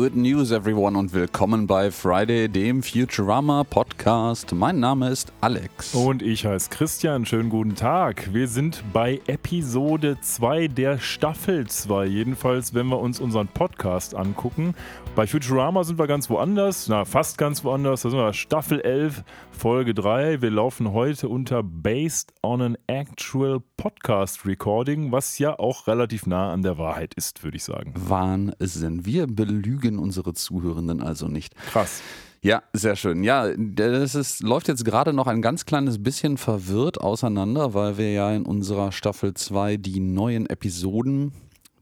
Good news, everyone, und willkommen bei Friday, dem Futurama Podcast. Mein Name ist Alex. Und ich heiße Christian. Schönen guten Tag. Wir sind bei Episode 2 der Staffel 2. Jedenfalls, wenn wir uns unseren Podcast angucken. Bei Futurama sind wir ganz woanders. Na, fast ganz woanders. Da sind wir Staffel 11, Folge 3. Wir laufen heute unter Based on an Actual Podcast Recording, was ja auch relativ nah an der Wahrheit ist, würde ich sagen. Wahnsinn. Wir belügen unsere Zuhörenden also nicht. Krass. Ja, sehr schön. Ja, das ist, läuft jetzt gerade noch ein ganz kleines bisschen verwirrt auseinander, weil wir ja in unserer Staffel 2 die neuen Episoden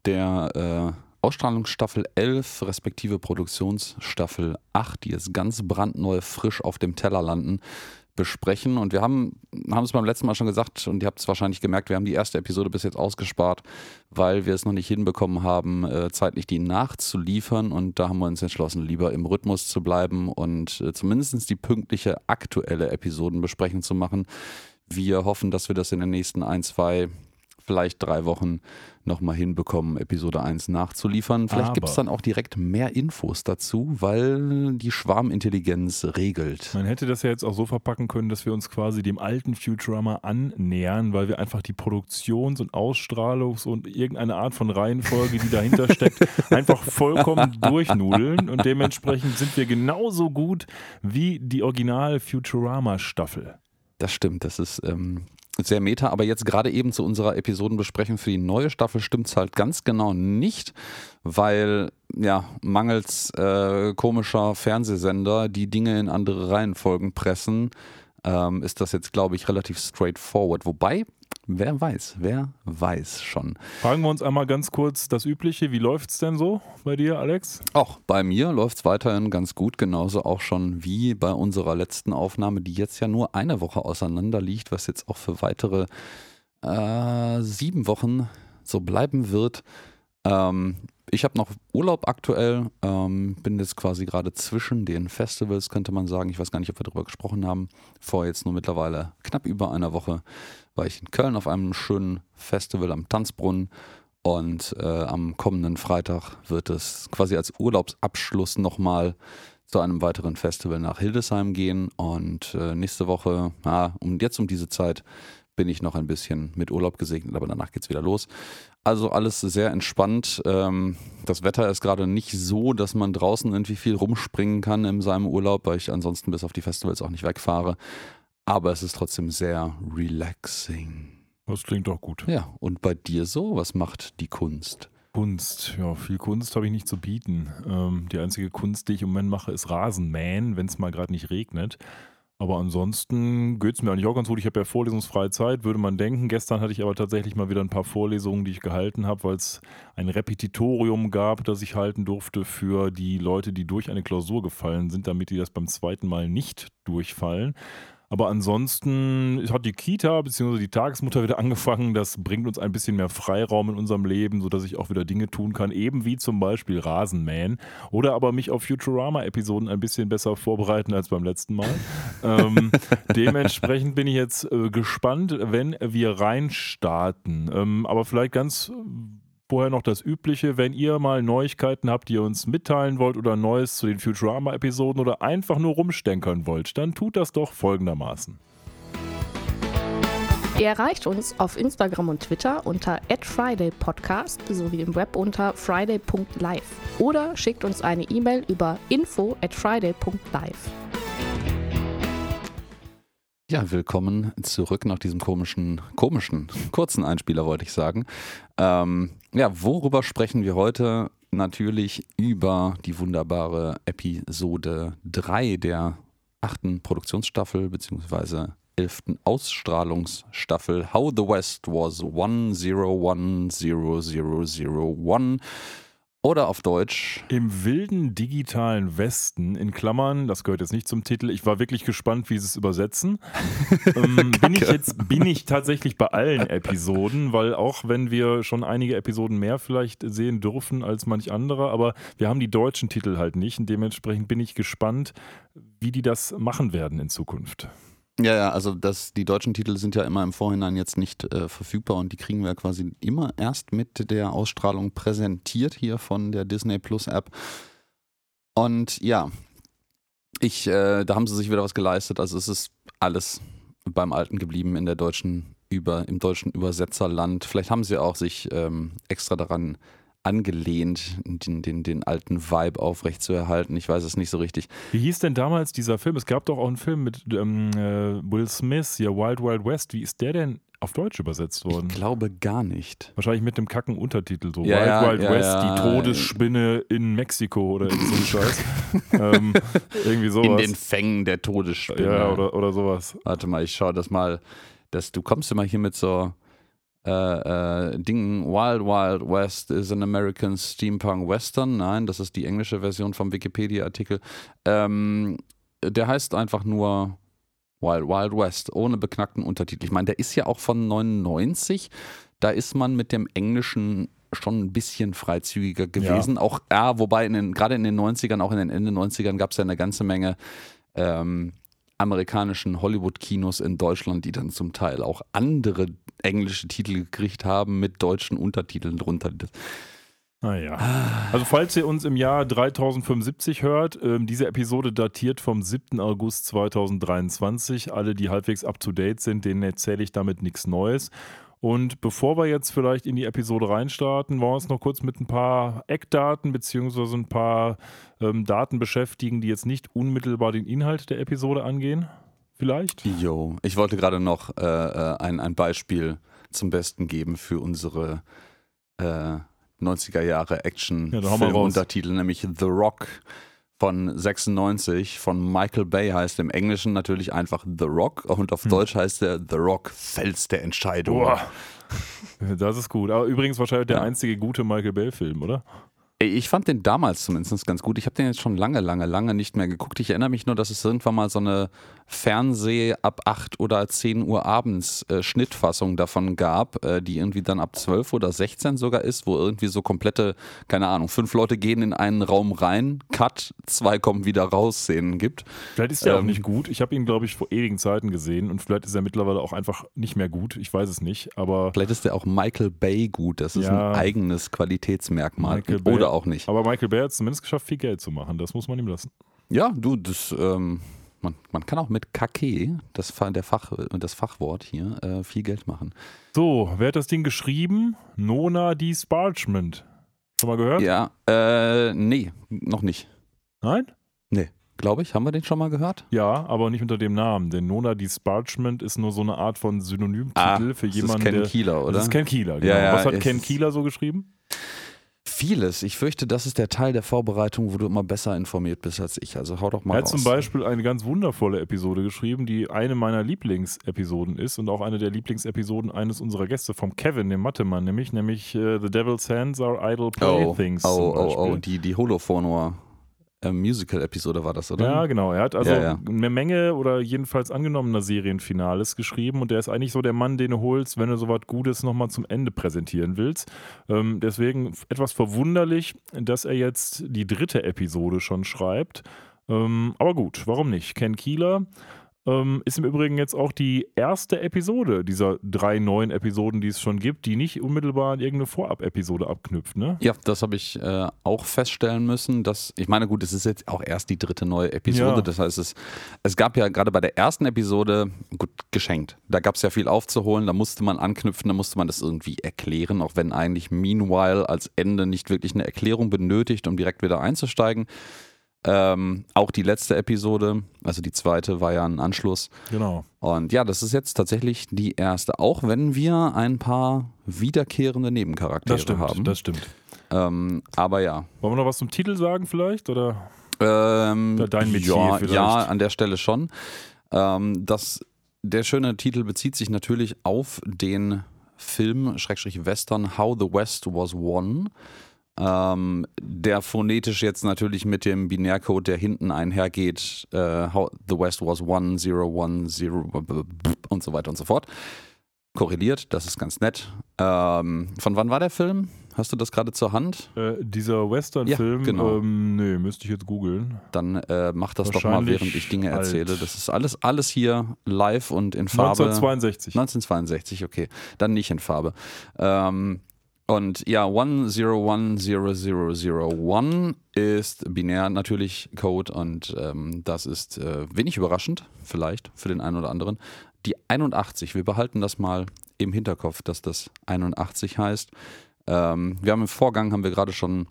der äh, Ausstrahlungsstaffel 11 respektive Produktionsstaffel 8, die jetzt ganz brandneu frisch auf dem Teller landen, besprechen. Und wir haben, haben es beim letzten Mal schon gesagt und ihr habt es wahrscheinlich gemerkt, wir haben die erste Episode bis jetzt ausgespart, weil wir es noch nicht hinbekommen haben, äh, zeitlich die nachzuliefern. Und da haben wir uns entschlossen, lieber im Rhythmus zu bleiben und äh, zumindest die pünktliche aktuelle Episodenbesprechung zu machen. Wir hoffen, dass wir das in den nächsten ein, zwei vielleicht drei Wochen nochmal hinbekommen, Episode 1 nachzuliefern. Vielleicht gibt es dann auch direkt mehr Infos dazu, weil die Schwarmintelligenz regelt. Man hätte das ja jetzt auch so verpacken können, dass wir uns quasi dem alten Futurama annähern, weil wir einfach die Produktions- und Ausstrahlungs- und irgendeine Art von Reihenfolge, die dahinter steckt, einfach vollkommen durchnudeln und dementsprechend sind wir genauso gut wie die Original Futurama-Staffel. Das stimmt, das ist ähm, sehr meta, aber jetzt gerade eben zu unserer Episodenbesprechung für die neue Staffel stimmt es halt ganz genau nicht, weil ja, mangels äh, komischer Fernsehsender, die Dinge in andere Reihenfolgen pressen, ähm, ist das jetzt, glaube ich, relativ straightforward. Wobei, wer weiß, wer weiß schon. Fragen wir uns einmal ganz kurz das Übliche. Wie läuft es denn so bei dir, Alex? Auch bei mir läuft es weiterhin ganz gut, genauso auch schon wie bei unserer letzten Aufnahme, die jetzt ja nur eine Woche auseinander liegt, was jetzt auch für weitere äh, sieben Wochen so bleiben wird. Ähm, ich habe noch Urlaub aktuell, ähm, bin jetzt quasi gerade zwischen den Festivals, könnte man sagen. Ich weiß gar nicht, ob wir darüber gesprochen haben. Vor jetzt nur mittlerweile knapp über einer Woche war ich in Köln auf einem schönen Festival am Tanzbrunnen. Und äh, am kommenden Freitag wird es quasi als Urlaubsabschluss nochmal zu einem weiteren Festival nach Hildesheim gehen. Und äh, nächste Woche, ja, um, jetzt um diese Zeit, bin ich noch ein bisschen mit Urlaub gesegnet, aber danach geht es wieder los. Also alles sehr entspannt. Ähm, das Wetter ist gerade nicht so, dass man draußen irgendwie viel rumspringen kann in seinem Urlaub, weil ich ansonsten bis auf die Festivals auch nicht wegfahre. Aber es ist trotzdem sehr relaxing. Das klingt doch gut. Ja, und bei dir so? Was macht die Kunst? Kunst, ja, viel Kunst habe ich nicht zu bieten. Ähm, die einzige Kunst, die ich im Moment mache, ist Rasenmähen, wenn es mal gerade nicht regnet. Aber ansonsten geht es mir eigentlich auch ganz gut. Ich habe ja vorlesungsfreie Zeit, würde man denken. Gestern hatte ich aber tatsächlich mal wieder ein paar Vorlesungen, die ich gehalten habe, weil es ein Repetitorium gab, das ich halten durfte für die Leute, die durch eine Klausur gefallen sind, damit die das beim zweiten Mal nicht durchfallen. Aber ansonsten hat die Kita bzw. die Tagesmutter wieder angefangen. Das bringt uns ein bisschen mehr Freiraum in unserem Leben, sodass ich auch wieder Dinge tun kann, eben wie zum Beispiel Rasenmähen oder aber mich auf Futurama-Episoden ein bisschen besser vorbereiten als beim letzten Mal. ähm, dementsprechend bin ich jetzt äh, gespannt, wenn wir reinstarten. Ähm, aber vielleicht ganz Vorher noch das Übliche, wenn ihr mal Neuigkeiten habt, die ihr uns mitteilen wollt oder Neues zu den Futurama-Episoden oder einfach nur rumstenkern wollt, dann tut das doch folgendermaßen. Ihr erreicht uns auf Instagram und Twitter unter @fridaypodcast sowie im Web unter friday.live oder schickt uns eine E-Mail über info at friday.live. Ja, willkommen zurück nach diesem komischen, komischen, kurzen Einspieler, wollte ich sagen. Ähm, ja, worüber sprechen wir heute? Natürlich über die wunderbare Episode 3 der achten Produktionsstaffel, beziehungsweise elften Ausstrahlungsstaffel How the West Was 10100001. Oder auf Deutsch. Im wilden digitalen Westen, in Klammern, das gehört jetzt nicht zum Titel. Ich war wirklich gespannt, wie sie es übersetzen. ähm, bin ich jetzt, bin ich tatsächlich bei allen Episoden, weil auch wenn wir schon einige Episoden mehr vielleicht sehen dürfen als manch andere, aber wir haben die deutschen Titel halt nicht. Und dementsprechend bin ich gespannt, wie die das machen werden in Zukunft. Ja, ja, also das, die deutschen Titel sind ja immer im Vorhinein jetzt nicht äh, verfügbar und die kriegen wir quasi immer erst mit der Ausstrahlung präsentiert hier von der Disney Plus App. Und ja, ich, äh, da haben sie sich wieder was geleistet. Also es ist alles beim Alten geblieben in der deutschen über im deutschen Übersetzerland. Vielleicht haben sie auch sich ähm, extra daran angelehnt, den, den, den alten Vibe aufrechtzuerhalten. Ich weiß es nicht so richtig. Wie hieß denn damals dieser Film? Es gab doch auch einen Film mit ähm, äh, Will Smith, ja Wild Wild West. Wie ist der denn auf Deutsch übersetzt worden? Ich glaube gar nicht. Wahrscheinlich mit dem kacken Untertitel, so Ja, Wild Wild ja, West, ja. die Todesspinne in Mexiko oder irgend so ein Scheiß. ähm, irgendwie sowas. In den Fängen der Todesspinne. ja, oder, oder sowas. Warte mal, ich schaue das mal. Das, du kommst immer hier mit so äh, äh, Dingen. Wild Wild West is an American Steampunk Western. Nein, das ist die englische Version vom Wikipedia-Artikel. Ähm, der heißt einfach nur Wild Wild West, ohne beknackten Untertitel. Ich meine, der ist ja auch von 99. Da ist man mit dem Englischen schon ein bisschen freizügiger gewesen. Auch, ja, wobei in den, gerade in den 90ern, auch in den Ende 90ern gab es ja eine ganze Menge ähm, amerikanischen Hollywood-Kinos in Deutschland, die dann zum Teil auch andere englische Titel gekriegt haben mit deutschen Untertiteln drunter. Naja. Also falls ihr uns im Jahr 3075 hört, ähm, diese Episode datiert vom 7. August 2023. Alle, die halbwegs up-to-date sind, denen erzähle ich damit nichts Neues. Und bevor wir jetzt vielleicht in die Episode reinstarten, wollen wir uns noch kurz mit ein paar Eckdaten beziehungsweise ein paar ähm, Daten beschäftigen, die jetzt nicht unmittelbar den Inhalt der Episode angehen. Vielleicht? Jo, ich wollte gerade noch äh, äh, ein, ein Beispiel zum Besten geben für unsere äh, 90er Jahre Action Ja, nämlich The Rock von 96 von Michael Bay heißt im Englischen natürlich einfach The Rock und auf Deutsch heißt er The Rock Fels der Entscheidung. Hm. Boah. Das ist gut. Aber übrigens wahrscheinlich der Ja. einzige gute Michael Bay-Film, oder? Ich fand den damals zumindest ganz gut. Ich habe den jetzt schon lange, lange, lange nicht mehr geguckt. Ich erinnere mich nur, dass es irgendwann mal so eine Fernseh ab 8 oder 10 Uhr abends äh, Schnittfassung davon gab, äh, die irgendwie dann ab 12 oder 16 sogar ist, wo irgendwie so komplette, keine Ahnung, fünf Leute gehen in einen Raum rein, Cut, zwei kommen wieder raus, Szenen gibt. Vielleicht ist er auch Ähm, nicht gut. Ich habe ihn, glaube ich, vor ewigen Zeiten gesehen und vielleicht ist er mittlerweile auch einfach nicht mehr gut. Ich weiß es nicht, aber, Vielleicht ist der auch Michael Bay gut. Das ist Ja. ein eigenes Qualitätsmerkmal. Michael Auch nicht. aber Michael Bay hat es zumindest geschafft, viel Geld zu machen. Das muss man ihm lassen. Ja, du, das, ähm, man, man kann auch mit Kake, das, der Fach, das Fachwort hier, äh, viel Geld machen. So, wer hat das Ding geschrieben? Nona D. Sparchment. Schon mal gehört? Ja, äh, nee, noch nicht. Nein? Glaube ich, haben wir den schon mal gehört? Ja, aber nicht unter dem Namen. Denn Nona D. Sparchment ist nur so eine Art von Synonymtitel für Ah, das jemanden, ist Ken der. Kieler, oder? Das ist Ken Kieler, genau. Ja, ja, Was hat Ken Kieler so geschrieben? Vieles. Ich fürchte, das ist der Teil der Vorbereitung, wo du immer besser informiert bist als ich. Also hau doch mal Er hat raus. zum Beispiel eine ganz wundervolle Episode geschrieben, die eine meiner Lieblingsepisoden ist und auch eine der Lieblingsepisoden eines unserer Gäste, vom Kevin, dem Mathemann, nämlich, nämlich äh, The Devil's Hands Are Idle Oh, Playthings. oh, oh, oh, Beispiel. die, die Holophonor Musical-Episode war das, oder? Ja, genau. Er hat also Ja, ja. eine Menge oder jedenfalls angenommener Serienfinales geschrieben und der ist eigentlich so der Mann, den du holst, wenn du so was Gutes nochmal zum Ende präsentieren willst. Ähm, deswegen etwas verwunderlich, dass er jetzt die dritte Episode schon schreibt. Ähm, aber gut, warum nicht? Ken Kieler ähm, ist im Übrigen jetzt auch die erste Episode dieser drei neuen Episoden, die es schon gibt, die nicht unmittelbar an irgendeine Vorab-Episode abknüpft, ne? Ja, das habe ich äh, auch feststellen müssen. Dass, ich meine, gut, es ist jetzt auch erst die dritte neue Episode. Ja. Das heißt, es, es gab ja gerade bei der ersten Episode, gut, geschenkt. Da gab es ja viel aufzuholen, da musste man anknüpfen, da musste man das irgendwie erklären, auch wenn eigentlich Meanwhile als Ende nicht wirklich eine Erklärung benötigt, um direkt wieder einzusteigen. Ähm, auch die letzte Episode, also die zweite, war ja ein Anschluss. Genau. Und ja, das ist jetzt tatsächlich die erste, auch wenn wir ein paar wiederkehrende Nebencharaktere Das stimmt, haben. das stimmt. Ähm, aber ja. Wollen wir noch was zum Titel sagen vielleicht? Oder? Ähm, dein Metier ja, vielleicht. ja, an der Stelle schon. Ähm, das, der schöne Titel bezieht sich natürlich auf den Film, Schrägstrich Western, How the West Was Won. Ähm, der phonetisch jetzt natürlich mit dem Binärcode, der hinten einhergeht, äh, How the West Was One, Zero, One, Zero und so weiter und so fort. Korreliert, das ist ganz nett. Ähm, von wann war der Film? Hast du das gerade zur Hand? Äh, dieser Western-Film, Ja, genau. ähm, nee, müsste ich jetzt googeln. Dann äh, mach das doch mal, während ich Dinge alt. erzähle. Das ist alles, alles hier live und in Farbe. 1962. 1962, okay. Dann nicht in Farbe. Ähm, Und ja, 101001 ist binär natürlich Code und ähm, das ist äh, wenig überraschend, vielleicht für den einen oder anderen. Die 81, wir behalten das mal im Hinterkopf, dass das 81 heißt. Ähm, wir haben im Vorgang, haben wir gerade schon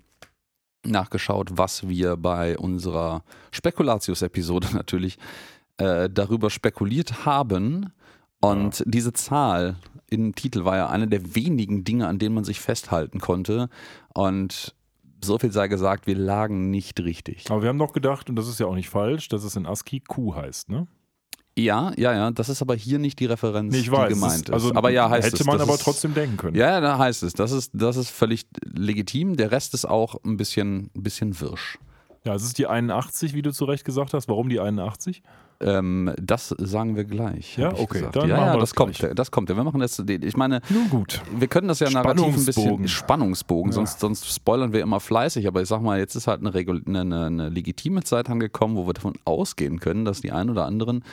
nachgeschaut, was wir bei unserer Spekulatius-Episode natürlich äh, darüber spekuliert haben. Und ja. diese Zahl im Titel war ja eine der wenigen Dinge, an denen man sich festhalten konnte. Und so viel sei gesagt, wir lagen nicht richtig. Aber wir haben doch gedacht, und das ist ja auch nicht falsch, dass es in ASCII Q heißt, ne? Ja, ja, ja. Das ist aber hier nicht die Referenz, nee, ich weiß, die gemeint ist. Also aber ja, heißt hätte es. man aber ist, trotzdem denken können. Ja, da heißt es. Das ist, das ist völlig legitim. Der Rest ist auch ein bisschen, ein bisschen wirsch. Ja, es ist die 81, wie du zu Recht gesagt hast. Warum die 81? Ähm, das sagen wir gleich. Ja, okay. Dann ja, ja, das, das kommt. Das kommt. Wir machen jetzt. Ich meine, Nun gut. Wir können das ja narrativ ein bisschen Spannungsbogen. Ja. Sonst, sonst spoilern wir immer fleißig. Aber ich sag mal, jetzt ist halt eine, eine, eine legitime Zeit angekommen, wo wir davon ausgehen können, dass die ein oder anderen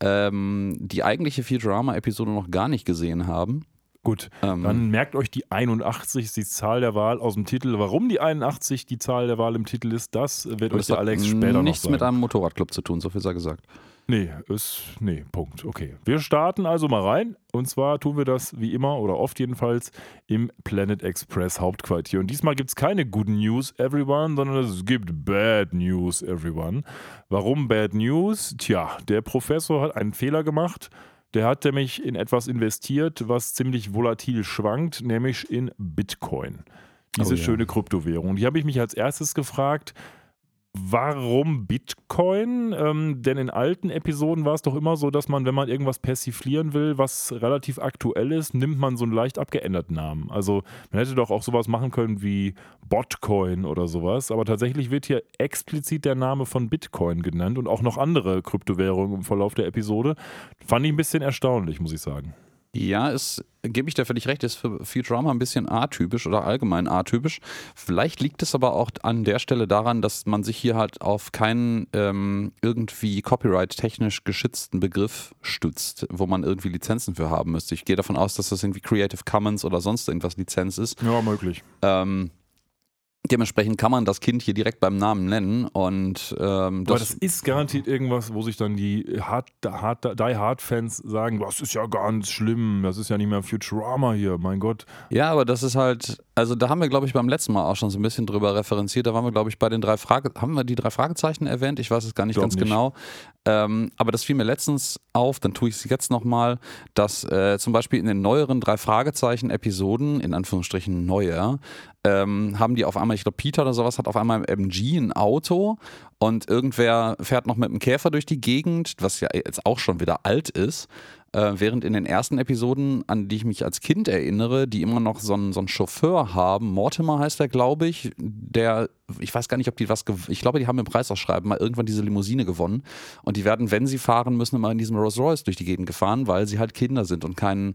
ähm, die eigentliche Futurama-Episode noch gar nicht gesehen haben. Gut, ähm, dann merkt euch die 81 ist die Zahl der Wahl aus dem Titel. Warum die 81 die Zahl der Wahl im Titel ist, das wird euch der Alex später noch sagen. Nichts mit einem Motorradclub zu tun, so viel sei gesagt. Nee, ist, nee, Punkt. Okay. Wir starten also mal rein. Und zwar tun wir das wie immer oder oft jedenfalls im Planet Express Hauptquartier. Und diesmal gibt es keine Good News, everyone, sondern es gibt Bad News, everyone. Warum Bad News? Tja, der Professor hat einen Fehler gemacht. Der hat nämlich in etwas investiert, was ziemlich volatil schwankt, nämlich in Bitcoin. Diese oh ja. schöne Kryptowährung. Die habe ich mich als erstes gefragt, Warum Bitcoin? Ähm, denn in alten Episoden war es doch immer so, dass man, wenn man irgendwas persiflieren will, was relativ aktuell ist, nimmt man so einen leicht abgeänderten Namen. Also man hätte doch auch sowas machen können wie Botcoin oder sowas. Aber tatsächlich wird hier explizit der Name von Bitcoin genannt und auch noch andere Kryptowährungen im Verlauf der Episode. Fand ich ein bisschen erstaunlich, muss ich sagen. Ja, es gebe ich dir völlig recht, ist für Futurama ein bisschen atypisch oder allgemein atypisch. Vielleicht liegt es aber auch an der Stelle daran, dass man sich hier halt auf keinen ähm, irgendwie copyright-technisch geschützten Begriff stützt, wo man irgendwie Lizenzen für haben müsste. Ich gehe davon aus, dass das irgendwie Creative Commons oder sonst irgendwas Lizenz ist. Ja, möglich. Ähm, Dementsprechend kann man das Kind hier direkt beim Namen nennen und ähm, das, Aber das ist garantiert irgendwas, wo sich dann die Hard, Hard, Die Hard Fans sagen, das ist ja ganz schlimm, das ist ja nicht mehr Futurama hier, mein Gott. Ja, aber das ist halt, also da haben wir glaube ich beim letzten Mal auch schon so ein bisschen drüber referenziert, da waren wir glaube ich bei den drei Frage, haben wir die drei Fragezeichen erwähnt? Ich weiß es gar nicht ganz nicht. genau. Ähm, aber das fiel mir letztens auf, dann tue ich es jetzt nochmal, dass äh, zum Beispiel in den neueren drei Fragezeichen-Episoden, in Anführungsstrichen neuer, ähm, haben die auf einmal, ich glaube, Peter oder sowas hat auf einmal im MG ein Auto und irgendwer fährt noch mit einem Käfer durch die Gegend, was ja jetzt auch schon wieder alt ist. Äh, während in den ersten Episoden, an die ich mich als Kind erinnere, die immer noch so einen, so einen Chauffeur haben, Mortimer heißt der, glaube ich, der, ich weiß gar nicht, ob die was, ich glaube, die haben im Preisausschreiben mal irgendwann diese Limousine gewonnen und die werden, wenn sie fahren müssen, immer in diesem Rolls Royce durch die Gegend gefahren, weil sie halt Kinder sind und keinen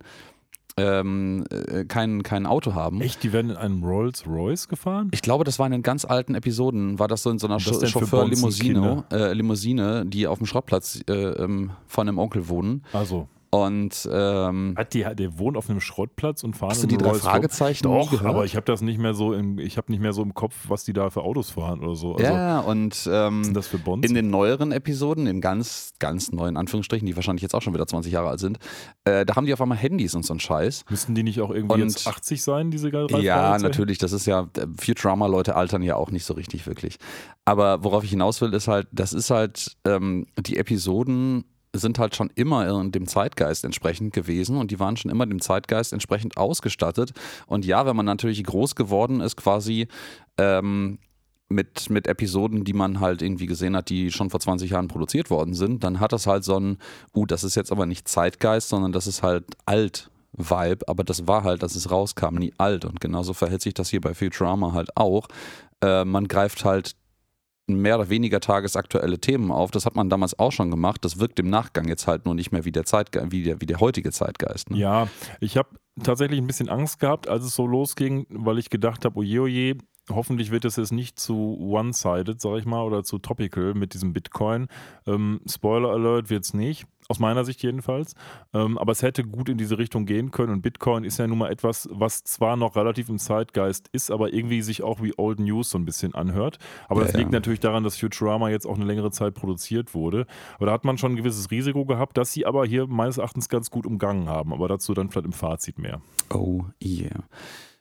ähm, äh, kein, kein Auto haben. Echt? Die werden in einem Rolls Royce gefahren? Ich glaube, das war in den ganz alten Episoden, war das so in so einer Chauffeur-Limousine, äh, Limousine, die auf dem Schrottplatz äh, ähm, von einem Onkel wohnen. Also. Und ähm, hat die, der wohnt auf einem Schrottplatz und fahren Hast du die drei Fragezeichen Doch, aber ich habe das nicht mehr so im, ich habe nicht mehr so im Kopf, was die da für Autos fahren oder so. Also, ja, und ähm, sind das für Bonds? in den neueren Episoden, in ganz, ganz neuen Anführungsstrichen, die wahrscheinlich jetzt auch schon wieder 20 Jahre alt sind, äh, da haben die auf einmal Handys und so einen Scheiß. Müssten die nicht auch irgendwie und, jetzt 80 sein, diese drei Ja, natürlich, das ist ja, Futurama-Leute altern ja auch nicht so richtig wirklich. Aber worauf ich hinaus will, ist halt, das ist halt ähm, die Episoden sind halt schon immer in dem Zeitgeist entsprechend gewesen und die waren schon immer dem Zeitgeist entsprechend ausgestattet. Und ja, wenn man natürlich groß geworden ist, quasi ähm, mit, mit Episoden, die man halt irgendwie gesehen hat, die schon vor 20 Jahren produziert worden sind, dann hat das halt so ein, uh, das ist jetzt aber nicht Zeitgeist, sondern das ist halt alt. Vibe, aber das war halt, dass es rauskam, nie alt. Und genauso verhält sich das hier bei Futurama halt auch. Äh, man greift halt mehr oder weniger tagesaktuelle Themen auf. Das hat man damals auch schon gemacht. Das wirkt im Nachgang jetzt halt nur nicht mehr wie der, Zeitge wie der, wie der heutige Zeitgeist. Ne? Ja, ich habe tatsächlich ein bisschen Angst gehabt, als es so losging, weil ich gedacht habe, oje, oje, hoffentlich wird es jetzt nicht zu one-sided, sag ich mal, oder zu topical mit diesem Bitcoin. Ähm, Spoiler Alert wird es nicht aus meiner Sicht jedenfalls. Ähm, aber es hätte gut in diese Richtung gehen können und Bitcoin ist ja nun mal etwas, was zwar noch relativ im Zeitgeist ist, aber irgendwie sich auch wie Old News so ein bisschen anhört. Aber ja, das liegt ja. natürlich daran, dass Futurama jetzt auch eine längere Zeit produziert wurde. Aber da hat man schon ein gewisses Risiko gehabt, das sie aber hier meines Erachtens ganz gut umgangen haben. Aber dazu dann vielleicht im Fazit mehr. Oh yeah.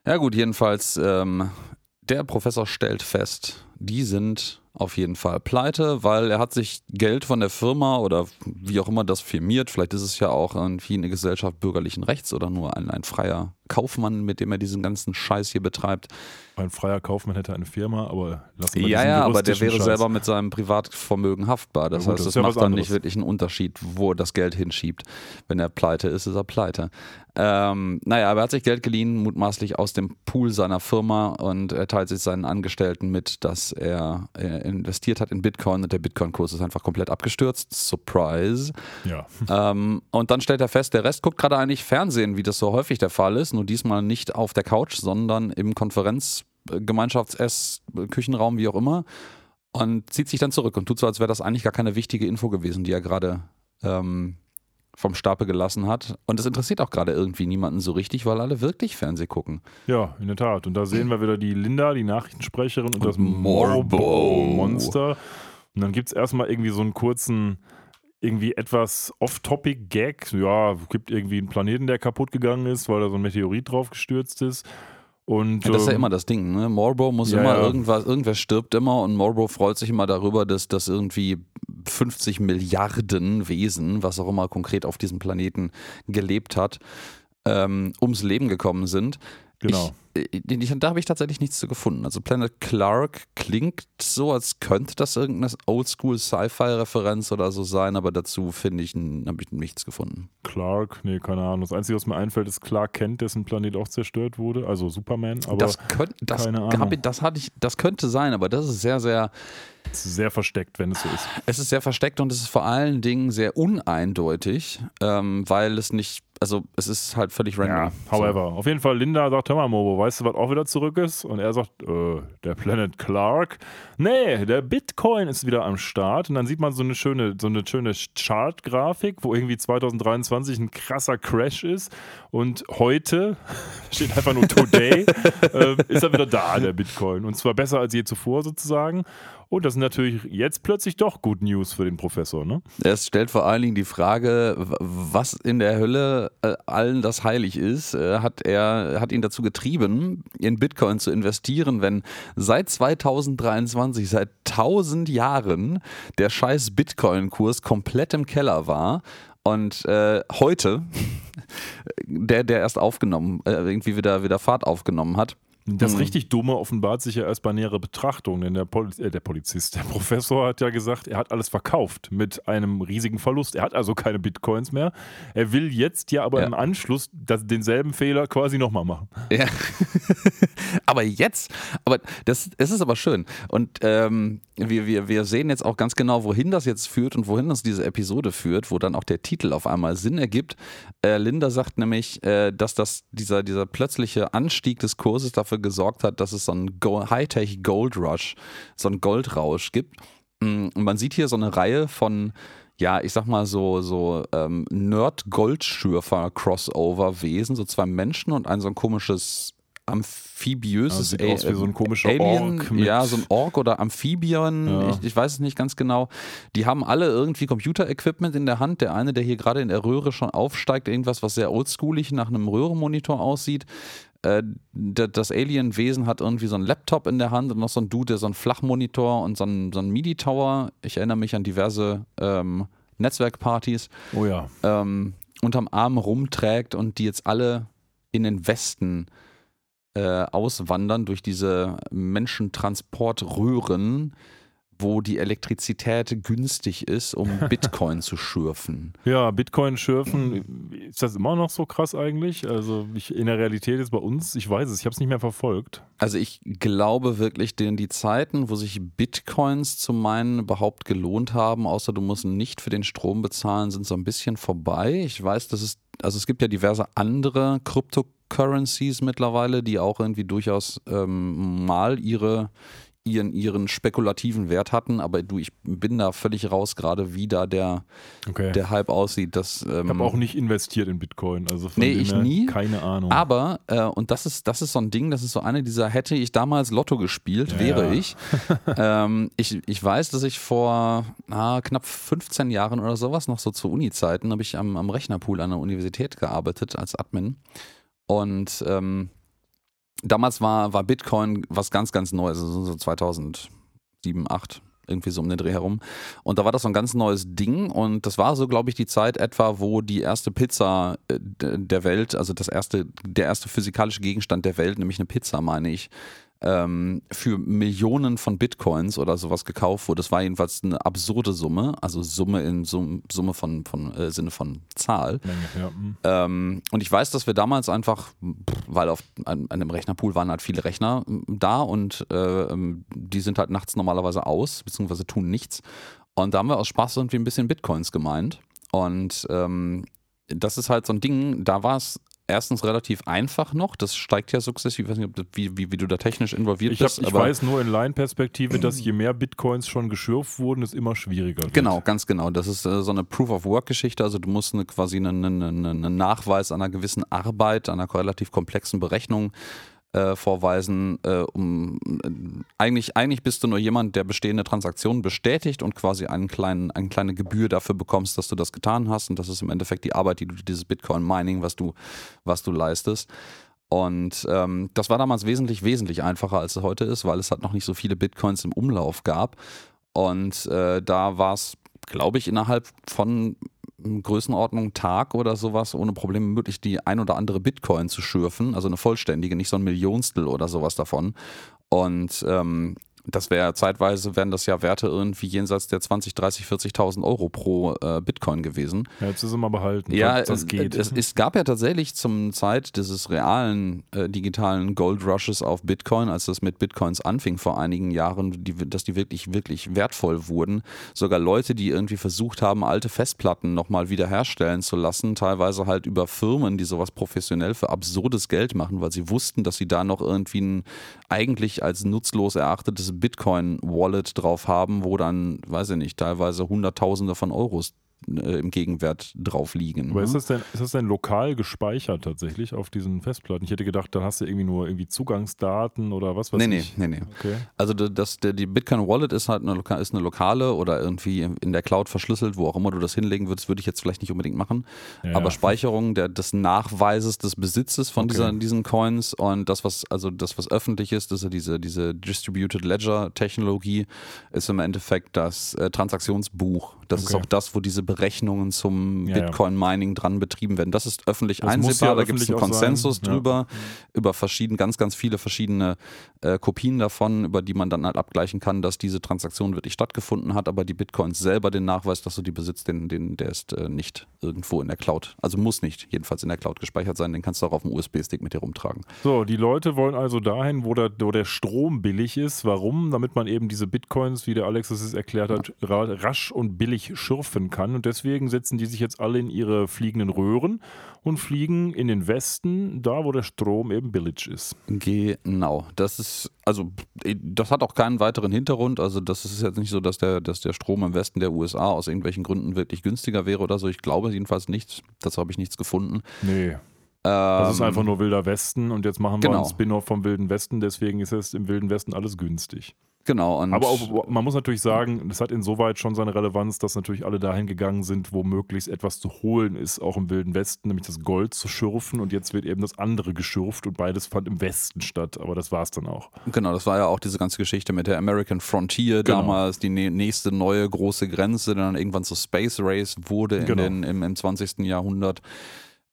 Ja gut, jedenfalls, ähm, der Professor stellt fest, die sind auf jeden Fall pleite, weil er hat sich Geld von der Firma oder wie auch immer das firmiert, vielleicht ist es ja auch irgendwie eine Gesellschaft bürgerlichen Rechts oder nur ein, ein freier Kaufmann, mit dem er diesen ganzen Scheiß hier betreibt. Ein freier Kaufmann hätte eine Firma, aber lassen wir Ja, ja, aber der wäre Scheiß. selber mit seinem Privatvermögen haftbar. Das ja, gut, heißt, das, das macht dann nicht wirklich einen Unterschied, wo er das Geld hinschiebt. Wenn er pleite ist, ist er pleite. Ähm, naja, aber er hat sich Geld geliehen, mutmaßlich aus dem Pool seiner Firma und er teilt sich seinen Angestellten mit, dass er äh, investiert hat in Bitcoin und der Bitcoin-Kurs ist einfach komplett abgestürzt. Surprise. Ja. Ähm, und dann stellt er fest, der Rest guckt gerade eigentlich Fernsehen, wie das so häufig der Fall ist nur diesmal nicht auf der Couch, sondern im Konferenz, Gemeinschafts-Ess, Küchenraum, wie auch immer. Und zieht sich dann zurück und tut so, als wäre das eigentlich gar keine wichtige Info gewesen, die er gerade ähm, vom Stapel gelassen hat. Und das interessiert auch gerade irgendwie niemanden so richtig, weil alle wirklich Fernseh gucken. Ja, in der Tat. Und da sehen wir wieder die Linda, die Nachrichtensprecherin und, und das Morbo-Monster. Und dann gibt es erstmal irgendwie so einen kurzen irgendwie etwas Off-Topic-Gag. Ja, gibt irgendwie einen Planeten, der kaputt gegangen ist, weil da so ein Meteorit drauf gestürzt ist. Und, ja, das ist ja ähm, immer das Ding, ne? Marlboro muss ja, immer ja. irgendwas, irgendwer stirbt immer und Marlboro freut sich immer darüber, dass, dass irgendwie 50 Milliarden Wesen, was auch immer konkret auf diesem Planeten gelebt hat, ähm, ums Leben gekommen sind. Genau. Ich, da habe ich tatsächlich nichts zu gefunden. Also Planet Clark klingt so, als könnte das irgendeine Oldschool-Sci-Fi-Referenz oder so sein, aber dazu finde ich, habe ich nichts gefunden. Clark, nee, keine Ahnung. Das Einzige, was mir einfällt, ist Clark Kent, dessen Planet auch zerstört wurde, also Superman. Aber das, könnt, das, keine Ahnung. Ich, das, hatte ich, das könnte sein, aber das ist sehr, sehr es ist sehr versteckt, wenn es so ist. Es ist sehr versteckt und es ist vor allen Dingen sehr uneindeutig, ähm, weil es nicht also es ist halt völlig random. Ja, however. So. Auf jeden Fall, Linda sagt, hör mal, Mobo, weißt du, was auch wieder zurück ist? Und er sagt, äh, der Planet Clark. Nee, der Bitcoin ist wieder am Start. Und dann sieht man so eine schöne, so eine schöne Chart-Grafik, wo irgendwie 2023 ein krasser Crash ist. Und heute, steht einfach nur Today, äh, ist er wieder da, der Bitcoin. Und zwar besser als je zuvor sozusagen. Und das ist natürlich jetzt plötzlich doch Good News für den Professor, ne? Es stellt vor allen Dingen die Frage, was in der Hölle äh, allen das heilig ist, äh, hat er hat ihn dazu getrieben, in Bitcoin zu investieren, wenn seit 2023, seit 1000 Jahren der scheiß Bitcoin-Kurs komplett im Keller war und äh, heute, der, der erst aufgenommen, äh, irgendwie wieder, wieder Fahrt aufgenommen hat, das mhm. richtig Dumme offenbart sich ja erst bei näherer Betrachtung, denn der, Pol äh, der, Polizist, der Professor hat ja gesagt, er hat alles verkauft mit einem riesigen Verlust. Er hat also keine Bitcoins mehr. Er will jetzt ja aber ja. im Anschluss das, denselben Fehler quasi nochmal machen. Ja. aber jetzt, aber das, das ist aber schön. Und ähm, wir, wir, wir sehen jetzt auch ganz genau, wohin das jetzt führt und wohin uns diese Episode führt, wo dann auch der Titel auf einmal Sinn ergibt. Äh, Linda sagt nämlich, äh, dass das, dieser, dieser plötzliche Anstieg des Kurses dafür dafür gesorgt hat, dass es so einen Hightech Gold Rush, so einen Goldrausch gibt. Mm, und man sieht hier so eine Reihe von ja, ich sag mal so, so ähm, Nerd-Goldschürfer-Crossover-Wesen, so zwei Menschen und ein so ein komisches amphibiöses ja, sieht aus wie so ein komischer Alien, Ork ja, so ein Ork oder Amphibian, ja. ich, ich, weiß es nicht ganz genau. Die haben alle irgendwie Computer-Equipment in der Hand. Der eine, der hier gerade in der Röhre schon aufsteigt, irgendwas, was sehr oldschoolig nach einem Röhrenmonitor aussieht. Äh, das Alien-Wesen hat irgendwie so einen Laptop in der Hand und noch so ein Dude, der so einen Flachmonitor und so einen, so einen MIDI-Tower. Ich erinnere mich an diverse ähm, Netzwerkpartys. Oh ja. Ähm, unterm Arm rumträgt und die jetzt alle in den Westen äh, auswandern durch diese Menschentransportröhren wo die Elektrizität günstig ist, um Bitcoin zu schürfen. Ja, Bitcoin schürfen, ist das immer noch so krass eigentlich? Also ich, in der Realität ist bei uns, ich weiß es, ich habe es nicht mehr verfolgt. Also ich glaube wirklich, denn die Zeiten, wo sich Bitcoins zu meinen überhaupt gelohnt haben, außer du musst nicht für den Strom bezahlen, sind so ein bisschen vorbei. Ich weiß, dass es, also es gibt ja diverse andere Krypto Cryptocurrencies mittlerweile, die auch irgendwie durchaus ähm, mal ihre ihren, ihren spekulativen Wert hatten, aber du, ich bin da völlig raus, gerade wie da der, Okay. der Hype aussieht. Das, ähm, ich habe auch nicht investiert in Bitcoin. Also von Nee, ich nie. Keine Ahnung. aber, äh, und das ist, das ist so ein Ding, das ist so eine dieser, hätte ich damals Lotto gespielt, Ja, wäre ja. ich. ähm, ich. Ich weiß, dass ich vor ah, knapp 15 Jahren oder sowas, noch so zu Uni-Zeiten, habe ich am, am Rechnerpool an der Universität gearbeitet als Admin. Und ähm, damals war, war Bitcoin was ganz, ganz Neues, also so 2007, 2008, irgendwie so um den Dreh herum. Und da war das so ein ganz neues Ding und das war so, glaube ich, die Zeit etwa, wo die erste Pizza äh, der Welt, also das erste, der erste physikalische Gegenstand der Welt, nämlich eine Pizza, meine ich, ähm, für Millionen von Bitcoins oder sowas gekauft wurde. Das war jedenfalls eine absurde Summe, also Summe in Sum, Summe von, von äh, Sinne von Zahl. Menge, ja. hm. Ähm, und ich weiß, dass wir damals einfach, weil auf an, dem Rechnerpool waren halt viele Rechner m, da und äh, ähm, die sind halt nachts normalerweise aus, beziehungsweise tun nichts. Und da haben wir aus Spaß irgendwie ein bisschen Bitcoins gemeint. Und ähm, das ist halt so ein Ding, da war es erstens relativ einfach noch. Das steigt ja sukzessive. Ich weiß nicht, wie, wie, wie du da technisch involviert Ich, hab, bist. ich weiß nur in Laienperspektive, dass je mehr Bitcoins schon geschürft wurden, es immer schwieriger wird. Genau, ganz genau. Das ist äh, so eine Proof-of-Work-Geschichte. Also du musst eine, quasi einen, einen, einen Nachweis einer gewissen Arbeit, einer relativ komplexen Berechnung äh, vorweisen. Äh, um, äh, eigentlich, eigentlich bist du nur jemand, der bestehende Transaktionen bestätigt und quasi einen kleinen, eine kleine Gebühr dafür bekommst, dass du das getan hast. Und das ist im Endeffekt die Arbeit, die du dieses Bitcoin-Mining, was du, was du leistest. Und ähm, das war damals wesentlich, wesentlich einfacher, als es heute ist, weil es halt noch nicht so viele Bitcoins im Umlauf gab. Und äh, da war es, glaube ich, innerhalb von Größenordnung Tag oder sowas ohne Probleme möglich, die ein oder andere Bitcoin zu schürfen, also eine vollständige, nicht so ein Millionstel oder sowas davon. Und ähm, das wäre zeitweise, wären das ja Werte irgendwie jenseits der 20, 30, 40.000 Euro pro äh, Bitcoin gewesen. Ja, jetzt ist er mal behalten. Ja, das, geht. Es, es gab ja tatsächlich zum Zeit dieses realen äh, digitalen Gold Rushes auf Bitcoin, als das mit Bitcoins anfing vor einigen Jahren, die, dass die wirklich, wirklich wertvoll wurden. Sogar Leute, die irgendwie versucht haben, alte Festplatten nochmal wiederherstellen zu lassen, teilweise halt über Firmen, die sowas professionell für absurdes Geld machen, weil sie wussten, dass sie da noch irgendwie ein eigentlich als nutzlos erachtetes Bitcoin-Wallet drauf haben, wo dann, weiß ich nicht, teilweise Hunderttausende von Euros äh, im Gegenwert drauf liegen. Aber ne? ist das, denn, ist das denn lokal gespeichert tatsächlich auf diesen Festplatten? Ich hätte gedacht, dann hast du irgendwie nur irgendwie Zugangsdaten oder was weiß Nee, nee, ich. nee, nee. Okay. Also das, der, die Bitcoin Wallet ist halt eine, loka- ist eine lokale oder irgendwie in der Cloud verschlüsselt, wo auch immer du das hinlegen würdest, würde ich jetzt vielleicht nicht unbedingt machen. Ja. Aber Speicherung der, des Nachweises des Besitzes von Okay. dieser, diesen Coins und das, was, also das, was öffentlich ist, ist ja diese, diese Distributed Ledger Technologie, ist im Endeffekt das äh, Transaktionsbuch. Das ist Okay. auch das, wo diese Berechnungen zum Ja, ja. Bitcoin Mining dran betrieben werden. Das ist öffentlich Das einsehbar, ja da gibt es einen auch sein, Konsensus ja. drüber, über verschieden, ganz, ganz viele verschiedene äh, Kopien davon, über die man dann halt abgleichen kann, dass diese Transaktion wirklich stattgefunden hat, aber die Bitcoins selber den Nachweis, dass du die besitzt, den, den, der ist äh, nicht irgendwo in der Cloud. Also muss nicht jedenfalls in der Cloud gespeichert sein, den kannst du auch auf dem USB-Stick mit dir rumtragen. So, die Leute wollen also dahin, wo der, wo der Strom billig ist. Warum? Damit man eben diese Bitcoins, wie der Alex es erklärt hat, ra rasch und billig schürfen kann. Und deswegen setzen die sich jetzt alle in ihre fliegenden Röhren und fliegen in den Westen, da wo der Strom eben billig ist. Genau. Das ist, also, das hat auch keinen weiteren Hintergrund. Also, das ist jetzt nicht so, dass der, dass der Strom im Westen der USA aus irgendwelchen Gründen wirklich günstiger wäre oder so. Ich glaube jedenfalls nicht. Dazu habe ich nichts gefunden. Nee, das ist Ähm, einfach nur Wilder Westen und jetzt machen wir genau. einen Spin-off vom Wilden Westen, deswegen ist es im Wilden Westen alles günstig. Genau. Aber auch, man muss natürlich sagen, das hat insoweit schon seine Relevanz, dass natürlich alle dahin gegangen sind, wo möglichst etwas zu holen ist, auch im Wilden Westen, nämlich das Gold zu schürfen und jetzt wird eben das andere geschürft und beides fand im Westen statt, aber das war es dann auch. Genau, das war ja auch diese ganze Geschichte mit der American Frontier Genau. damals, die nä- nächste neue große Grenze, die dann irgendwann zur Space Race wurde Genau. den, im, im 20. Jahrhundert.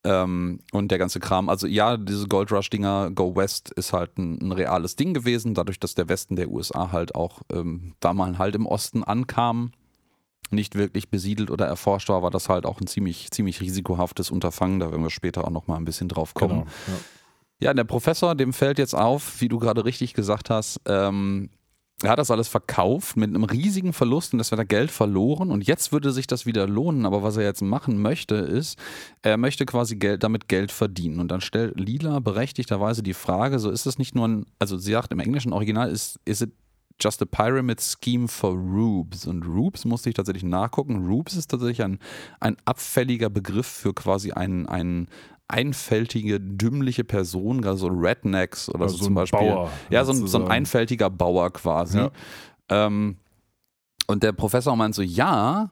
Ähm, und der ganze Kram. Also ja, diese Gold Rush-Dinger, Go West, ist halt ein, ein reales Ding gewesen, dadurch, dass der Westen der USA halt auch, ähm, da man halt im Osten ankam, nicht wirklich besiedelt oder erforscht war, war das halt auch ein ziemlich, ziemlich risikohaftes Unterfangen. Da werden wir später auch noch mal ein bisschen drauf kommen. Genau. Ja. Ja, der Professor, dem fällt jetzt auf, wie du gerade richtig gesagt hast, ähm, er hat das alles verkauft mit einem riesigen Verlust und das wird er Geld verloren. Und jetzt würde sich das wieder lohnen, aber was er jetzt machen möchte ist, er möchte quasi Geld, damit Geld verdienen. Und dann stellt Lila berechtigterweise die Frage, so ist es nicht nur ein, also sie sagt im englischen Original ist, is it just a pyramid scheme for Rubes? Und Rubes musste ich tatsächlich nachgucken, Rubes ist tatsächlich ein, ein abfälliger Begriff für quasi einen, einen einfältige, dümmliche Person, gerade so Rednecks oder Also so zum Beispiel. Bauer, ja, so ein, so ein einfältiger Bauer quasi. Ja. Ähm, und der Professor meint so, ja,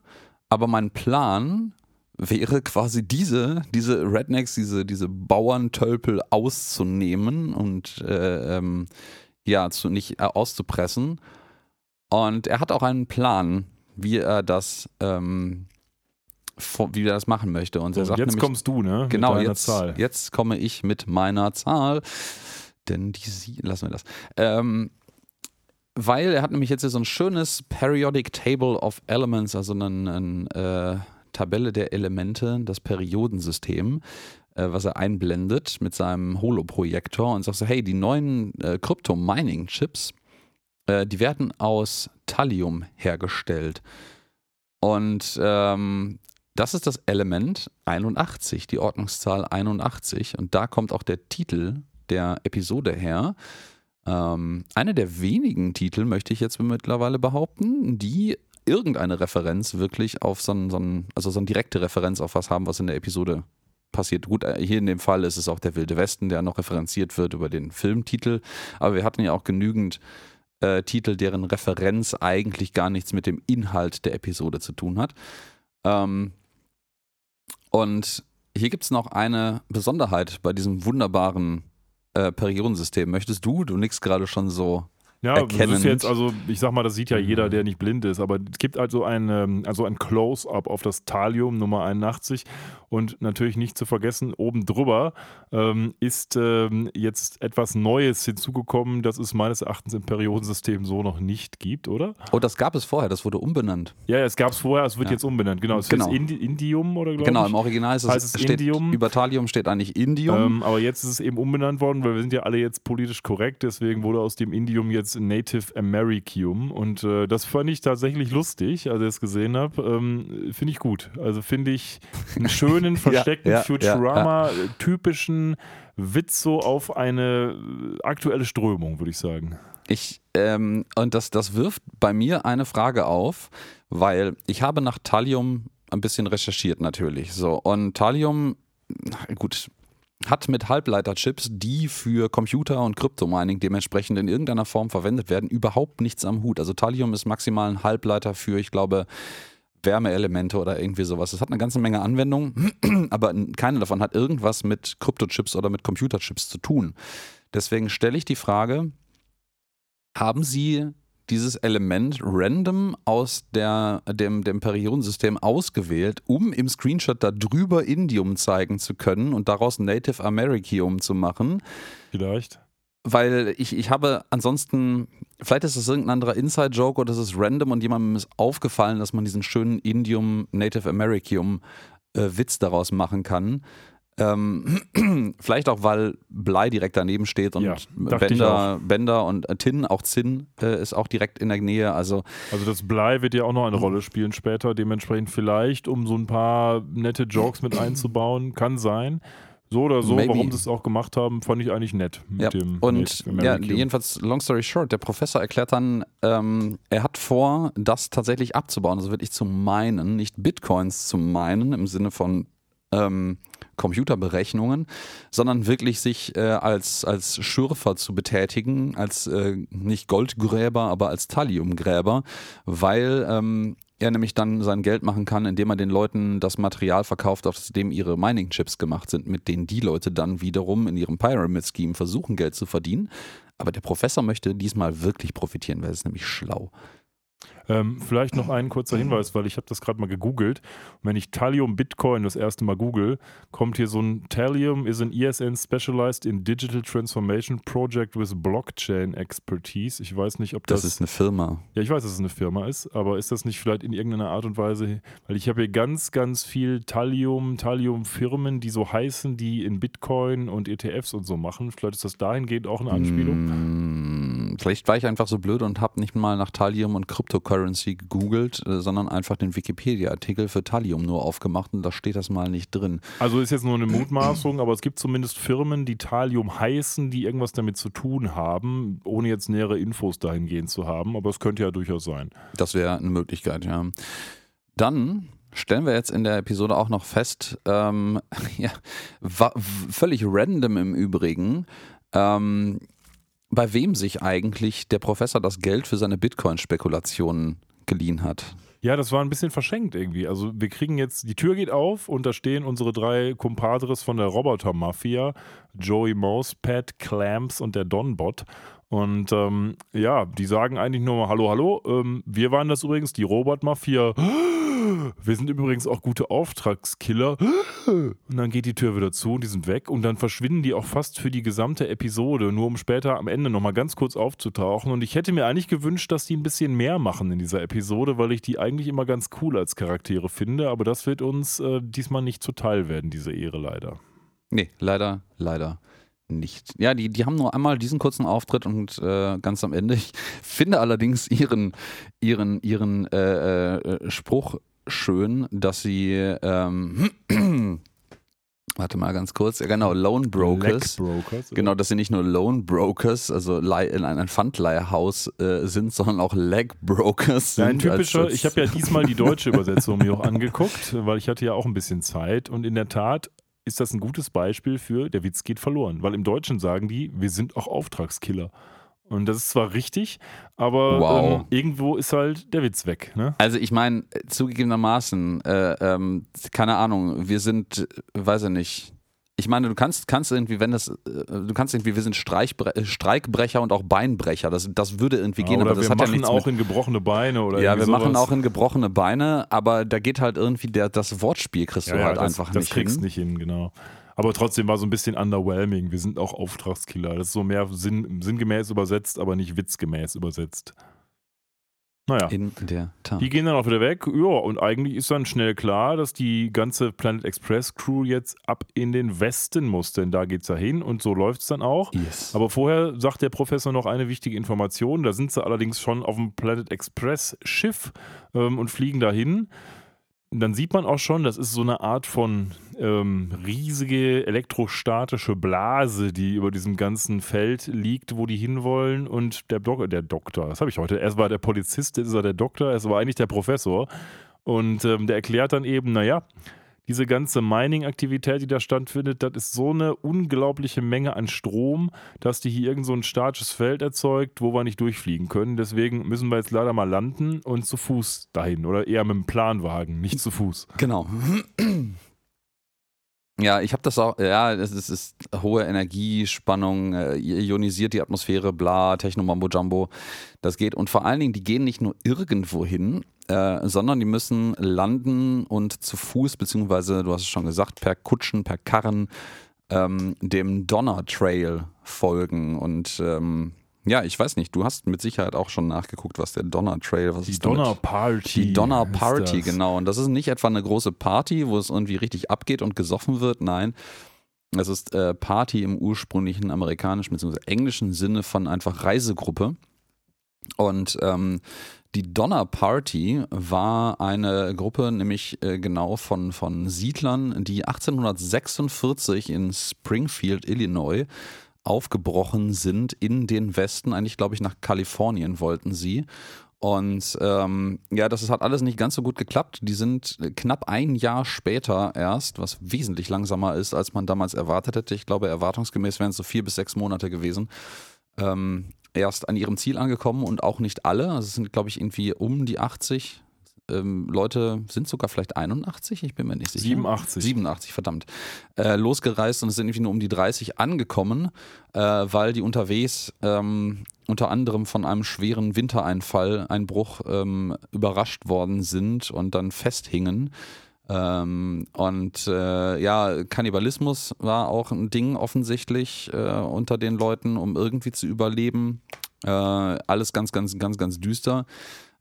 aber mein Plan wäre quasi diese, diese Rednecks, diese, diese Bauerntölpel auszunehmen und äh, ähm, ja, zu, nicht äh, auszupressen. Und er hat auch einen Plan, wie er das, ähm, wie er das machen möchte. Und er sagt jetzt nämlich, kommst du, ne? Genau, jetzt, Zahl. jetzt komme ich mit meiner Zahl. Denn die sie, lassen wir das. Ähm, weil er hat nämlich jetzt hier so ein schönes Periodic Table of Elements, also eine, eine äh, Tabelle der Elemente, das Periodensystem, äh, was er einblendet mit seinem Holoprojektor und sagt so, hey, die neuen äh, Crypto-Mining-Chips, äh, die werden aus Thallium hergestellt. Und ähm, das ist das Element 81, die Ordnungszahl 81. Und da kommt auch der Titel der Episode her. Ähm, eine der wenigen Titel, möchte ich jetzt mittlerweile behaupten, die irgendeine Referenz wirklich auf so ein, so ein, also so eine direkte Referenz auf was haben, was in der Episode passiert. Gut, äh, hier in dem Fall ist es auch der Wilde Westen, der noch referenziert wird über den Filmtitel. Aber wir hatten ja auch genügend äh, Titel, deren Referenz eigentlich gar nichts mit dem Inhalt der Episode zu tun hat. Ähm, und hier gibt es noch eine Besonderheit bei diesem wunderbaren äh, Periodensystem. Möchtest du? Du nix gerade schon so. Ja, das erkennend. ist jetzt, also ich sag mal, das sieht ja jeder, der nicht blind ist, aber es gibt also ein, ähm, also ein Close-Up auf das Thallium Nummer 81 und natürlich nicht zu vergessen, oben drüber ähm, ist ähm, jetzt etwas Neues hinzugekommen, das es meines Erachtens im Periodensystem so noch nicht gibt, oder? Oh, das gab es vorher, das wurde umbenannt. Ja, es gab es vorher, es wird Ja. jetzt umbenannt, genau. Es Genau. heißt Indi Indium oder glaube Genau, ich. im Original ist es, heißt es steht, Indium. über Thalium steht eigentlich Indium. Ähm, aber jetzt ist es eben umbenannt worden, weil wir sind ja alle jetzt politisch korrekt, deswegen wurde aus dem Indium jetzt Native Americium und äh, das fand ich tatsächlich lustig, als ich es gesehen habe. Ähm, finde ich gut. Also finde ich einen schönen, versteckten, ja, ja, Futurama-typischen Witz so auf eine äh, aktuelle Strömung, würde ich sagen. Ich, ähm, und das, das wirft bei mir eine Frage auf, weil ich habe nach Thallium ein bisschen recherchiert natürlich. So, und Thallium, gut, hat mit Halbleiterchips, die für Computer und Kryptomining dementsprechend in irgendeiner Form verwendet werden, überhaupt nichts am Hut. Also Thallium ist maximal ein Halbleiter für, ich glaube, Wärmeelemente oder irgendwie sowas. Es hat eine ganze Menge Anwendungen, aber keine davon hat irgendwas mit Kryptochips oder mit Computerchips zu tun. Deswegen stelle ich die Frage, haben Sie dieses Element random aus der, dem, dem Periodensystem ausgewählt, um im Screenshot da drüber Indium zeigen zu können und daraus Native Americium zu machen? Vielleicht. Weil ich, ich habe ansonsten, vielleicht ist es irgendein anderer Inside-Joke oder es ist random und jemandem ist aufgefallen, dass man diesen schönen Indium Native Americium äh, Witz daraus machen kann. Ähm, vielleicht auch, weil Blei direkt daneben steht und Ja, Bänder, Bänder und äh, Tin, auch Zinn äh, ist auch direkt in der Nähe. Also Also das Blei wird ja auch noch eine Rolle spielen später, dementsprechend vielleicht, um so ein paar nette Jokes mit einzubauen, kann sein. So oder so, Maybe. warum sie es auch gemacht haben, fand ich eigentlich nett. Mit Ja, dem und Native ja, jedenfalls, long story short, der Professor erklärt dann, ähm, er hat vor, das tatsächlich abzubauen, also wirklich zu meinen, nicht Bitcoins zu meinen im Sinne von ähm, Computerberechnungen, sondern wirklich sich äh, als, als Schürfer zu betätigen, als äh, nicht Goldgräber, aber als Thalliumgräber, weil ähm, er nämlich dann sein Geld machen kann, indem er den Leuten das Material verkauft, aus dem ihre Mining-Chips gemacht sind, mit denen die Leute dann wiederum in ihrem Pyramid-Scheme versuchen, Geld zu verdienen. Aber der Professor möchte diesmal wirklich profitieren, weil er ist nämlich schlau. Ähm, vielleicht noch ein kurzer Hinweis, weil ich habe das gerade mal gegoogelt. Und wenn ich Thallium Bitcoin das erste Mal google, kommt hier so ein Thallium is an ESN specialized in Digital Transformation Project with Blockchain Expertise. Ich weiß nicht, ob Das, das, ist eine Firma. Ja, ich weiß, dass es eine Firma ist, aber ist das nicht vielleicht in irgendeiner Art und Weise, weil ich habe hier ganz, ganz viel Thallium, Thallium-Firmen, die so heißen, die in Bitcoin und ETFs und so machen. Vielleicht ist das dahingehend auch eine Anspielung. Mm, Vielleicht war ich einfach so blöd und habe nicht mal nach Thallium und Cryptocurrency gegoogelt, äh, sondern einfach den Wikipedia-Artikel für Thallium nur aufgemacht und da steht das mal nicht drin. Also ist jetzt nur eine Mutmaßung, aber es gibt zumindest Firmen, die Thallium heißen, die irgendwas damit zu tun haben, ohne jetzt nähere Infos dahingehend zu haben. Aber es könnte ja durchaus sein. Das wäre eine Möglichkeit, ja. Dann stellen wir jetzt in der Episode auch noch fest, ähm, ja, völlig random im Übrigen, ähm, bei wem sich eigentlich der Professor das Geld für seine Bitcoin-Spekulationen geliehen hat. Ja, das war ein bisschen verschenkt irgendwie. Also wir kriegen jetzt, die Tür geht auf und da stehen unsere drei Compadres von der Roboter-Mafia, Joey Mouse, Pat Clamps und der Donbot. Und ähm, ja, die sagen eigentlich nur mal Hallo, hallo. Ähm, wir waren das übrigens, die Robot-Mafia. Wir sind übrigens auch gute Auftragskiller. Und dann geht die Tür wieder zu und die sind weg. Und dann verschwinden die auch fast für die gesamte Episode, nur um später am Ende nochmal ganz kurz aufzutauchen. Und ich hätte mir eigentlich gewünscht, dass die ein bisschen mehr machen in dieser Episode, weil ich die eigentlich immer ganz cool als Charaktere finde. Aber das wird uns äh, diesmal nicht zuteil werden, diese Ehre leider. Nee, leider, leider nicht. Ja, die, die haben nur einmal diesen kurzen Auftritt und äh, ganz am Ende. Ich finde allerdings ihren, ihren, ihren äh, äh, Spruch schön, dass sie ähm, Warte mal ganz kurz. Ja, genau, Loan Brokers. Brokers genau, dass sie nicht nur Loan Brokers, also in ein Pfandleihhaus äh, sind, sondern auch Leg Brokers. Ja, ein typischer, ich habe ja diesmal die deutsche Übersetzung mir auch angeguckt, weil ich hatte ja auch ein bisschen Zeit. Und in der Tat ist das ein gutes Beispiel für, der Witz geht verloren. Weil im Deutschen sagen die, wir sind auch Auftragskiller. Und das ist zwar richtig, aber wow. ähm, irgendwo ist halt der Witz weg. Ne? Also ich meine, zugegebenermaßen, äh, ähm, keine Ahnung, wir sind, weiß ich nicht, ich meine, du kannst, kannst irgendwie, wenn das, äh, du kannst irgendwie, wir sind Streichbre äh, Streikbrecher und auch Beinbrecher. Das, das würde irgendwie gehen, ja, aber das wir hat machen ja nichts auch in gebrochene Beine oder Ja, wir sowas. machen auch in gebrochene Beine, aber da geht halt irgendwie der, das Wortspiel kriegst ja, du halt das, einfach das nicht kriegst hin. nicht hin, genau. Aber trotzdem war so ein bisschen underwhelming. Wir sind auch Auftragskiller. Das ist so mehr sinn, sinngemäß übersetzt, aber nicht witzgemäß übersetzt. Naja. In der Tat. Die gehen dann auch wieder weg. Ja, und eigentlich ist dann schnell klar, dass die ganze Planet Express Crew jetzt ab in den Westen muss, denn da geht es ja hin und so läuft es dann auch. Yes. Aber vorher sagt der Professor noch eine wichtige Information. Da sind sie allerdings schon auf dem Planet Express Schiff ähm, und fliegen dahin dann sieht man auch schon, das ist so eine Art von ähm, riesige elektrostatische Blase, die über diesem ganzen Feld liegt, wo die hinwollen. Und der, Dok der Doktor, das habe ich heute, erst war der Polizist, jetzt ist er der Doktor, es war eigentlich der Professor. Und ähm, der erklärt dann eben, naja, diese ganze Mining-Aktivität, die da stattfindet, das ist so eine unglaubliche Menge an Strom, dass die hier irgend so ein statisches Feld erzeugt, wo wir nicht durchfliegen können. Deswegen müssen wir jetzt leider mal landen und zu Fuß dahin oder eher mit dem Planwagen, nicht zu Fuß. Genau. Ja, ich habe das auch, ja, es ist, ist, hohe Energiespannung, äh, ionisiert die Atmosphäre, bla, Techno-Mambo Jumbo. Das geht. Und vor allen Dingen, die gehen nicht nur irgendwo hin, äh, sondern die müssen landen und zu Fuß, beziehungsweise, du hast es schon gesagt, per Kutschen, per Karren, ähm, dem Donner Trail folgen. Und ähm, ja, ich weiß nicht, du hast mit Sicherheit auch schon nachgeguckt, was der Donner Trail, was die ist Donner Party. Die Donner Party, genau. Und das ist nicht etwa eine große Party, wo es irgendwie richtig abgeht und gesoffen wird. Nein, es ist äh, Party im ursprünglichen amerikanischen bzw. englischen Sinne von einfach Reisegruppe. Und ähm, die Donner Party war eine Gruppe, nämlich äh, genau von, von Siedlern, die 1846 in Springfield, Illinois, aufgebrochen sind in den Westen. Eigentlich, glaube ich, nach Kalifornien wollten sie. Und ähm, ja, das hat alles nicht ganz so gut geklappt. Die sind knapp ein Jahr später erst, was wesentlich langsamer ist, als man damals erwartet hätte. Ich glaube, erwartungsgemäß wären es so vier bis sechs Monate gewesen. Ähm, erst an ihrem Ziel angekommen und auch nicht alle. Also es sind, glaube ich, irgendwie um die 80 ähm, Leute, sind sogar vielleicht 81, ich bin mir nicht sicher. 87. 87, verdammt. Äh, losgereist und es sind irgendwie nur um die 30 angekommen, äh, weil die unterwegs ähm, unter anderem von einem schweren Wintereinfall, Einbruch ähm, überrascht worden sind und dann festhingen. Ähm, und äh, ja, Kannibalismus war auch ein Ding offensichtlich äh, unter den Leuten, um irgendwie zu überleben. Äh, alles ganz, ganz, ganz, ganz düster.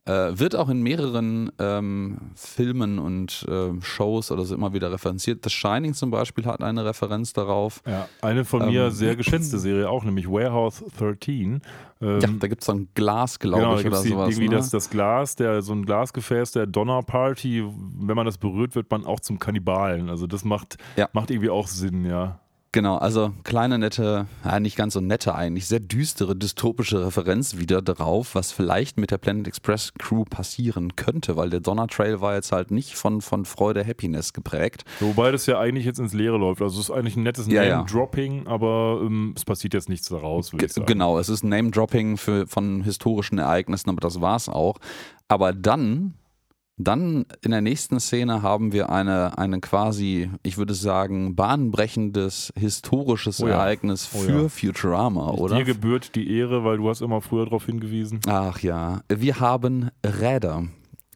Äh, wird auch in mehreren ähm, Filmen und äh, Shows oder so immer wieder referenziert. The Shining zum Beispiel hat eine Referenz darauf. Ja, eine von mir Ähm, sehr geschätzte Serie auch, nämlich Warehouse 13. Ähm, ja, da gibt es so ein Glas, glaube Genau, ich, oder es sowas. irgendwie ne? das, das Glas, der, so ein Glasgefäß der Donner Party. Wenn man das berührt, wird man auch zum Kannibalen. Also das macht, Ja. macht irgendwie auch Sinn, ja. Genau, also kleine, nette, ja, nicht ganz so nette eigentlich, sehr düstere, dystopische Referenz wieder darauf, was vielleicht mit der Planet Express Crew passieren könnte, weil der Donner Trail war jetzt halt nicht von, von Freude, Happiness geprägt. Wobei das ja eigentlich jetzt ins Leere läuft. Also es ist eigentlich ein nettes Ja, ja. Name-Dropping, aber ähm, es passiert jetzt nichts daraus, würde ich sagen. genau, es ist Name-Dropping von historischen Ereignissen, aber das war's auch. Aber dann, dann in der nächsten Szene haben wir eine, eine quasi, ich würde sagen, bahnbrechendes historisches Oh ja. Ereignis Oh für ja. Futurama, oder? Dir gebührt die Ehre, weil du hast immer früher darauf hingewiesen. Ach ja, wir haben Räder.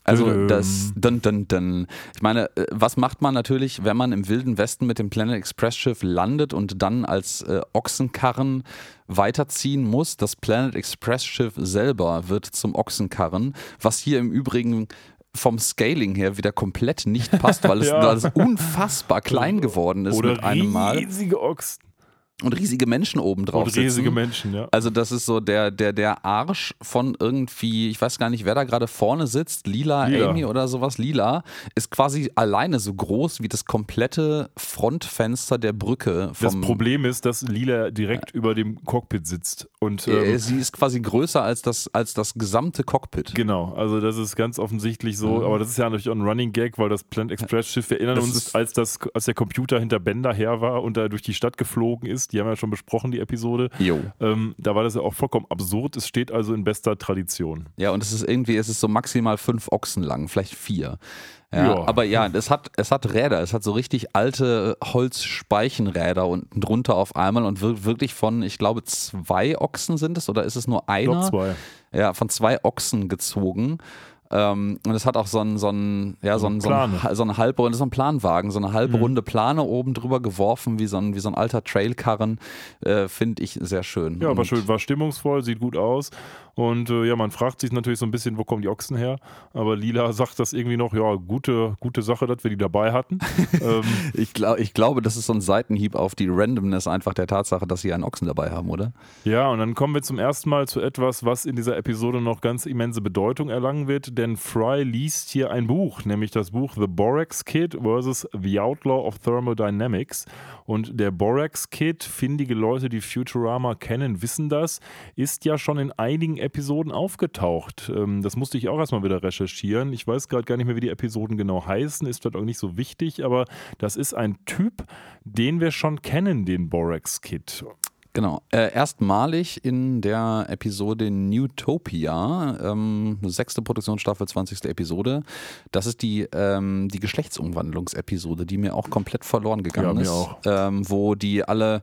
Also Dödüm. das dun, dun, dun. Ich meine, äh, was macht man natürlich, wenn man im wilden Westen mit dem Planet Express Schiff landet und dann als äh, Ochsenkarren weiterziehen muss? Das Planet Express Schiff selber wird zum Ochsenkarren, was hier im Übrigen vom Scaling her wieder komplett nicht passt, weil es, Ja. unfassbar klein geworden ist Oder mit einem Mal riesige Ochsen und riesige Menschen oben drauf und riesige sitzen. Menschen, ja. Also das ist so der, der, der Arsch von irgendwie, ich weiß gar nicht, wer da gerade vorne sitzt, Lila, Lila. Amy oder sowas, Lila, ist quasi alleine so groß wie das komplette Frontfenster der Brücke. Das Problem ist, dass Lila direkt über dem Cockpit sitzt. Und äh, ähm, sie ist quasi größer als das, als das gesamte Cockpit. Genau, also das ist ganz offensichtlich so, Mhm. aber das ist ja natürlich auch ein Running Gag, weil das Planet Express Schiff, wir erinnern Das uns, als, das, als der Computer hinter Bender her war und da durch die Stadt geflogen ist, die haben wir ja schon besprochen, die Episode, Jo. ähm, da war das ja auch vollkommen absurd, es steht also in bester Tradition. Ja, und es ist irgendwie, es ist so maximal fünf Ochsen lang, vielleicht vier. Ja, Ja. Aber ja, es hat, es hat Räder, es hat so richtig alte Holzspeichenräder unten drunter auf einmal und wird wirklich von, ich glaube, zwei Ochsen sind es oder ist es nur Ich einer? glaube zwei. Ja, von zwei Ochsen gezogen. Ähm, und es hat auch so einen, so einen, ja, so einen, so einen, so einen halbrunde, das ist ein Planwagen, so eine halbrunde Plane oben drüber geworfen, wie so ein, wie so ein alter Trailkarren. Äh, Finde ich sehr schön. Ja, war schön, war stimmungsvoll, sieht gut aus. Und äh, ja, man fragt sich natürlich so ein bisschen, wo kommen die Ochsen her? Aber Lila sagt das irgendwie noch, ja, gute, gute Sache, dass wir die dabei hatten. ähm, Ich, glaub, ich glaube, das ist so ein Seitenhieb auf die Randomness einfach der Tatsache, dass sie einen Ochsen dabei haben, oder? Ja, und dann kommen wir zum ersten Mal zu etwas, was in dieser Episode noch ganz immense Bedeutung erlangen wird, denn Fry liest hier ein Buch, nämlich das Buch The Borax Kid vs. The Outlaw of Thermodynamics. Und der Borax Kid, findige Leute, die Futurama kennen, wissen das, ist ja schon in einigen Episoden aufgetaucht. Ähm, das musste ich auch erstmal wieder recherchieren. Ich weiß gerade gar nicht mehr, wie die Episoden genau heißen, ist vielleicht auch nicht so wichtig, aber das ist ein Typ, den wir schon kennen, den Borax Kid. Genau. Äh, erstmalig in der Episode Newtopia, ähm, sechste Produktionsstaffel, 20. Episode. Das ist die, ähm, die Geschlechtsumwandlungsepisode, die mir auch komplett verloren gegangen Ja, ist. Ähm, wo die alle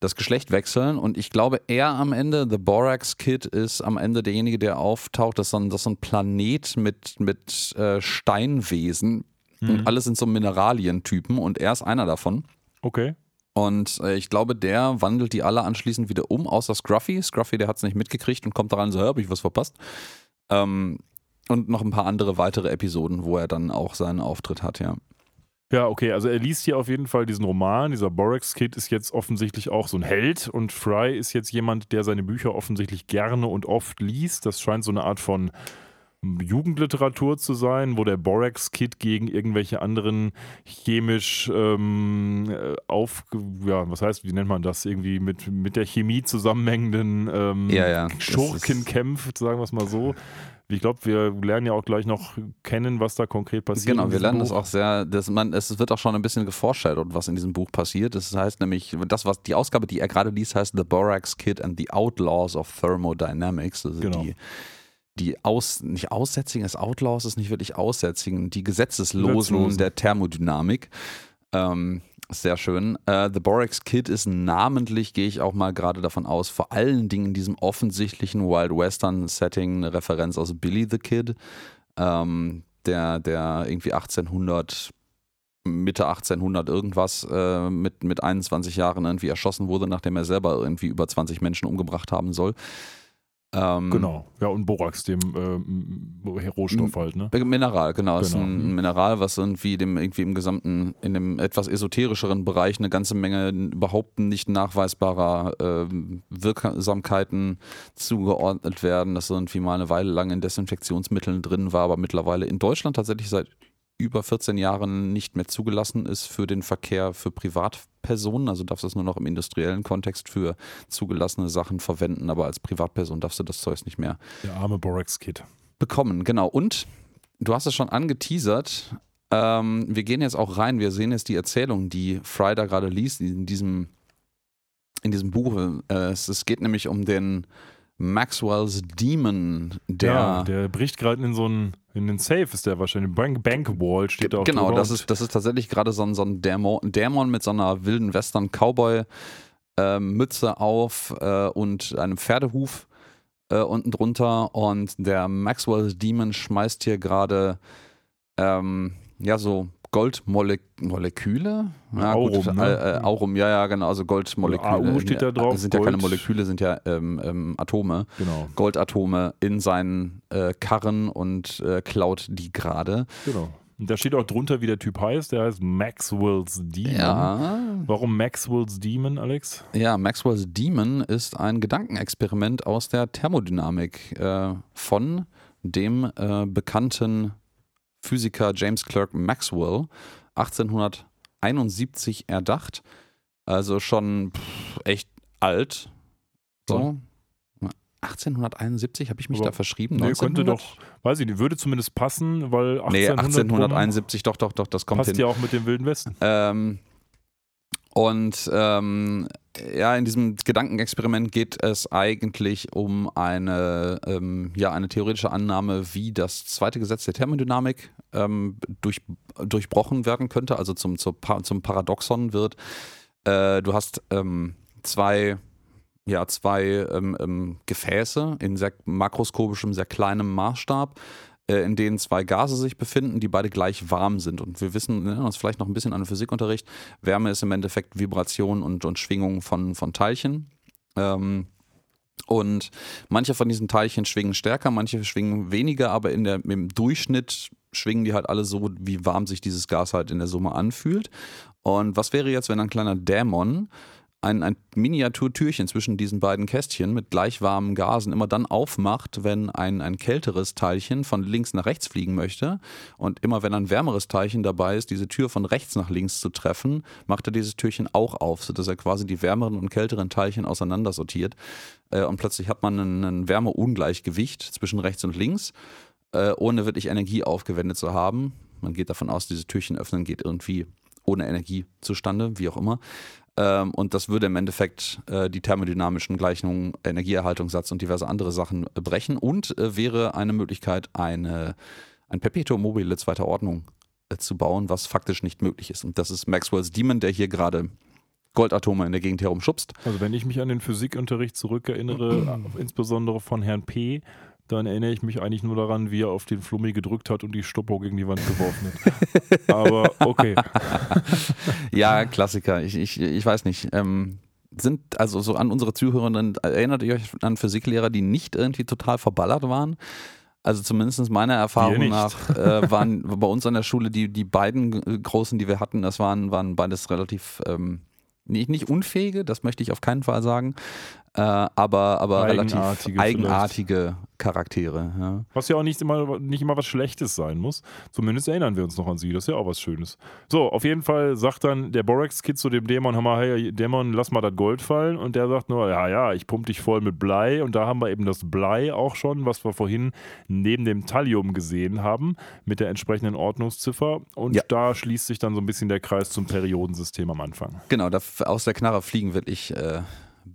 das Geschlecht wechseln und ich glaube, er am Ende, The Borax Kid, ist am Ende derjenige, der auftaucht. Das ist so ein, das ist ein Planet mit, mit äh, Steinwesen Mhm. und alles sind so Mineralientypen und er ist einer davon. Okay. Und äh, ich glaube, der wandelt die alle anschließend wieder um, außer Scruffy. Scruffy, der hat es nicht mitgekriegt und kommt daran so, habe ich was verpasst. Ähm, und noch ein paar andere weitere Episoden, wo er dann auch seinen Auftritt hat, ja. Ja, okay, also er liest hier auf jeden Fall diesen Roman. Dieser Borax Kid ist jetzt offensichtlich auch so ein Held und Fry ist jetzt jemand, der seine Bücher offensichtlich gerne und oft liest. Das scheint so eine Art von Jugendliteratur zu sein, wo der Borax Kid gegen irgendwelche anderen chemisch ähm, äh, auf, ja, was heißt, wie nennt man das, irgendwie mit, mit der Chemie zusammenhängenden ähm, Ja, ja, Schurken kämpft, sagen wir es mal so. Ich glaube, wir lernen ja auch gleich noch kennen, was da konkret passiert. Genau, wir lernen das Buch. auch sehr, das, man, es wird auch schon ein bisschen geforscht, was in diesem Buch passiert. Das heißt nämlich, das, was die Ausgabe, die er gerade liest, heißt The Borax Kid and the Outlaws of Thermodynamics. Also Genau. die, die Aus, nicht Aussätzigen, das Outlaws ist nicht wirklich Aussätzigen, die Gesetzeslosen, Gesetzlosen. der Thermodynamik. Ähm, sehr schön. Äh, The Borax Kid ist namentlich, gehe ich auch mal gerade davon aus, vor allen Dingen in diesem offensichtlichen Wild Western Setting eine Referenz aus Billy the Kid, ähm, der, der irgendwie 1800 Mitte 1800 irgendwas äh, mit, mit 21 Jahren irgendwie erschossen wurde, nachdem er selber irgendwie über 20 Menschen umgebracht haben soll. Ähm, Genau. Ja, und Borax, dem äh, Rohstoff halt, ne? Mineral, genau. Es ist Genau. ein Mineral, was irgendwie dem irgendwie im gesamten, in dem etwas esoterischeren Bereich eine ganze Menge überhaupt nicht nachweisbarer ähm, Wirksamkeiten zugeordnet werden. Das irgendwie mal eine Weile lang in Desinfektionsmitteln drin war, aber mittlerweile in Deutschland tatsächlich seit über 14 Jahren nicht mehr zugelassen ist für den Verkehr für Privatpersonen. Also darfst du es nur noch im industriellen Kontext für zugelassene Sachen verwenden, aber als Privatperson darfst du das Zeug nicht mehr Der arme Borax-Kid. bekommen, genau. Und du hast es schon angeteasert. Ähm, wir gehen jetzt auch rein. Wir sehen jetzt die Erzählung, die Fry da gerade liest in diesem, in diesem Buch. Äh, es, es geht nämlich um den Maxwell's Demon, der. ja, der bricht gerade in so einen, in den Safe, ist der wahrscheinlich. Bank, Bankwall steht da auch genau, das ist, das ist tatsächlich gerade so ein, so ein Dämon, Dämon mit so einer wilden Western-Cowboy-Mütze auf äh, und einem Pferdehuf äh, unten drunter. Und der Maxwell's Demon schmeißt hier gerade ähm, ja so Goldmoleküle. Ja, Aurum, gut, ne? äh, äh, Aurum, ja, ja, genau, also Goldmoleküle. AU steht da drauf, Das sind ja keine Gold. Moleküle, sind ja ähm, ähm, Atome. Genau, Goldatome in seinen äh, Karren und äh, klaut die gerade. genau. Und da steht auch drunter, wie der Typ heißt. Der heißt Maxwell's Demon. Ja, Warum Maxwell's Demon, Alex? Ja, Maxwell's Demon ist ein Gedankenexperiment aus der Thermodynamik äh, von dem äh, bekannten Physiker James Clerk Maxwell 1871 erdacht. Also schon pff, echt alt. So. 1871 habe ich mich Aber- da verschrieben. Nee, könnte 1900? doch, weiß ich nicht, würde zumindest passen, weil 1800 Nee, rum 1871, doch, doch, doch, das kommt passt hin. ja auch mit dem Wilden Westen. Ähm, und ähm, ja, in diesem Gedankenexperiment geht es eigentlich um eine, ähm, ja, eine theoretische Annahme, wie das zweite Gesetz der Thermodynamik ähm, durch, durchbrochen werden könnte, also zum, zur zum Paradoxon wird. Äh, du hast ähm, zwei, ja, zwei ähm, ähm, Gefäße in sehr makroskopischem, sehr kleinem Maßstab in denen zwei Gase sich befinden, die beide gleich warm sind. Und wir wissen, ne, uns vielleicht noch ein bisschen an den Physikunterricht, Wärme ist im Endeffekt Vibration und, und Schwingung von, von Teilchen. Ähm, und manche von diesen Teilchen schwingen stärker, manche schwingen weniger, aber in der, im Durchschnitt schwingen die halt alle so, wie warm sich dieses Gas halt in der Summe anfühlt. Und was wäre jetzt, wenn ein kleiner Dämon ein, ein Miniaturtürchen zwischen diesen beiden Kästchen mit gleich warmen Gasen immer dann aufmacht, wenn ein, ein kälteres Teilchen von links nach rechts fliegen möchte. Und immer wenn ein wärmeres Teilchen dabei ist, diese Tür von rechts nach links zu treffen, macht er dieses Türchen auch auf, sodass er quasi die wärmeren und kälteren Teilchen auseinandersortiert. Äh, Und plötzlich hat man ein, Wärmeungleichgewicht zwischen rechts und links, äh, ohne wirklich Energie aufgewendet zu haben. Man geht davon aus, diese Türchen öffnen geht irgendwie ohne Energie zustande, wie auch immer. Ähm, und das würde im Endeffekt äh, die thermodynamischen Gleichungen, Energieerhaltungssatz und diverse andere Sachen äh, brechen und äh, wäre eine Möglichkeit, eine, ein Perpetuum mobile zweiter Ordnung äh, zu bauen, was faktisch nicht möglich ist. Und das ist Maxwell's Demon, der hier gerade Goldatome in der Gegend herumschubst. Also wenn ich mich an den Physikunterricht zurückerinnere, insbesondere von Herrn P., dann erinnere ich mich eigentlich nur daran, wie er auf den Flummi gedrückt hat und die Stoppuhr gegen die Wand geworfen hat. Aber okay. Ja, Klassiker. Ich, ich, ich weiß nicht. Ähm, sind also so an unsere Zuhörenden, erinnert ihr euch an Physiklehrer, die nicht irgendwie total verballert waren? Also zumindest meiner Erfahrung nach äh, waren bei uns an der Schule die, die beiden äh, großen, die wir hatten, das waren, waren beides relativ ähm, nicht, nicht unfähige, das möchte ich auf keinen Fall sagen, äh, aber, aber relativ Eigenartige eigenartige Charaktere. Ja. Was ja auch nicht immer, nicht immer was Schlechtes sein muss. Zumindest erinnern wir uns noch an sie. Das ist ja auch was Schönes. So, auf jeden Fall sagt dann der Borax-Kid zu dem Dämon, hör mal, hey, Dämon, lass mal das Gold fallen. Und der sagt nur, ja, ja, ich pump dich voll mit Blei. Und da haben wir eben das Blei auch schon, was wir vorhin neben dem Thallium gesehen haben, mit der entsprechenden Ordnungsziffer. Und Ja. da schließt sich dann so ein bisschen der Kreis zum Periodensystem am Anfang. Genau, da, aus der Knarre fliegen wirklich äh,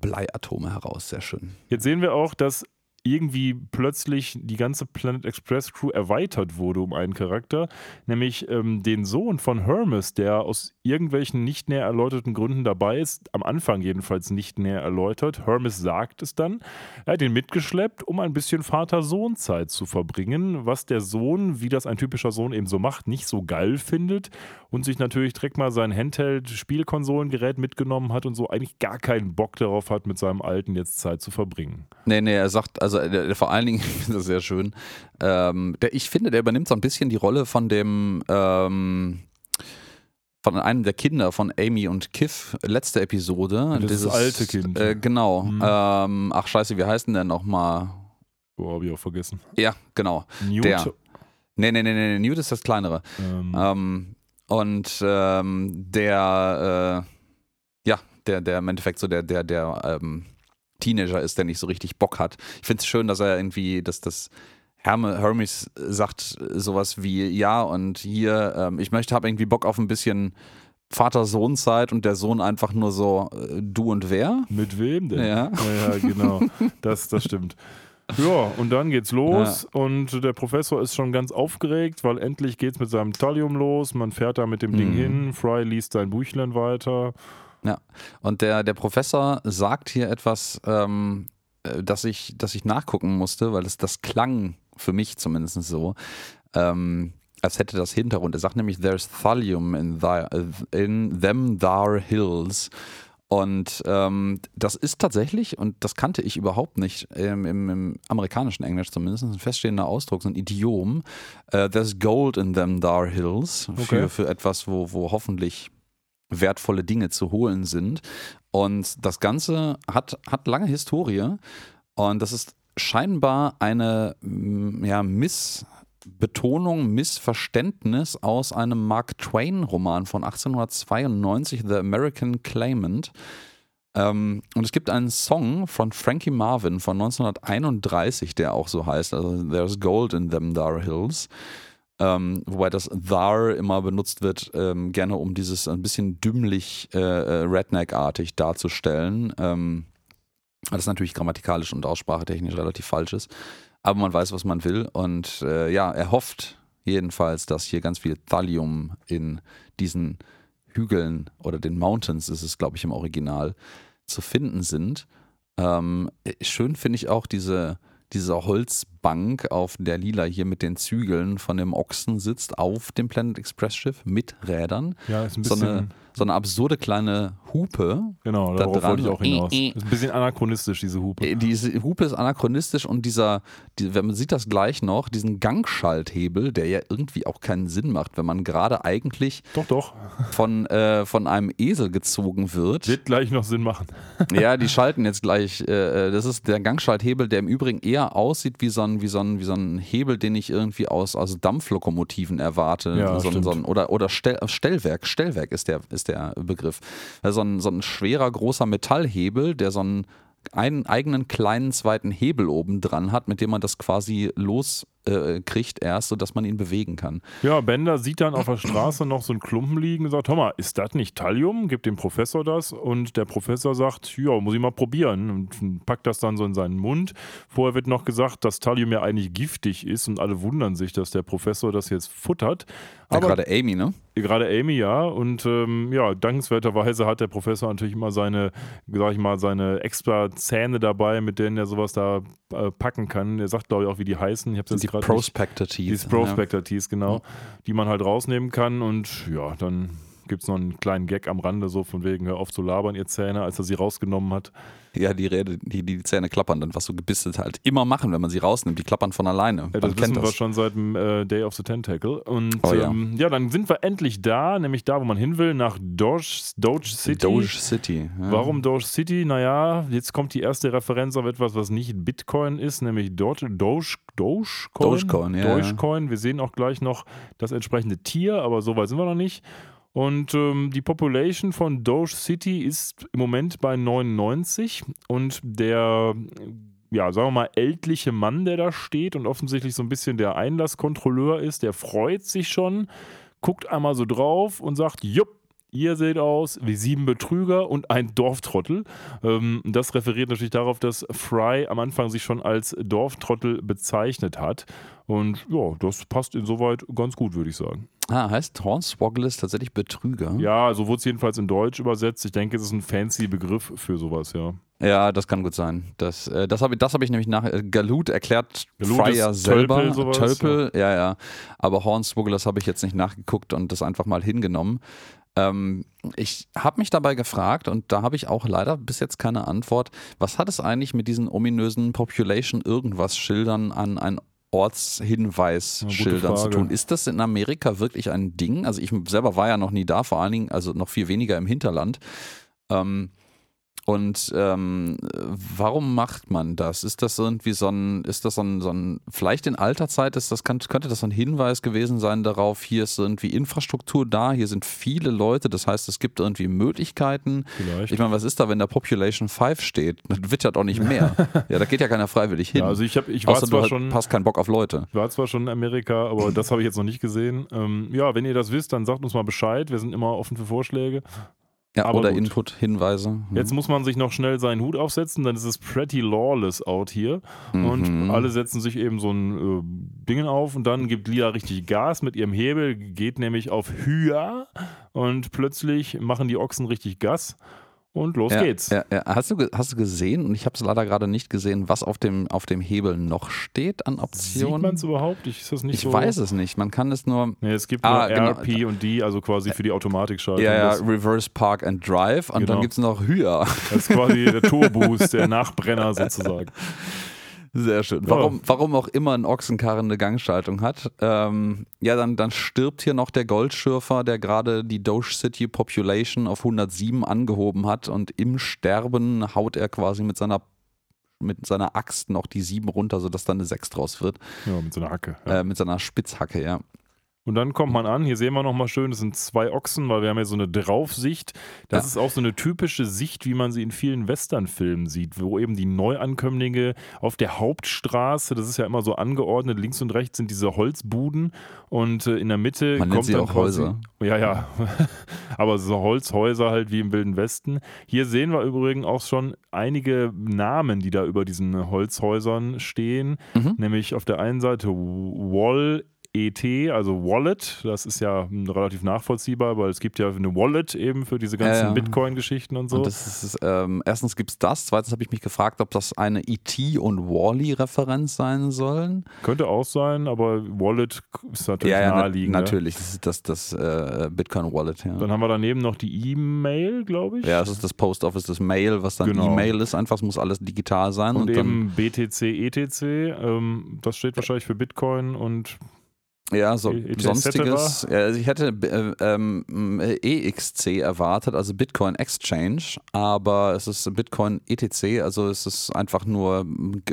Bleiatome heraus, sehr schön. Jetzt sehen wir auch, dass irgendwie plötzlich die ganze Planet Express Crew erweitert wurde um einen Charakter, nämlich ähm, den Sohn von Hermes, der aus irgendwelchen nicht näher erläuterten Gründen dabei ist, am Anfang jedenfalls nicht näher erläutert. Hermes sagt es dann. Er hat ihn mitgeschleppt, um ein bisschen Vater-Sohn-Zeit zu verbringen, was der Sohn, wie das ein typischer Sohn eben so macht, nicht so geil findet und sich natürlich direkt mal sein Handheld-Spielkonsolengerät mitgenommen hat und so eigentlich gar keinen Bock darauf hat, mit seinem Alten jetzt Zeit zu verbringen. Nee, nee, er sagt, also Also äh, vor allen Dingen, ich finde das sehr schön. Ähm, der, ich finde, der übernimmt so ein bisschen die Rolle von dem ähm, von einem der Kinder von Amy und Kiff, letzte Episode. Das Dieses, alte Kind. Äh, genau. Mhm. Ähm, ach scheiße, wie heißt denn der nochmal? Boah, hab ich auch vergessen. Ja, genau. Newt. Der. Nee, nee, nee, nee, Newt ist das kleinere. Ähm, Ähm, und ähm, der, äh, ja, der, der im Endeffekt so der, der, der ähm, Teenager ist, der nicht so richtig Bock hat. Ich finde es schön, dass er irgendwie, dass das Herme, Hermes sagt sowas wie, ja, und hier, ähm, ich möchte, habe irgendwie Bock auf ein bisschen Vater-Sohn-Zeit und der Sohn einfach nur so, äh, du und wer? Mit wem denn? Ja. Ja, ja, genau. Das, das stimmt. Ja, und dann geht's los und der Professor ist schon ganz aufgeregt, weil endlich geht's mit seinem Thallium los. Man fährt da mit dem Ding Mhm. hin. Fry liest sein Büchlein weiter. Und der, der Professor sagt hier etwas, ähm, äh, dass, ich, dass ich nachgucken musste, weil es das klang für mich zumindest so, ähm, als hätte das Hintergrund. Er sagt nämlich, there's thallium in, thy, in them thar hills. Und ähm, das ist tatsächlich, und das kannte ich überhaupt nicht, ähm, im, im amerikanischen Englisch zumindest, ein feststehender Ausdruck, so ein Idiom. Äh, there's gold in them thar hills. Okay. Für, für etwas, wo, wo hoffentlich wertvolle Dinge zu holen sind. Und das Ganze hat, hat lange Historie. Und das ist scheinbar eine mm, ja, Missbetonung, Missverständnis aus einem Mark Twain-Roman von 1892, The American Claimant. Ähm, und es gibt einen Song von Frankie Marvin von 1931, der auch so heißt, also There's Gold in Them Thar Hills. Ähm, wobei das Thar immer benutzt wird, ähm, gerne um dieses ein bisschen dümmlich äh, äh, Redneck-artig darzustellen. Ähm, das natürlich grammatikalisch und aussprachetechnisch relativ falsch ist. Aber man weiß, was man will. Und äh, ja, er hofft jedenfalls, dass hier ganz viel Thallium in diesen Hügeln oder den Mountains, ist es, glaube ich, im Original, zu finden sind. Ähm, schön finde ich auch diese, diese Holzbank, auf der Lila hier mit den Zügeln von dem Ochsen sitzt, auf dem Planet Express Schiff mit Rädern. Ja, ist ein So bisschen. eine, so eine absurde kleine Hupe. genau, da darauf dran wollte ich auch so, hinaus. äh, äh. Ist ein bisschen anachronistisch, diese Hupe. Äh, Diese Hupe ist anachronistisch und dieser, die, wenn man sieht das gleich noch, diesen Gangschalthebel, der ja irgendwie auch keinen Sinn macht, wenn man gerade eigentlich Doch, doch. von, äh, von einem Esel gezogen wird. Wird gleich noch Sinn machen. Ja, die schalten jetzt gleich. Äh, äh, das ist der Gangschalthebel, der im Übrigen eher aussieht wie so ein, wie so ein, wie so ein Hebel, den ich irgendwie aus, aus Dampflokomotiven erwarte. Ja, so, ein- so ein, oder oder Stell, Stellwerk. Stellwerk ist der, ist der Begriff. Also so, ein, so ein schwerer, großer Metallhebel, der so einen, einen eigenen kleinen zweiten Hebel oben dran hat, mit dem man das quasi loskriegt äh, kriegt erst, sodass man ihn bewegen kann. Ja, Bender sieht dann auf der Straße noch so einen Klumpen liegen und sagt, hör mal, ist das nicht Thallium? Gibt dem Professor das und der Professor sagt, ja, muss ich mal probieren und packt das dann so in seinen Mund. Vorher wird noch gesagt, dass Thallium ja eigentlich giftig ist und alle wundern sich, dass der Professor das jetzt futtert. Ja, Aber gerade Amy, ne? Gerade Amy, ja. Und ähm, ja, dankenswerterweise hat der Professor natürlich immer seine, sag ich mal, seine extra Zähne dabei, mit denen er sowas da äh, packen kann. Er sagt, glaube ich, auch, wie die heißen. Ich habe jetzt Die gerade Prospector Teeth. die Prospector Tees, genau, die man halt rausnehmen kann. Und ja, dann gibt es noch einen kleinen Gag am Rande, so von wegen, hör auf zu labern, ihr Zähne, als er sie rausgenommen hat. Ja, die Rede, die, die Zähne klappern dann, was so Gebisse halt immer machen, wenn man sie rausnimmt. Die klappern von alleine. Ja, das wissen kennt wir das. schon seit dem äh, Day of the Tentacle. Und Oh ja. ähm, ja, dann sind wir endlich da, nämlich da, wo man hin will, nach Doge, Doge City. Doge City. Ja. Warum Doge City? Naja, jetzt kommt die erste Referenz auf etwas, was nicht Bitcoin ist, nämlich Doge, Doge, Dogecoin. Dogecoin, ja, Dogecoin. Wir sehen auch gleich noch das entsprechende Tier, aber so weit sind wir noch nicht. Und ähm, die Population von Doge City ist im Moment bei 99 und der, ja, sagen wir mal, ältliche Mann, der da steht und offensichtlich so ein bisschen der Einlasskontrolleur ist, der freut sich schon, guckt einmal so drauf und sagt, jupp, Ihr seht aus wie sieben Betrüger und ein Dorftrottel. Ähm, das referiert natürlich darauf, dass Fry am Anfang sich schon als Dorftrottel bezeichnet hat. Und ja, das passt insoweit ganz gut, würde ich sagen. Ah, heißt Hornswoggle ist tatsächlich Betrüger? Ja, so wurde es jedenfalls in Deutsch übersetzt. Ich denke, es ist ein fancy Begriff für sowas, ja. Ja, das kann gut sein. Das, äh, das habe ich, das hab ich nämlich nach. Äh, Galut erklärt Galut Fry ist ja selber. Tölpel, sowas, Tölpel, ja, ja. Aber Hornswoggle, das habe ich jetzt nicht nachgeguckt und das einfach mal hingenommen. Ähm, ich habe mich dabei gefragt und da habe ich auch leider bis jetzt keine Antwort. Was hat es eigentlich mit diesen ominösen Population irgendwas Schildern an ein Ortshinweisschildern zu tun. Ist das in Amerika wirklich ein Ding? Also ich selber war ja noch nie da, vor allen Dingen, also noch viel weniger im Hinterland. Ähm, und ähm, warum macht man das? Ist das irgendwie so ein, ist das so ein, so ein vielleicht in alter Zeit ist das, könnte das ein Hinweis gewesen sein darauf, hier ist irgendwie Infrastruktur da, hier sind viele Leute, das heißt, es gibt irgendwie Möglichkeiten. Vielleicht. Ich meine, was ist da, wenn da Population 5 steht? Das wird ja doch nicht mehr. ja, da geht ja keiner freiwillig hin. Ja, also ich, hab, ich war Außer zwar schon, hast keinen Bock auf Leute. Ich war zwar schon in Amerika, aber das habe ich jetzt noch nicht gesehen. Ähm, ja, wenn ihr das wisst, dann sagt uns mal Bescheid. Wir sind immer offen für Vorschläge. Ja, Aber oder Input-Hinweise. Mhm. Jetzt muss man sich noch schnell seinen Hut aufsetzen, dann ist es pretty lawless out hier. Mhm. Und alle setzen sich eben so ein äh, Ding auf und dann gibt Lia richtig Gas mit ihrem Hebel, geht nämlich auf Höher und plötzlich machen die Ochsen richtig Gas. Und los ja, geht's. Ja, ja. Hast, du, hast du gesehen, und ich habe es leider gerade nicht gesehen, was auf dem, auf dem Hebel noch steht an Optionen? Sieht man es überhaupt? Ich, ist das nicht ich so? weiß es nicht. Man kann es nur. Nee, es gibt ah, nur genau. RP und D, also quasi für die Automatikschaltung. Ja, ja, Reverse Park and Drive. Und genau. dann gibt es noch Hyar. Das ist quasi der Turboost, der Nachbrenner sozusagen. Sehr schön. Warum, ja. warum auch immer ein Ochsenkarren eine Gangschaltung hat. Ähm, ja, dann, dann stirbt hier noch der Goldschürfer, der gerade die Doge City Population auf 107 angehoben hat und im Sterben haut er quasi mit seiner mit seiner Axt noch die 7 runter, sodass dann eine 6 draus wird. Ja, mit seiner Hacke. Ja. Äh, mit seiner Spitzhacke, ja. Und dann kommt man an, hier sehen wir nochmal schön, das sind zwei Ochsen, weil wir haben ja so eine Draufsicht. Das ja. ist auch so eine typische Sicht, wie man sie in vielen Westernfilmen sieht, wo eben die Neuankömmlinge auf der Hauptstraße, das ist ja immer so angeordnet, links und rechts sind diese Holzbuden und äh, in der Mitte man kommt sie dann auch quasi, Häuser. Ja, ja. Aber so Holzhäuser halt wie im Wilden Westen. Hier sehen wir übrigens auch schon einige Namen, die da über diesen Holzhäusern stehen. Mhm. Nämlich auf der einen Seite Wall ET, also Wallet. Das ist ja relativ nachvollziehbar, weil es gibt ja eine Wallet eben für diese ganzen äh, Bitcoin-Geschichten und so. Und ist, ähm, erstens gibt es das, zweitens habe ich mich gefragt, ob das eine ET und Wally-Referenz sein sollen. Könnte auch sein, aber Wallet ist natürlich ja, ja, naheliegend. natürlich, das ist das, das äh, Bitcoin-Wallet. Ja. Dann haben wir daneben noch die E-Mail, glaube ich. Ja, das ist das Post Office, das Mail, was dann genau. E-Mail ist. Einfach, es muss alles digital sein. Und, und eben BTC, ETC, ähm, das steht wahrscheinlich für Bitcoin und ja, so e sonstiges. Ja, also ich hätte äh, ähm, EXC erwartet, also Bitcoin Exchange, aber es ist Bitcoin ETC, also es ist einfach nur,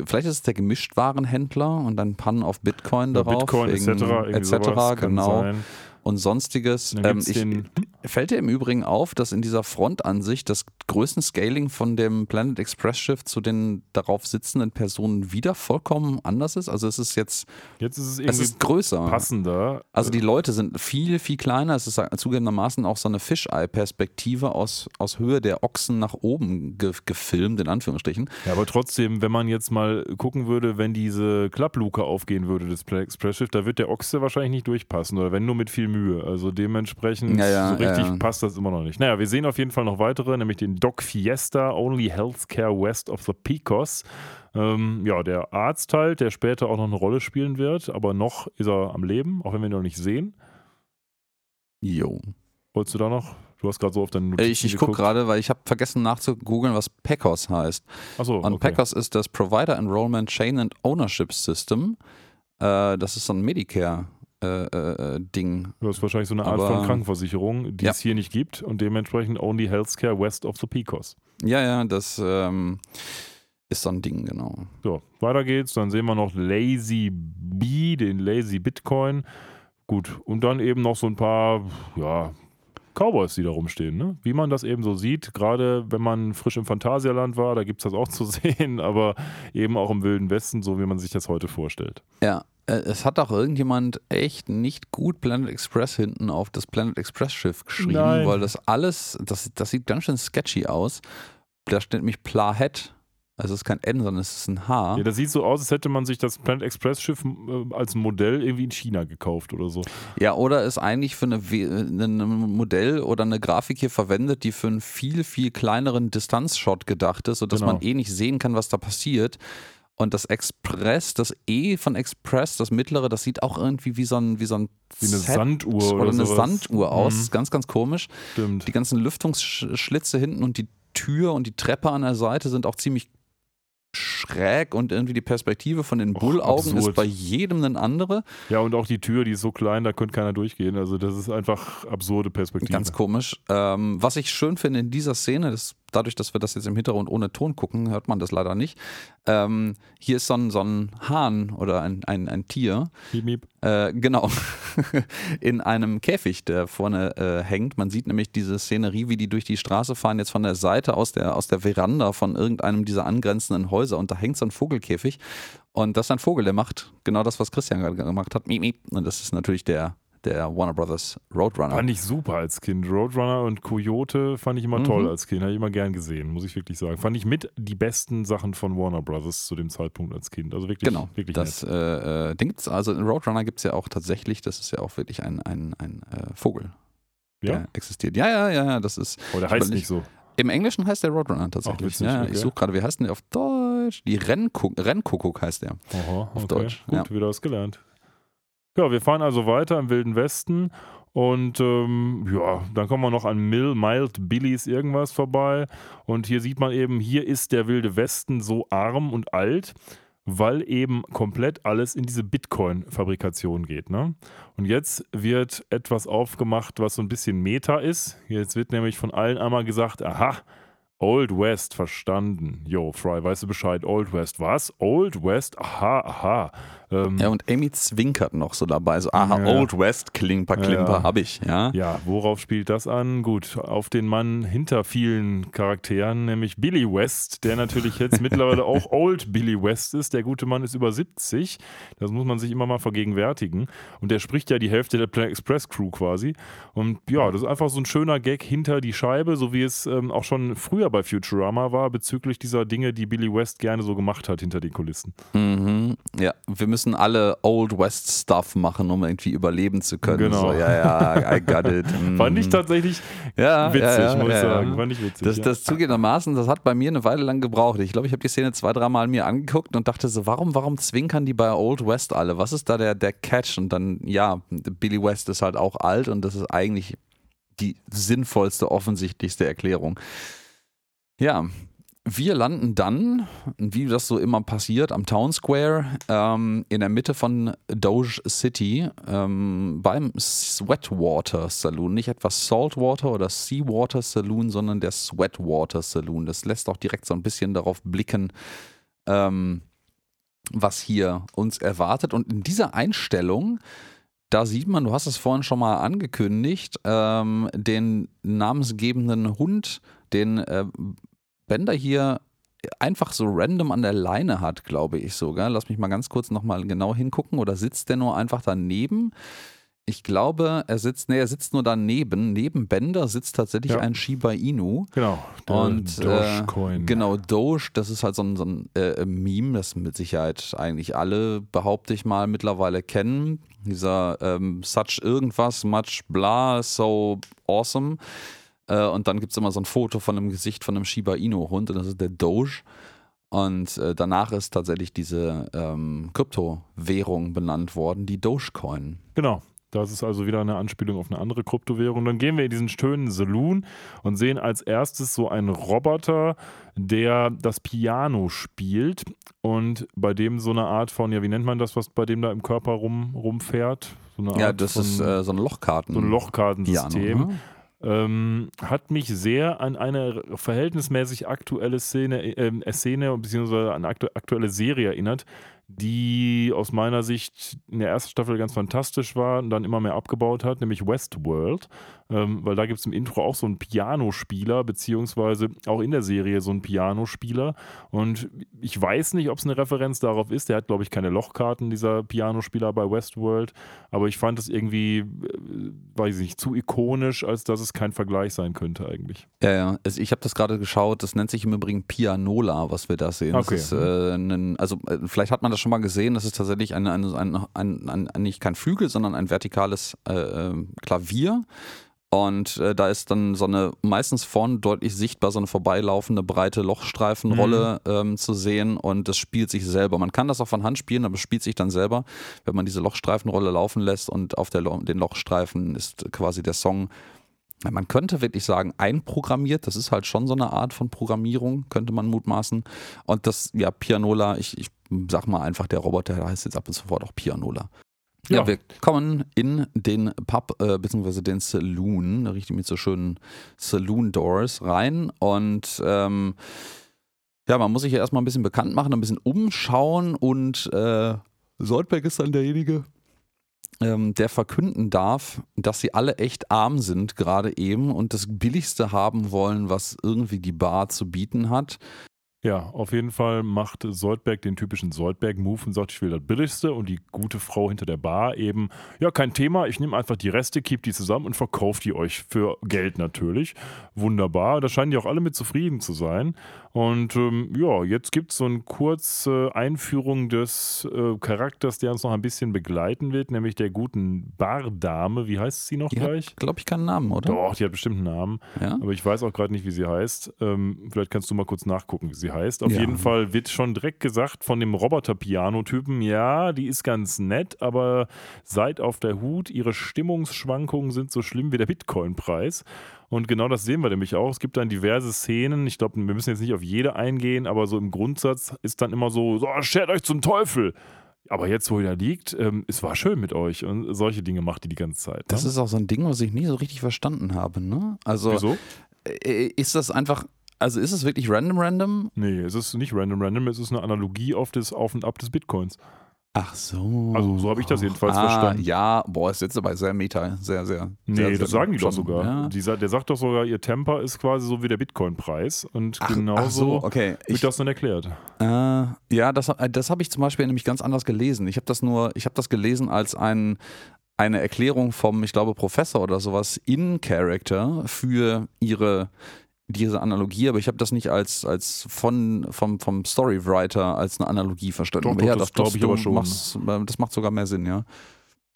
vielleicht ist es der Gemischtwarenhändler und dann Pannen auf Bitcoin ja, darauf. Bitcoin etc. etc. Genau. Und sonstiges. Ähm, ich, Fällt dir im Übrigen auf, dass in dieser Frontansicht das größten Scaling von dem Planet Express Schiff zu den darauf sitzenden Personen wieder vollkommen anders ist? Also es ist jetzt, jetzt ist es, es ist größer. Passender. Also die Leute sind viel, viel kleiner. Es ist zugegebenermaßen auch so eine Fisheye-Perspektive aus, aus Höhe der Ochsen nach oben ge gefilmt, in Anführungsstrichen. Ja, aber trotzdem, wenn man jetzt mal gucken würde, wenn diese Klappluke aufgehen würde, das Planet Express Schiff, da wird der Ochse wahrscheinlich nicht durchpassen oder wenn nur mit viel Mühe. Also dementsprechend ja, ja, so richtig richtig passt das immer noch nicht. Naja, wir sehen auf jeden Fall noch weitere, nämlich den Doc Fiesta, Only Healthcare West of the Picos. Ähm, ja, der Arzt halt, der später auch noch eine Rolle spielen wird, aber noch ist er am Leben, auch wenn wir ihn noch nicht sehen. Jo. Wolltest du da noch? Du hast gerade so auf deinen Notizen Ich, ich gucke gerade, weil ich habe vergessen nachzugoogeln, was PECOS heißt. Achso, Und okay. PECOS ist das Provider Enrollment Chain and Ownership System. Äh, das ist so ein Medicare äh, äh, Ding. Das ist wahrscheinlich so eine Art Aber, von Krankenversicherung, die ja. es hier nicht gibt und dementsprechend Only Healthcare West of the Picos. Ja, ja, das ähm, ist so ein Ding, genau. So, weiter geht's. Dann sehen wir noch Lazy B, den Lazy Bitcoin. Gut, und dann eben noch so ein paar, ja, Cowboys, die da rumstehen. Ne? Wie man das eben so sieht, gerade wenn man frisch im Phantasialand war, da gibt es das auch zu sehen, aber eben auch im Wilden Westen, so wie man sich das heute vorstellt. Ja, äh, es hat auch irgendjemand echt nicht gut Planet Express hinten auf das Planet Express Schiff geschrieben, Nein. weil das alles, das, das sieht ganz schön sketchy aus. Da steht nämlich Plahet. Also es ist kein N, sondern es ist ein H. Ja, das sieht so aus, als hätte man sich das Planet Express Schiff äh, als Modell irgendwie in China gekauft oder so. Ja, oder ist eigentlich für eine, ein Modell oder eine Grafik hier verwendet, die für einen viel, viel kleineren Distanzshot gedacht ist, sodass genau. man eh nicht sehen kann, was da passiert. Und das Express, das E von Express, das mittlere, das sieht auch irgendwie wie so ein, wie so ein Wie eine Set Sanduhr oder, oder eine sowas. Sanduhr aus. Mhm. Ganz, ganz komisch. Stimmt. Die ganzen Lüftungsschlitze hinten und die Tür und die Treppe an der Seite sind auch ziemlich schräg und irgendwie die Perspektive von den Bullaugen ist bei jedem eine andere. Ja, und auch die Tür, die ist so klein, da könnte keiner durchgehen. Also das ist einfach absurde Perspektive. Ganz komisch. Ähm, was ich schön finde in dieser Szene, das, dadurch, dass wir das jetzt im Hintergrund ohne Ton gucken, hört man das leider nicht. Ähm, hier ist so ein, so ein Hahn oder ein, ein, ein Tier, Miep, miep. äh, genau, in einem Käfig, der vorne äh, hängt. Man sieht nämlich diese Szenerie, wie die durch die Straße fahren, jetzt von der Seite aus der, aus der Veranda von irgendeinem dieser angrenzenden Häuser und da hängt so ein Vogelkäfig. Und das ist ein Vogel, der macht genau das, was Christian gerade gemacht hat. Miep, miep. Und das ist natürlich der, der Warner Brothers Roadrunner. Fand ich super als Kind. Roadrunner und Coyote fand ich immer Mhm. toll als Kind. Habe ich immer gern gesehen, muss ich wirklich sagen. Fand ich mit die besten Sachen von Warner Brothers zu dem Zeitpunkt als Kind. Also wirklich, Genau, wirklich das nett. äh, äh, Ding gibt's, also in Roadrunner gibt es ja auch tatsächlich, das ist ja auch wirklich ein, ein, ein äh, Vogel, Ja? der existiert. Ja, ja, ja, ja, das ist, Oh, der heißt nicht so. im Englischen heißt der Roadrunner tatsächlich. witzig, ja, okay. Ich suche gerade, wie heißt denn der auf Deutsch? Die Rennkuck, Rennkuckuck heißt der. Aha, Auf okay. Deutsch, Gut, ja. wieder was gelernt. Ja, wir fahren also weiter im Wilden Westen und ähm, ja, dann kommen wir noch an Mill, Mild Billys irgendwas vorbei und hier sieht man eben, hier ist der Wilde Westen so arm und alt, weil eben komplett alles in diese Bitcoin-Fabrikation geht. Ne? Und jetzt wird etwas aufgemacht, was so ein bisschen Meta ist. Jetzt wird nämlich von allen einmal gesagt, aha, Old West, verstanden. Yo, Fry, weißt du Bescheid? Old West, was? Old West? Aha, aha. Ähm, Ja, und Amy zwinkert noch so dabei, so, aha, Ja. Old West, Klimper, Klimper, ja. hab ich, ja. Ja, worauf spielt das an? Gut, auf den Mann hinter vielen Charakteren, nämlich Billy West, der natürlich jetzt mittlerweile auch Old Billy West ist. Der gute Mann ist über 70. Das muss man sich immer mal vergegenwärtigen. Und der spricht ja die Hälfte der Planet Express Crew quasi. Und ja, das ist einfach so ein schöner Gag hinter die Scheibe, so wie es ähm, auch schon früher bei Futurama war, bezüglich dieser Dinge, die Billy West gerne so gemacht hat hinter den Kulissen. Mhm. Ja, wir müssen alle Old West Stuff machen, um irgendwie überleben zu können. Genau. So, ja, ja, I got it. Fand ich Mhm. tatsächlich ja, witzig, ja, ja, muss ich sagen. Fand ich witzig. Das, das zugegebenermaßen, das hat bei mir eine Weile lang gebraucht. Ich glaube, ich habe die Szene zwei, dreimal mir angeguckt und dachte so, warum, warum zwinkern die bei Old West alle? Was ist da der, der Catch? Und dann, ja, Billy West ist halt auch alt und das ist eigentlich die sinnvollste, offensichtlichste Erklärung. Ja, wir landen dann, wie das so immer passiert, am Town Square ähm, in der Mitte von Doge City ähm, beim Sweatwater Saloon. Nicht etwa Saltwater oder Seawater Saloon, sondern der Sweatwater Saloon. Das lässt auch direkt so ein bisschen darauf blicken, ähm, was hier uns erwartet. Und in dieser Einstellung, da sieht man, du hast es vorhin schon mal angekündigt, ähm, den namensgebenden Hund, den äh, Bender hier einfach so random an der Leine hat, glaube ich sogar. Lass mich mal ganz kurz nochmal genau hingucken. Oder sitzt der nur einfach daneben? Ich glaube, er sitzt, nee, er sitzt nur daneben. Neben Bender sitzt tatsächlich Ja. ein Shiba Inu. Genau. Und, Dogecoin. Genau, Doge, das ist halt so ein, so ein äh, Meme, das mit Sicherheit eigentlich alle, behaupte ich mal, mittlerweile kennen. Dieser ähm, Such irgendwas, much bla, so awesome. Äh, und dann gibt es immer so ein Foto von einem Gesicht von einem Shiba Inu-Hund und das ist der Doge. Und äh, danach ist tatsächlich diese ähm, Kryptowährung benannt worden, die Dogecoin. Genau. Das ist also wieder eine Anspielung auf eine andere Kryptowährung. Dann gehen wir in diesen schönen Saloon und sehen als erstes so einen Roboter, der das Piano spielt und bei dem so eine Art von, ja, wie nennt man das, was bei dem da im Körper rum, rumfährt? So eine Ja, das von, ist äh, so ein Lochkarten. so ein Lochkartensystem. Piano, ne? Ähm, hat mich sehr an eine verhältnismäßig aktuelle Szene, ähm, Szene beziehungsweise an aktu aktuelle Serie erinnert, die aus meiner Sicht in der ersten Staffel ganz fantastisch war und dann immer mehr abgebaut hat, nämlich Westworld. Ähm, weil da gibt es im Intro auch so einen Pianospieler, beziehungsweise auch in der Serie so einen Pianospieler. Und ich weiß nicht, ob es eine Referenz darauf ist. Der hat, glaube ich, keine Lochkarten, dieser Pianospieler bei Westworld. Aber ich fand es irgendwie, äh, weiß ich nicht, zu ikonisch, als dass es kein Vergleich sein könnte eigentlich. Ja, ja. Es- Ich habe das gerade geschaut. Das nennt sich im Übrigen Pianola, was wir da sehen. Okay. Ist, äh, ein, also äh, vielleicht hat man das schon mal gesehen. Das ist tatsächlich ein, ein, ein, ein, nicht kein Flügel, sondern ein vertikales äh, äh, Klavier. Und äh, da ist dann so eine meistens vorne deutlich sichtbar so eine vorbeilaufende breite Lochstreifenrolle Mhm. ähm, zu sehen und das spielt sich selber. Man kann das auch von Hand spielen, aber es spielt sich dann selber, wenn man diese Lochstreifenrolle laufen lässt und auf der Lo den Lochstreifen ist quasi der Song. Man könnte wirklich sagen, einprogrammiert. Das ist halt schon so eine Art von Programmierung, könnte man mutmaßen. Und das, ja, Pianola, ich, ich sag mal einfach, der Roboter der heißt jetzt ab und sofort auch Pianola. Ja, Ja. wir kommen in den Pub äh, bzw. den Saloon, richtig mit so schönen Saloon Doors rein und ähm, ja, man muss sich ja erstmal ein bisschen bekannt machen, ein bisschen umschauen und äh, Soldberg ist dann derjenige, ähm, der verkünden darf, dass sie alle echt arm sind gerade eben und das Billigste haben wollen, was irgendwie die Bar zu bieten hat. Ja, auf jeden Fall macht Soldberg den typischen Soldberg-Move und sagt, ich will das Billigste und die gute Frau hinter der Bar eben, ja, kein Thema, ich nehme einfach die Reste, kipp die zusammen und verkaufe die euch für Geld natürlich. Wunderbar, da scheinen die auch alle mit zufrieden zu sein. Und ähm, ja, jetzt gibt es so eine kurze Einführung des äh, Charakters, der uns noch ein bisschen begleiten wird, nämlich der guten Bardame. Wie heißt sie noch Die gleich? glaube ich, keinen Namen, oder? Doch, die hat bestimmt einen Namen. Ja? Aber ich weiß auch gerade nicht, wie sie heißt. Ähm, vielleicht kannst du mal kurz nachgucken, wie sie heißt. Auf Ja. jeden Fall wird schon direkt gesagt von dem Roboter-Piano-Typen, ja, die ist ganz nett, aber seid auf der Hut, ihre Stimmungsschwankungen sind so schlimm wie der Bitcoin-Preis. Und genau das sehen wir nämlich auch. Es gibt dann diverse Szenen. Ich glaube, wir müssen jetzt nicht auf jede eingehen, aber so im Grundsatz ist dann immer so, so schert euch zum Teufel. Aber jetzt, wo ihr da liegt, ähm, es war schön mit euch. Und solche Dinge macht die die ganze Zeit. Ne? Das ist auch so ein Ding, was ich nie so richtig verstanden habe. Ne? Also Wieso? äh, ist das einfach, also ist es wirklich random random? Nee, es ist nicht random random, es ist eine Analogie auf das Auf und Ab des Bitcoins. Ach so. Also, so habe ich das jedenfalls ah, verstanden. Ja, boah, ist jetzt aber sehr meta, sehr, sehr. Nee, sehr, sehr das sagen die doch sogar. Ja. Die, der sagt doch sogar, ihr Temper ist quasi so wie der Bitcoin-Preis. Und Ach, genauso ach so, okay. wird Ich, das dann erklärt. äh, ja, das, das habe ich zum Beispiel nämlich ganz anders gelesen. Ich habe das nur, ich habe das gelesen als ein, eine Erklärung vom, ich glaube, Professor oder sowas in Character für ihre diese Analogie, aber ich habe das nicht als, als von, vom, vom Storywriter als eine Analogie verstanden. Doch, doch, ja, das das, glaub das, ich aber schon. Machst, äh, das macht sogar mehr Sinn, ja.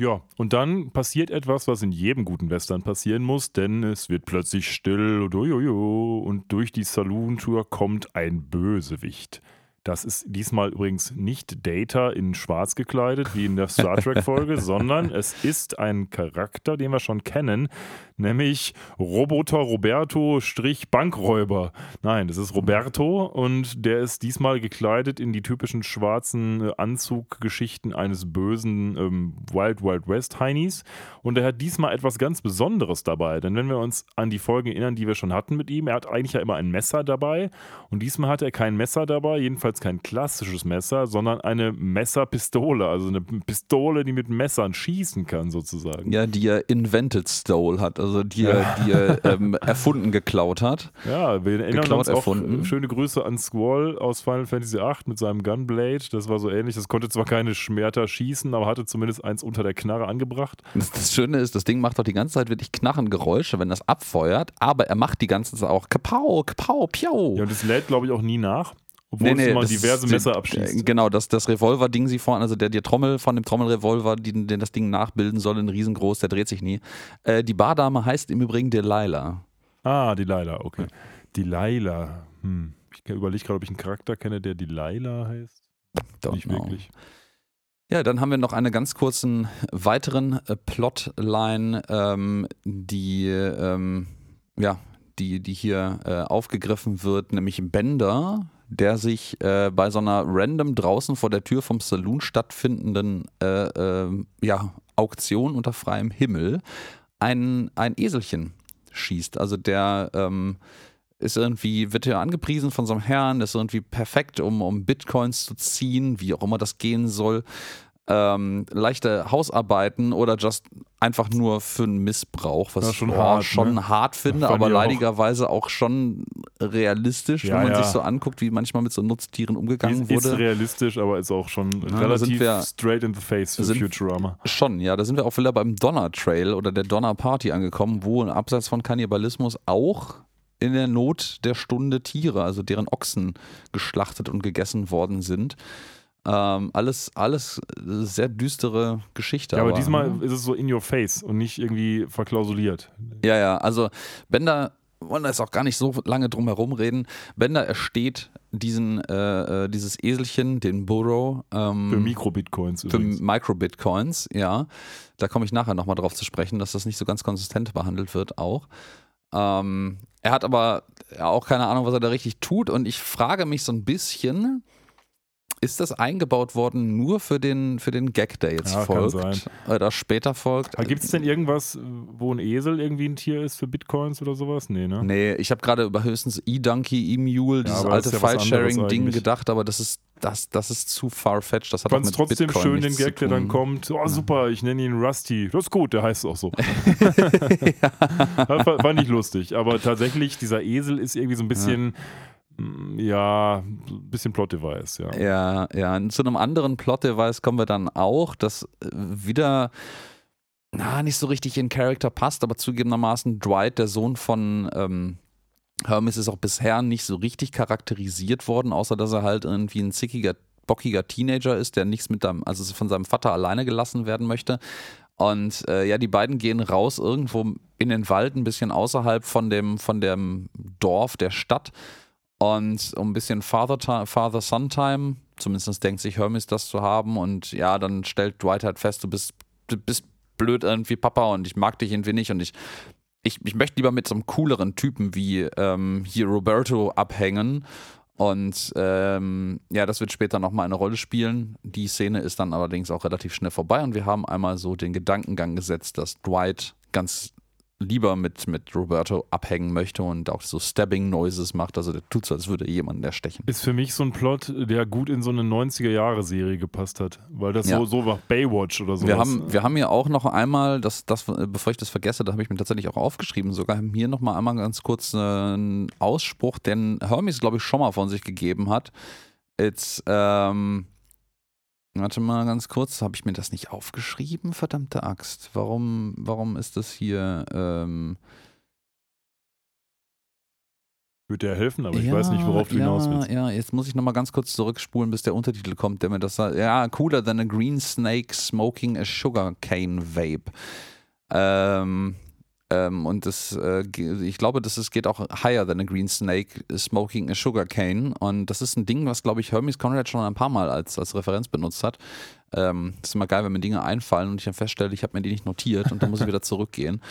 Ja, und dann passiert etwas, was in jedem guten Western passieren muss, denn es wird plötzlich still und, und durch die Saloon-Tour kommt ein Bösewicht. Das ist diesmal übrigens nicht Data in schwarz gekleidet, wie in der Star Trek-Folge, sondern es ist ein Charakter, den wir schon kennen, nämlich Roboter Roberto Strich Bankräuber. Nein, das ist Roberto und der ist diesmal gekleidet in die typischen schwarzen äh, Anzuggeschichten eines bösen ähm, Wild Wild West Heinis. Und er hat diesmal etwas ganz Besonderes dabei, denn wenn wir uns an die Folgen erinnern, die wir schon hatten mit ihm, er hat eigentlich ja immer ein Messer dabei und diesmal hat er kein Messer dabei, jedenfalls kein klassisches Messer, sondern eine Messerpistole, also eine Pistole, die mit Messern schießen kann sozusagen. Ja, die er invented stole hat, also die er, die er ähm, erfunden geklaut hat. Ja, wir erinnern Geklaut uns auch, erfunden. schöne Grüße an Squall aus Final Fantasy VIII mit seinem Gunblade. Das war so ähnlich. Das konnte zwar keine Schmerter schießen, aber hatte zumindest eins unter der Knarre angebracht. Das, das Schöne ist, das Ding macht doch die ganze Zeit wirklich Knarrengeräusche, wenn das abfeuert, aber er macht die ganze Zeit auch Kapau, Kapau, Piau. Ja, und das lädt, glaube ich, auch nie nach, obwohl Nee, nee, es das diverse Messer äh, abschießt. Genau, das, das Revolver-Ding sie vorne, also der, der Trommel von dem Trommelrevolver, den, den das Ding nachbilden soll, ein riesengroß, der dreht sich nie. Äh, die Bardame heißt im Übrigen Delilah. Ah, Delilah, okay. Delilah. Hm. Ich überlege gerade, ob ich einen Charakter kenne, der Delilah heißt. Don't Nicht know. wirklich. Ja, dann haben wir noch einen ganz kurzen weiteren äh, Plotline, ähm, die, ähm, ja, die, die hier äh, aufgegriffen wird, nämlich Bender, der sich äh, bei so einer random draußen vor der Tür vom Saloon stattfindenden äh, ähm, ja, Auktion unter freiem Himmel ein, ein Eselchen schießt. Also der ähm, ist irgendwie, wird ja angepriesen von so einem Herrn, ist irgendwie perfekt, um, um Bitcoins zu ziehen, wie auch immer das gehen soll. Ähm, leichte Hausarbeiten oder just einfach nur für einen Missbrauch, was Ja, ich schon boah, hart, schon ne? hart finde, aber ich auch. leidigerweise auch schon realistisch, Ja, wenn man ja. sich so anguckt, wie manchmal mit so Nutztieren umgegangen Ist, ist wurde. realistisch, aber ist auch schon relativ wir- straight in the face für Futurama. Schon, ja, da sind wir auch wieder beim Donner Trail oder der Donner Party angekommen, wo abseits von Kannibalismus auch in der Not der Stunde Tiere, also deren Ochsen geschlachtet und gegessen worden sind. Ähm, alles, alles sehr düstere Geschichte. Ja, aber, aber diesmal ist es so in your face und nicht irgendwie verklausuliert. Ja, ja, also Bender wollen da jetzt auch gar nicht so lange drum herum reden. Bender ersteht diesen, äh, äh, dieses Eselchen, den Burrow. Ähm, für Mikrobitcoins. Für Microbitcoins, ja. Da komme ich nachher nochmal drauf zu sprechen, dass das nicht so ganz konsistent behandelt wird auch. Ähm, er hat aber auch keine Ahnung, was er da richtig tut und ich frage mich so ein bisschen, ist das eingebaut worden nur für den, für den Gag, der jetzt ja, folgt? Oder später folgt? Gibt es denn irgendwas, wo ein Esel irgendwie ein Tier ist für Bitcoins oder sowas? Nee, ne? Nee, ich habe gerade über höchstens E-Donkey, E-Mule, dieses ja, alte ja File-Sharing-Ding gedacht, aber das ist, das, das ist zu far-fetched. Das hat Fand trotzdem Bitcoin schön, den Gag, der dann kommt. Oh, super, ich nenne ihn Rusty. Das ist gut, der heißt auch so. ja. Fand ich lustig. Aber tatsächlich, dieser Esel ist irgendwie so ein bisschen. Ja, ein bisschen Plot-Device, ja. Ja, ja. Zu einem anderen Plot-Device kommen wir dann auch, das äh, wieder na, nicht so richtig in Charakter passt, aber zugegebenermaßen Dwight, der Sohn von ähm, Hermes, ist auch bisher nicht so richtig charakterisiert worden, außer dass er halt irgendwie ein zickiger, bockiger Teenager ist, der nichts mit dem, also von seinem Vater alleine gelassen werden möchte. Und äh, ja, die beiden gehen raus irgendwo in den Wald, ein bisschen außerhalb von dem, von dem Dorf, der Stadt und um ein bisschen Father-Son-Time, zumindest denkt sich Hermes das zu haben. Und ja, dann stellt Dwight halt fest, du bist, du bist blöd irgendwie, Papa, und ich mag dich irgendwie nicht. Und ich, ich, ich möchte lieber mit so einem cooleren Typen wie ähm, hier Roberto abhängen. Und ähm, ja, das wird später nochmal eine Rolle spielen. Die Szene ist dann allerdings auch relativ schnell vorbei und wir haben einmal so den Gedankengang gesetzt, dass Dwight ganz lieber mit, mit Roberto abhängen möchte und auch so Stabbing-Noises macht. Also der tut so, als würde jemand erstechen. Ist für mich so ein Plot, der gut in so eine 90er-Jahre-Serie gepasst hat. Weil das ja. so, so war Baywatch oder so. Wir haben, wir haben ja auch noch einmal, das, das, bevor ich das vergesse, da habe ich mir tatsächlich auch aufgeschrieben, sogar hier nochmal einmal ganz kurz einen Ausspruch, den Hermes, glaube ich, schon mal von sich gegeben hat. It's, ähm, Warte mal ganz kurz, habe ich mir das nicht aufgeschrieben? Verdammte Axt. Warum, warum ist das hier? Ähm würde dir helfen, aber ich weiß nicht, worauf du ja, hinaus willst. Ja, jetzt muss ich nochmal ganz kurz zurückspulen, bis der Untertitel kommt, der mir das sagt. Ja, cooler than a green snake smoking a sugar cane vape. Ähm, ähm, und das, äh, ich glaube, das ist, geht auch higher than a green snake smoking a sugar cane. Und das ist ein Ding, was, glaube ich, Hermes Conrad schon ein paar Mal als, als Referenz benutzt hat. Ähm, das ist immer geil, wenn mir Dinge einfallen und ich dann feststelle, ich habe mir die nicht notiert und dann muss ich wieder zurückgehen.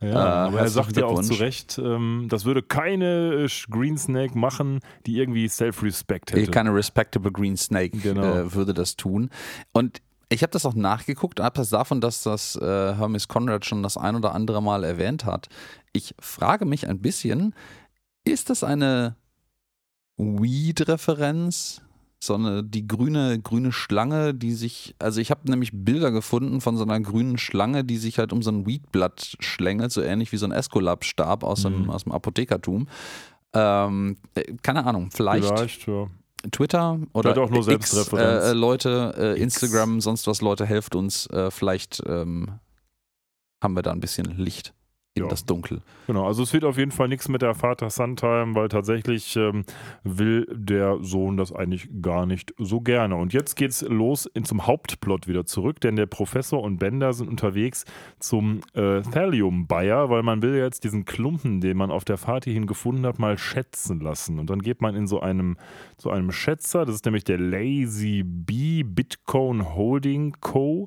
Ja, äh, aber er sagt ja auch zu Recht, ähm, das würde keine äh, Green Snake machen, die irgendwie Self-Respect hätte. Keine respectable Green Snake genau. äh, würde das tun. Und ich habe das auch nachgeguckt, abseits davon, dass das äh, Hermes Conrad schon das ein oder andere Mal erwähnt hat. Ich frage mich ein bisschen, ist das eine Weed-Referenz? So eine, die grüne, grüne Schlange, die sich, also ich habe nämlich Bilder gefunden von so einer grünen Schlange, die sich halt um so ein Weedblatt schlängelt, so ähnlich wie so ein Esculap-Stab aus, mhm. dem, aus dem Apothekertum. Ähm, äh, keine Ahnung, vielleicht. Vielleicht, ja. Twitter oder auch nur X, äh, Leute, äh, Instagram, sonst was Leute, helft uns. Äh, vielleicht ähm, haben wir da ein bisschen Licht in ja. das Dunkel. Genau, also es wird auf jeden Fall nichts mit der Vater-Son-Time, weil tatsächlich ähm, will der Sohn das eigentlich gar nicht so gerne. Und jetzt geht's los in, zum Hauptplot wieder zurück, denn der Professor und Bender sind unterwegs zum äh, Thallium-Buyer, weil man will jetzt diesen Klumpen, den man auf der Fahrt hierhin gefunden hat, mal schätzen lassen. Und dann geht man in so einem, so einem Schätzer, das ist nämlich der Lazy Bee Bitcoin Holding Co.,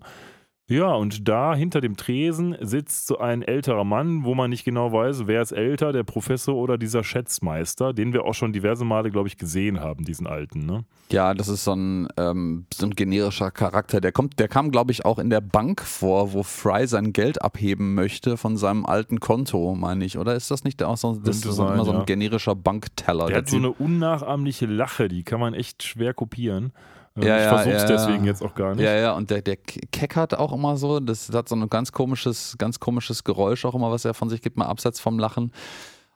ja, und da hinter dem Tresen sitzt so ein älterer Mann, wo man nicht genau weiß, wer ist älter, der Professor oder dieser Schätzmeister, den wir auch schon diverse Male, glaube ich, gesehen haben, diesen alten. Ne? Ja, das ist so ein, ähm, so ein generischer Charakter. Der kommt, der kam, glaube ich, auch in der Bank vor, wo Fry sein Geld abheben möchte von seinem alten Konto, meine ich. Oder ist das nicht auch so, das ist sein, immer so ein generischer Bankteller? Der, der hat so eine unnachahmliche Lache, die kann man echt schwer kopieren. Ja, ich ja, versuch's ja, deswegen jetzt auch gar nicht. Ja, ja, und der, der keckert auch immer so. Das hat so ein ganz komisches, ganz komisches Geräusch auch immer, was er von sich gibt, mal abseits vom Lachen.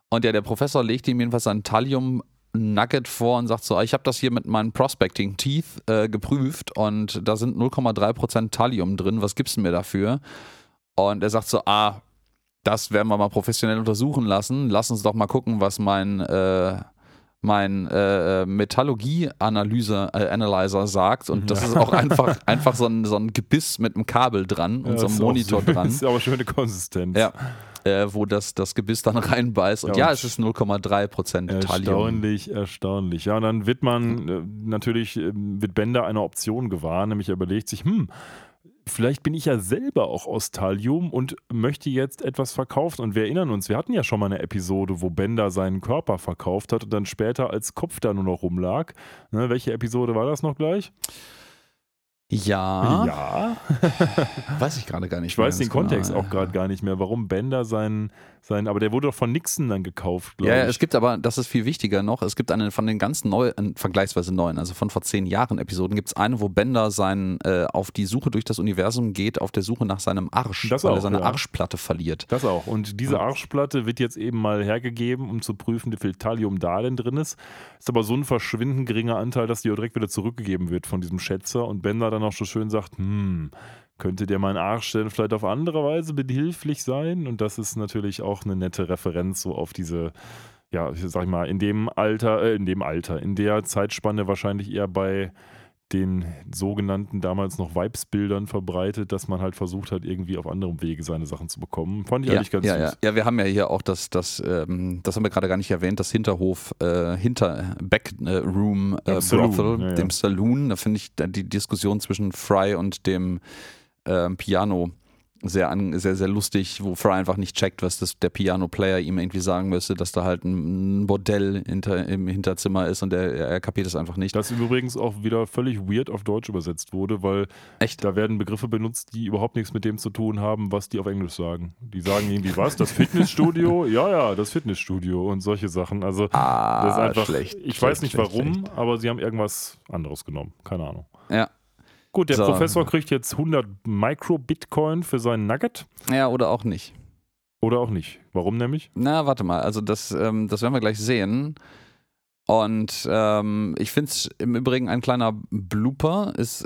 Und ja, der Professor legt ihm jedenfalls ein Thallium Nugget vor und sagt so, ich habe das hier mit meinen Prospecting Teeth äh, geprüft und da sind 0,3% Thallium drin. Was gibst du mir dafür? Und er sagt so, ah, das werden wir mal professionell untersuchen lassen. Lass uns doch mal gucken, was mein äh, mein äh, äh, Analyzer sagt und das ist auch einfach, einfach so ein, so ein Gebiss mit einem Kabel dran und Ja, so einem Monitor dran. Das ist aber schöne Konsistenz. Ja. Äh, wo das, das Gebiss dann reinbeißt. Und Ja, ja, es ist 0,3 Prozent Thallium. Erstaunlich, erstaunlich. Ja, und dann wird man äh, natürlich, äh, wird Bender eine Option gewahr, nämlich er überlegt sich, hm, vielleicht bin ich ja selber auch aus Thallium und möchte jetzt etwas verkaufen. Und wir erinnern uns, wir hatten ja schon mal eine Episode, wo Bender seinen Körper verkauft hat und dann später als Kopf da nur noch rumlag. Ne, welche Episode war das noch gleich? Ja, ja. weiß ich gerade gar nicht. Ich weiß mehr den ganz Kontext genau. auch gerade gar nicht mehr, warum Bender seinen, seinen, aber der wurde doch von Nixon dann gekauft, glaube Ja, ja, ich. es gibt aber, das ist viel wichtiger noch, es gibt eine von den ganz neuen, vergleichsweise neuen, also von vor zehn Jahren Episoden, gibt es eine, wo Bender sein, äh, auf die Suche durch das Universum geht, auf der Suche nach seinem Arsch, Das weil er auch, seine ja. Arschplatte verliert. Das auch. Und diese Arschplatte wird jetzt eben mal hergegeben, um zu prüfen, wie viel Thallium da denn drin ist. Ist aber so ein verschwindend geringer Anteil, dass die direkt wieder zurückgegeben wird von diesem Schätzer. Und Bender dann auch so schön sagt, hm, könnte der mein Arsch denn vielleicht auf andere Weise behilflich sein? Und das ist natürlich auch eine nette Referenz so auf diese, ja, sag ich mal, in dem Alter, äh, in dem Alter, in der Zeitspanne wahrscheinlich eher bei den sogenannten damals noch Vibes-Bildern verbreitet, dass man halt versucht hat, irgendwie auf anderem Wege seine Sachen zu bekommen. Fand ich Ja, eigentlich ganz ja, süß. ja. ja, wir haben ja hier auch das, das, ähm, das haben wir gerade gar nicht erwähnt, das Hinterhof, äh, hinter Backroom äh, Im Saloon, Brothel, ja, dem Saloon. Da finde ich da die Diskussion zwischen Fry und dem ähm, Piano sehr, an, sehr, sehr lustig, wo Fry einfach nicht checkt, was das, der Piano-Player ihm irgendwie sagen müsste, dass da halt ein Bordell hinter, im Hinterzimmer ist und er, er kapiert es einfach nicht. Das übrigens auch wieder völlig weird auf Deutsch übersetzt wurde, weil Echt? da werden Begriffe benutzt, die überhaupt nichts mit dem zu tun haben, was die auf Englisch sagen. Die sagen irgendwie, was? Das Fitnessstudio? ja, ja, das Fitnessstudio und solche Sachen. Also Ah, das ist einfach, schlecht. ich schlecht, weiß nicht schlecht, warum, aber sie haben irgendwas anderes genommen. Keine Ahnung. Ja. Gut, der So. Professor kriegt jetzt 100 Micro-Bitcoin für seinen Nugget Ja, oder auch nicht. oder auch nicht. Warum nämlich? Na, warte mal, also das, ähm, das werden wir gleich sehen. Und ähm, ich finde es im Übrigen ein kleiner Blooper, ist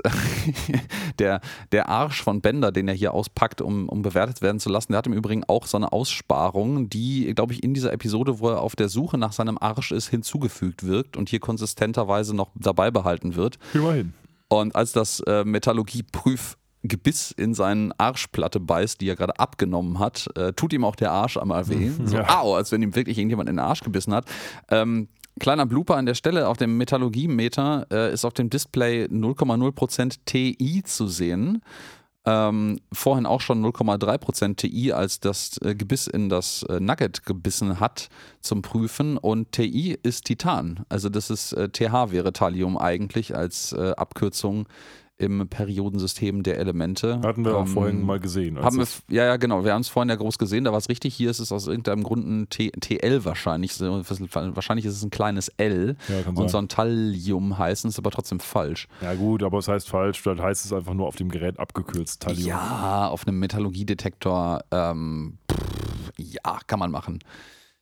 der, der Arsch von Bender, den er hier auspackt, um, um bewertet werden zu lassen. Der hat im Übrigen auch so eine Aussparung, die, glaube ich, in dieser Episode, wo er auf der Suche nach seinem Arsch ist, hinzugefügt wirkt und hier konsistenterweise noch dabei behalten wird. Immerhin. Und als das äh, Metallurgie-Prüfgebiss in seinen Arschplatte beißt, die er gerade abgenommen hat, äh, tut ihm auch der Arsch einmal weh. So, Ja. au, als wenn ihm wirklich irgendjemand in den Arsch gebissen hat. Ähm, kleiner Blooper an der Stelle, auf dem Metallurgie-Meter äh, ist auf dem Display 0,0% TI zu sehen. Ähm, vorhin auch schon 0,3% TI, als das äh, Gebiss in das äh, Nugget gebissen hat zum Prüfen. Und TI ist Titan. Also das ist äh, TH wäre Thallium eigentlich als äh, Abkürzung im Periodensystem der Elemente. Hatten wir auch Ähm, vorhin mal gesehen. haben wir, ja, ja, genau. Wir haben es vorhin ja groß gesehen, da war es richtig. Hier ist es aus irgendeinem Grund ein T, TL wahrscheinlich. Wahrscheinlich ist es ein kleines L ja, und sein. so ein Thallium heißen, ist aber trotzdem falsch. Ja gut, aber es heißt falsch, dann heißt es einfach nur auf dem Gerät abgekürzt Thallium. Ja, auf einem Metallurgiedetektor, ähm, pff, ja, kann man machen.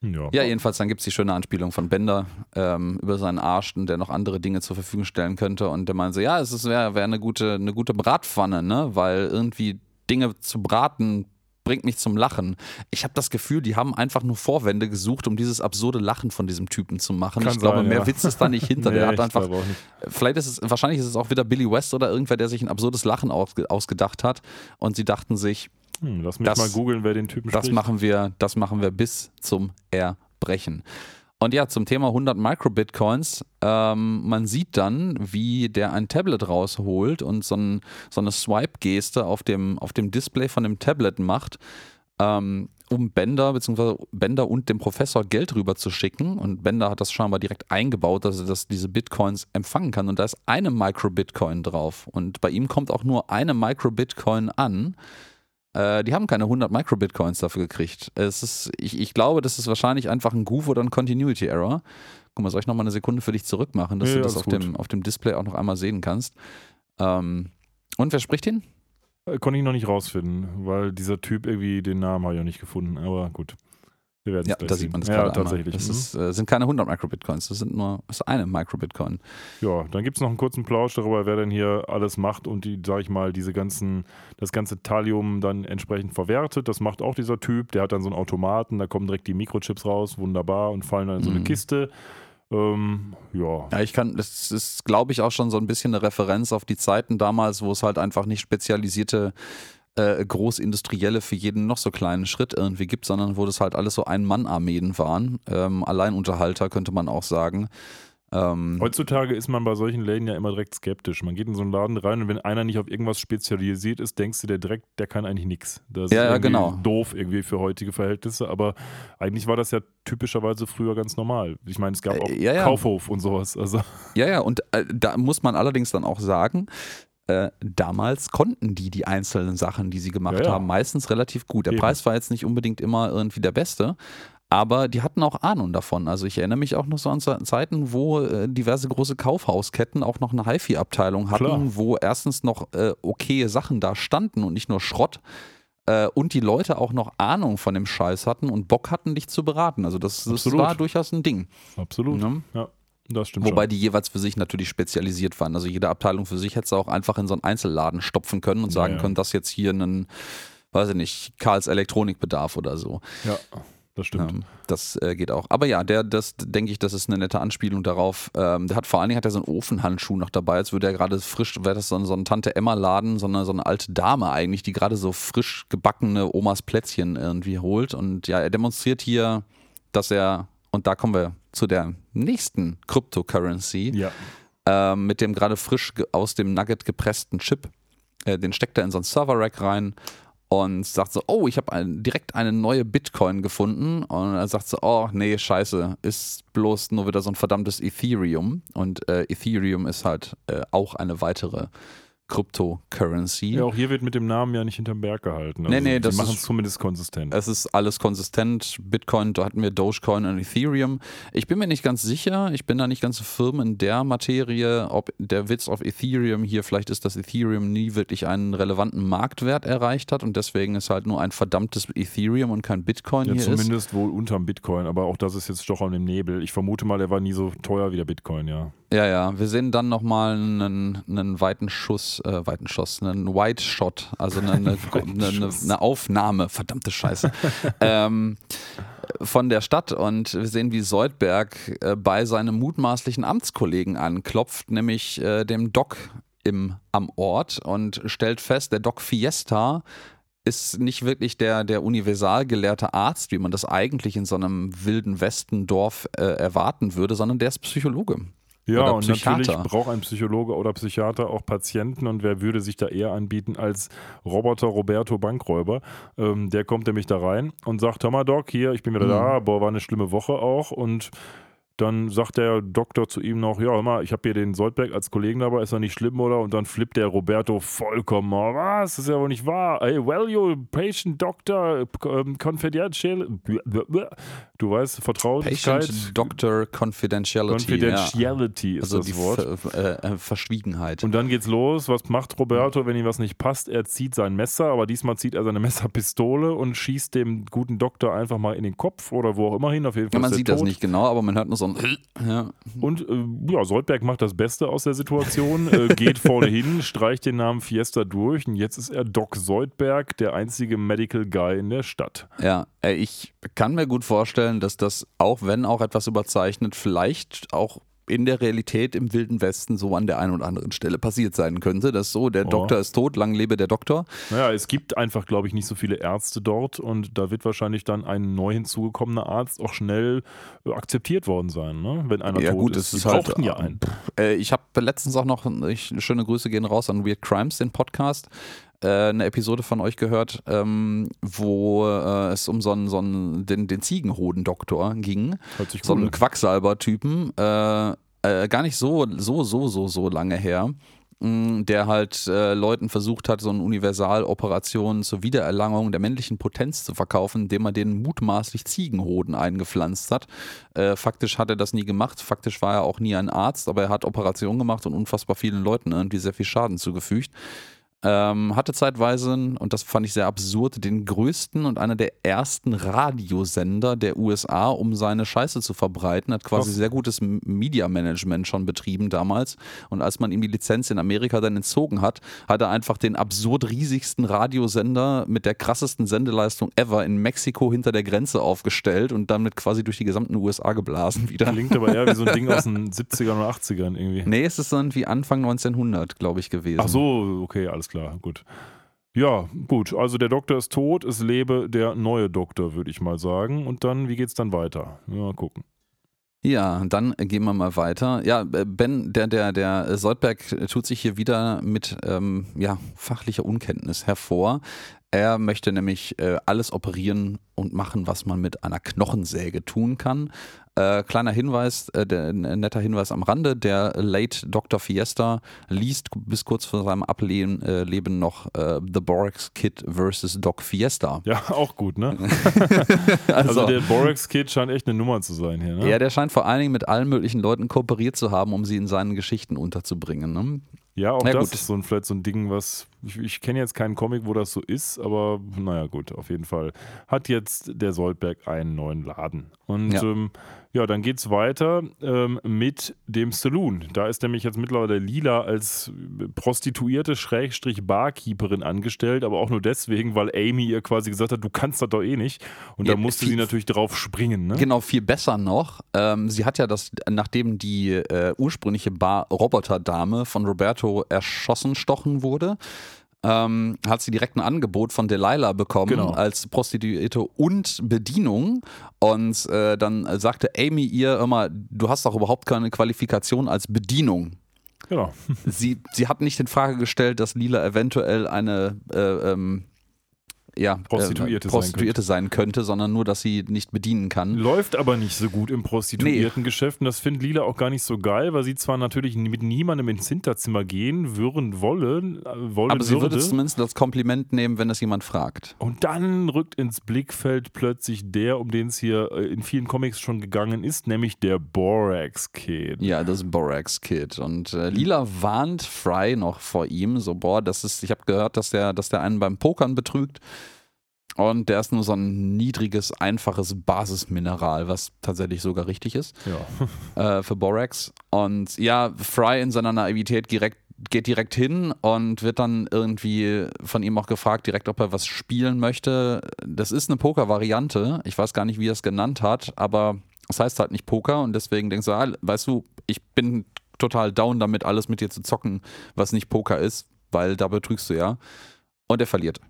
Ja. Ja, jedenfalls, dann gibt es die schöne Anspielung von Bender ähm, über seinen Arsch, der noch andere Dinge zur Verfügung stellen könnte. Und der meinte so, ja, es wäre wär eine gute, eine gute Bratpfanne, ne? Weil irgendwie Dinge zu braten bringt mich zum Lachen. Ich habe das Gefühl, die haben einfach nur Vorwände gesucht, um dieses absurde Lachen von diesem Typen zu machen. Kann ich glaube, sein, mehr ja. Witz ist da nicht hinter. Nee, der hat einfach, glaube nicht. vielleicht ist es, wahrscheinlich ist es auch wieder Billy West oder irgendwer, der sich ein absurdes Lachen ausge, ausgedacht hat. Und sie dachten sich, Hm, lass mich Das- mal googeln, wer den Typen das spricht. machen wir, das machen wir bis zum Erbrechen. Und ja, zum Thema 100 Microbitcoins. Ähm, man sieht dann, wie der ein Tablet rausholt und so, ein, so eine Swipe-Geste auf dem, auf dem Display von dem Tablet macht, ähm, um Bender bzw. Bender und dem Professor Geld rüber zu schicken. Und Bender hat das scheinbar direkt eingebaut, dass er das, diese Bitcoins empfangen kann. Und da ist eine Microbitcoin drauf. Und bei ihm kommt auch nur eine Microbitcoin an. Äh, die haben keine 100 Microbitcoins dafür gekriegt. Es ist, ich, ich glaube, das ist wahrscheinlich einfach ein Goof oder ein Continuity Error. Guck mal, soll ich noch mal eine Sekunde für dich zurück machen, dass Nee, du das auf gut. dem, auf dem Display auch noch einmal sehen kannst? Ähm, und wer spricht ihn? Äh, Konnte ich noch nicht rausfinden, weil dieser Typ irgendwie den Namen habe ich noch nicht gefunden. Aber gut. Wir werden es Ja, da sieht man das Ja, gerade tatsächlich. einmal. Es mhm. ist, äh, sind keine 100 Microbitcoins, das sind nur das ist eine Microbitcoin. Ja, dann gibt es noch einen kurzen Plausch darüber, wer denn hier alles macht und die, sag ich mal, diese ganzen, das ganze Thallium dann entsprechend verwertet. Das macht auch dieser Typ. Der hat dann so einen Automaten, da kommen direkt die Mikrochips raus, wunderbar, und fallen dann in so eine Mhm. Kiste. Ähm, ja. Ja, ich kann, das ist, glaube ich, auch schon so ein bisschen eine Referenz auf die Zeiten damals, wo es halt einfach nicht spezialisierte äh, Großindustrielle für jeden noch so kleinen Schritt irgendwie gibt, sondern wo das halt alles so Ein-Mann-Armeen waren. Ähm, Alleinunterhalter könnte man auch sagen. Ähm, Heutzutage ist man bei solchen Läden ja immer direkt skeptisch. Man geht in so einen Laden rein und wenn einer nicht auf irgendwas spezialisiert ist, denkst du der direkt, der kann eigentlich nichts. Das Ja, ist ja, irgendwie genau. doof irgendwie für heutige Verhältnisse, aber eigentlich war das ja typischerweise früher ganz normal. Ich meine, es gab Äh, auch ja, ja. Kaufhof und sowas. Also Ja, ja, und äh, da muss man allerdings dann auch sagen, äh, damals konnten die die einzelnen Sachen, die sie gemacht Ja, ja. haben, meistens relativ gut. Der Eben. Preis war jetzt nicht unbedingt immer irgendwie der beste, aber die hatten auch Ahnung davon. Also ich erinnere mich auch noch so an Ze- Zeiten, wo äh, diverse große Kaufhausketten auch noch eine HiFi-Abteilung hatten, Klar. wo erstens noch äh, okaye Sachen da standen und nicht nur Schrott. äh, Und die Leute auch noch Ahnung von dem Scheiß hatten und Bock hatten, dich zu beraten. Also das, das war durchaus ein Ding. absolut. Ne? Ja, stimmt Wobei schon. die jeweils für sich natürlich spezialisiert waren. Also jede Abteilung für sich hätte sie auch einfach in so einen Einzelladen stopfen können und sagen Ja, ja. können, das jetzt hier einen, weiß ich nicht, Karls Elektronikbedarf oder so. Ja, das stimmt. Ähm, das äh, geht auch. Aber ja, der, das denke ich, das ist eine nette Anspielung darauf. Ähm, der hat vor allen Dingen hat er so einen Ofenhandschuh noch dabei, als würde er gerade frisch, wäre das so ein, so ein Tante-Emma-Laden, so eine, so eine alte Dame eigentlich, die gerade so frisch gebackene Omas Plätzchen irgendwie holt. Und ja, er demonstriert hier, dass er, und da kommen wir zu der nächsten Cryptocurrency, Ja, ähm, mit dem gerade frisch aus dem Nugget gepressten Chip. Äh, den steckt er in so ein Server-Rack rein und sagt so, oh, ich habe ein, direkt eine neue Bitcoin gefunden. Und er sagt so, oh, nee, scheiße, ist bloß nur wieder so ein verdammtes Ethereum. Und äh, Ethereum ist halt äh, auch eine weitere Cryptocurrency. ja, auch hier wird mit dem Namen ja nicht hinterm Berg gehalten. Nee, nee, die das machen ist- es zumindest konsistent. Es ist alles konsistent. Bitcoin, da hatten wir Dogecoin und Ethereum. Ich bin mir nicht ganz sicher, ich bin da nicht ganz so firm in der Materie, ob der Witz auf Ethereum hier vielleicht ist, dass Ethereum nie wirklich einen relevanten Marktwert erreicht hat und deswegen ist halt nur ein verdammtes Ethereum und kein Bitcoin ja, hier ist. zumindest wohl unterm Bitcoin, aber auch das ist jetzt Stochern im Nebel. Ich vermute mal, er war nie so teuer wie der Bitcoin, ja. Ja, ja, wir sehen dann nochmal einen, einen weiten Schuss, äh, weiten Schuss, einen White Shot, also eine, eine, eine, eine, Aufnahme, verdammte Scheiße, ähm, von der Stadt und wir sehen, wie Soldberg äh, bei seinem mutmaßlichen Amtskollegen anklopft, nämlich äh, dem Doc im, am Ort und stellt fest, der Doc Fiesta ist nicht wirklich der, der universalgelehrte Arzt, wie man das eigentlich in so einem wilden Westendorf äh, erwarten würde, sondern der ist Psychologe. Ja, und natürlich braucht ein Psychologe oder Psychiater auch Patienten und wer würde sich da eher anbieten als Roboter Roberto Bankräuber? Ähm, der kommt nämlich da rein und sagt, hör mal Doc, hier, ich bin wieder Mhm. da, boah, war eine schlimme Woche auch und dann sagt der Doktor zu ihm noch, ja, hör mal, ich habe hier den Soldberg als Kollegen dabei, ist doch nicht schlimm, oder? Und dann flippt der Roberto vollkommen, oh, was, das ist ja wohl nicht wahr. Hey, well, you patient doctor, ähm, confidential, du weißt, Vertraulichkeit, Patient Doctor Confidentiality. Confidentiality ja. ist Also das die Wort. Ver äh, äh, Verschwiegenheit. Und dann geht's los. Was macht Roberto, wenn ihm was nicht passt? Er zieht sein Messer, aber diesmal zieht er seine Messerpistole und schießt dem guten Doktor einfach mal in den Kopf oder wo auch immer hin. Auf jeden Fall ja, man sieht das tot. nicht genau, aber man hört nur so ein. Ja. Und äh, ja, Soldberg macht das Beste aus der Situation, äh, geht vorne hin, streicht den Namen Fiesta durch und jetzt ist er Doc Soldberg, der einzige Medical Guy in der Stadt. ja, äh, ich kann mir gut vorstellen, dass das, auch wenn auch etwas überzeichnet, vielleicht auch in der Realität im Wilden Westen so an der einen oder anderen Stelle passiert sein könnte. Dass so, der Oh. Doktor ist tot, lang lebe der Doktor. Naja, es gibt einfach, glaube ich, nicht so viele Ärzte dort und da wird wahrscheinlich dann ein neu hinzugekommener Arzt auch schnell äh, akzeptiert worden sein, ne? wenn einer Ja, tot gut, ist. es ist halt, ja einen. Äh, ich habe letztens auch noch, ich, schöne Grüße gehen raus an Weird Crimes, den Podcast, eine Episode von euch gehört, ähm, wo äh, es um so einen, so einen den, den Ziegenhodendoktor ging. So einen. Quacksalber-Typen, äh, äh, gar nicht so, so, so, so, so lange her. mh, Der halt äh, Leuten versucht hat, so eine Universaloperation zur Wiedererlangung der männlichen Potenz zu verkaufen, indem er denen mutmaßlich Ziegenhoden eingepflanzt hat. Äh, faktisch hat er das nie gemacht. Faktisch war er auch nie ein Arzt, aber er hat Operationen gemacht und unfassbar vielen Leuten irgendwie sehr viel Schaden zugefügt. Ähm, hatte zeitweise, und das fand ich sehr absurd, den größten und einer der ersten Radiosender der USA, um seine Scheiße zu verbreiten. Hat quasi Krass. sehr gutes Media-Management schon betrieben damals. Und als man ihm die Lizenz in Amerika dann entzogen hat, hat er einfach den absurd riesigsten Radiosender mit der krassesten Sendeleistung ever in Mexiko hinter der Grenze aufgestellt und damit quasi durch die gesamten USA geblasen wieder. Klingt aber eher wie so ein Ding aus den 70ern oder 80ern irgendwie. Nee, es ist irgendwie Anfang 1900, glaube ich, gewesen. Ach so, okay, alles klar, gut. Ja, gut. Also der Doktor ist tot, es lebe der neue Doktor, würde ich mal sagen. Und dann, wie geht's dann weiter? Ja, mal gucken. Ja, dann gehen wir mal weiter. Ja, Ben, der, der, der Soldberg tut sich hier wieder mit ähm, ja, fachlicher Unkenntnis hervor. Er möchte nämlich äh, alles operieren und machen, was man mit einer Knochensäge tun kann. Äh, kleiner Hinweis, äh, der, ein netter Hinweis am Rande, der Late Dr. Fiesta liest bis kurz vor seinem Ableben äh, Leben noch äh, The Borax Kid vs. Doc Fiesta. Ja, auch gut, ne? Also, Also der Borax-Kid scheint echt eine Nummer zu sein hier, ne? ja, der scheint vor allen Dingen mit allen möglichen Leuten kooperiert zu haben, um sie in seinen Geschichten unterzubringen. Ne? Ja, auch Na das gut. ist so ein, vielleicht so ein Ding, was. Ich, ich kenne jetzt keinen Comic, wo das so ist, aber naja, gut, auf jeden Fall. Hat jetzt der Soldberg einen neuen Laden. Und Ja. ja, ähm, ja dann geht's weiter ähm, mit dem Saloon. Da ist nämlich jetzt mittlerweile Lila als Prostituierte Schrägstrich Barkeeperin angestellt, aber auch nur deswegen, weil Amy ihr quasi gesagt hat, du kannst das doch eh nicht. Und Ja, da musste viel- sie natürlich drauf springen, ne? Genau, viel besser noch. Ähm, sie hat ja das, nachdem die äh, ursprüngliche Bar-Roboter-Dame von Roberto erschossen, stochen wurde, ähm, hat sie direkt ein Angebot von Delilah bekommen Genau. als Prostituierte und Bedienung. Und äh, dann sagte Amy ihr immer, du hast doch überhaupt keine Qualifikation als Bedienung. Genau. Sie, sie hat nicht in Frage gestellt, dass Lila eventuell eine äh, ähm, ja, Prostituierte äh, sein Prostituierte sein könnte, sondern nur, dass sie nicht bedienen kann. Läuft aber nicht so gut im Prostituiertengeschäft und das findet Lila auch gar nicht so geil, weil sie zwar natürlich mit niemandem ins Hinterzimmer gehen würden wollen, äh, wollen Aber sie würde würde. es zumindest als Kompliment nehmen, wenn es jemand fragt. Und dann rückt ins Blickfeld plötzlich der, um den es hier äh, in vielen Comics schon gegangen ist, nämlich der Borax Kid. Ja, das Borax Kid. Und äh, Lila warnt Fry noch vor ihm, so, boah, das ist, ich habe gehört, dass der, dass der einen beim Pokern betrügt. Und der ist nur so ein niedriges, einfaches Basismineral, was tatsächlich sogar richtig ist Ja. äh, für Borax. Und ja, Fry in seiner Naivität direkt, geht direkt hin und wird dann irgendwie von ihm auch gefragt, direkt, ob er was spielen möchte. Das ist eine Poker-Variante. Ich weiß gar nicht, wie er es genannt hat, aber es heißt halt nicht Poker und deswegen denkst du, ah, weißt du, ich bin total down damit, alles mit dir zu zocken, was nicht Poker ist, weil da betrügst du ja. Und er verliert.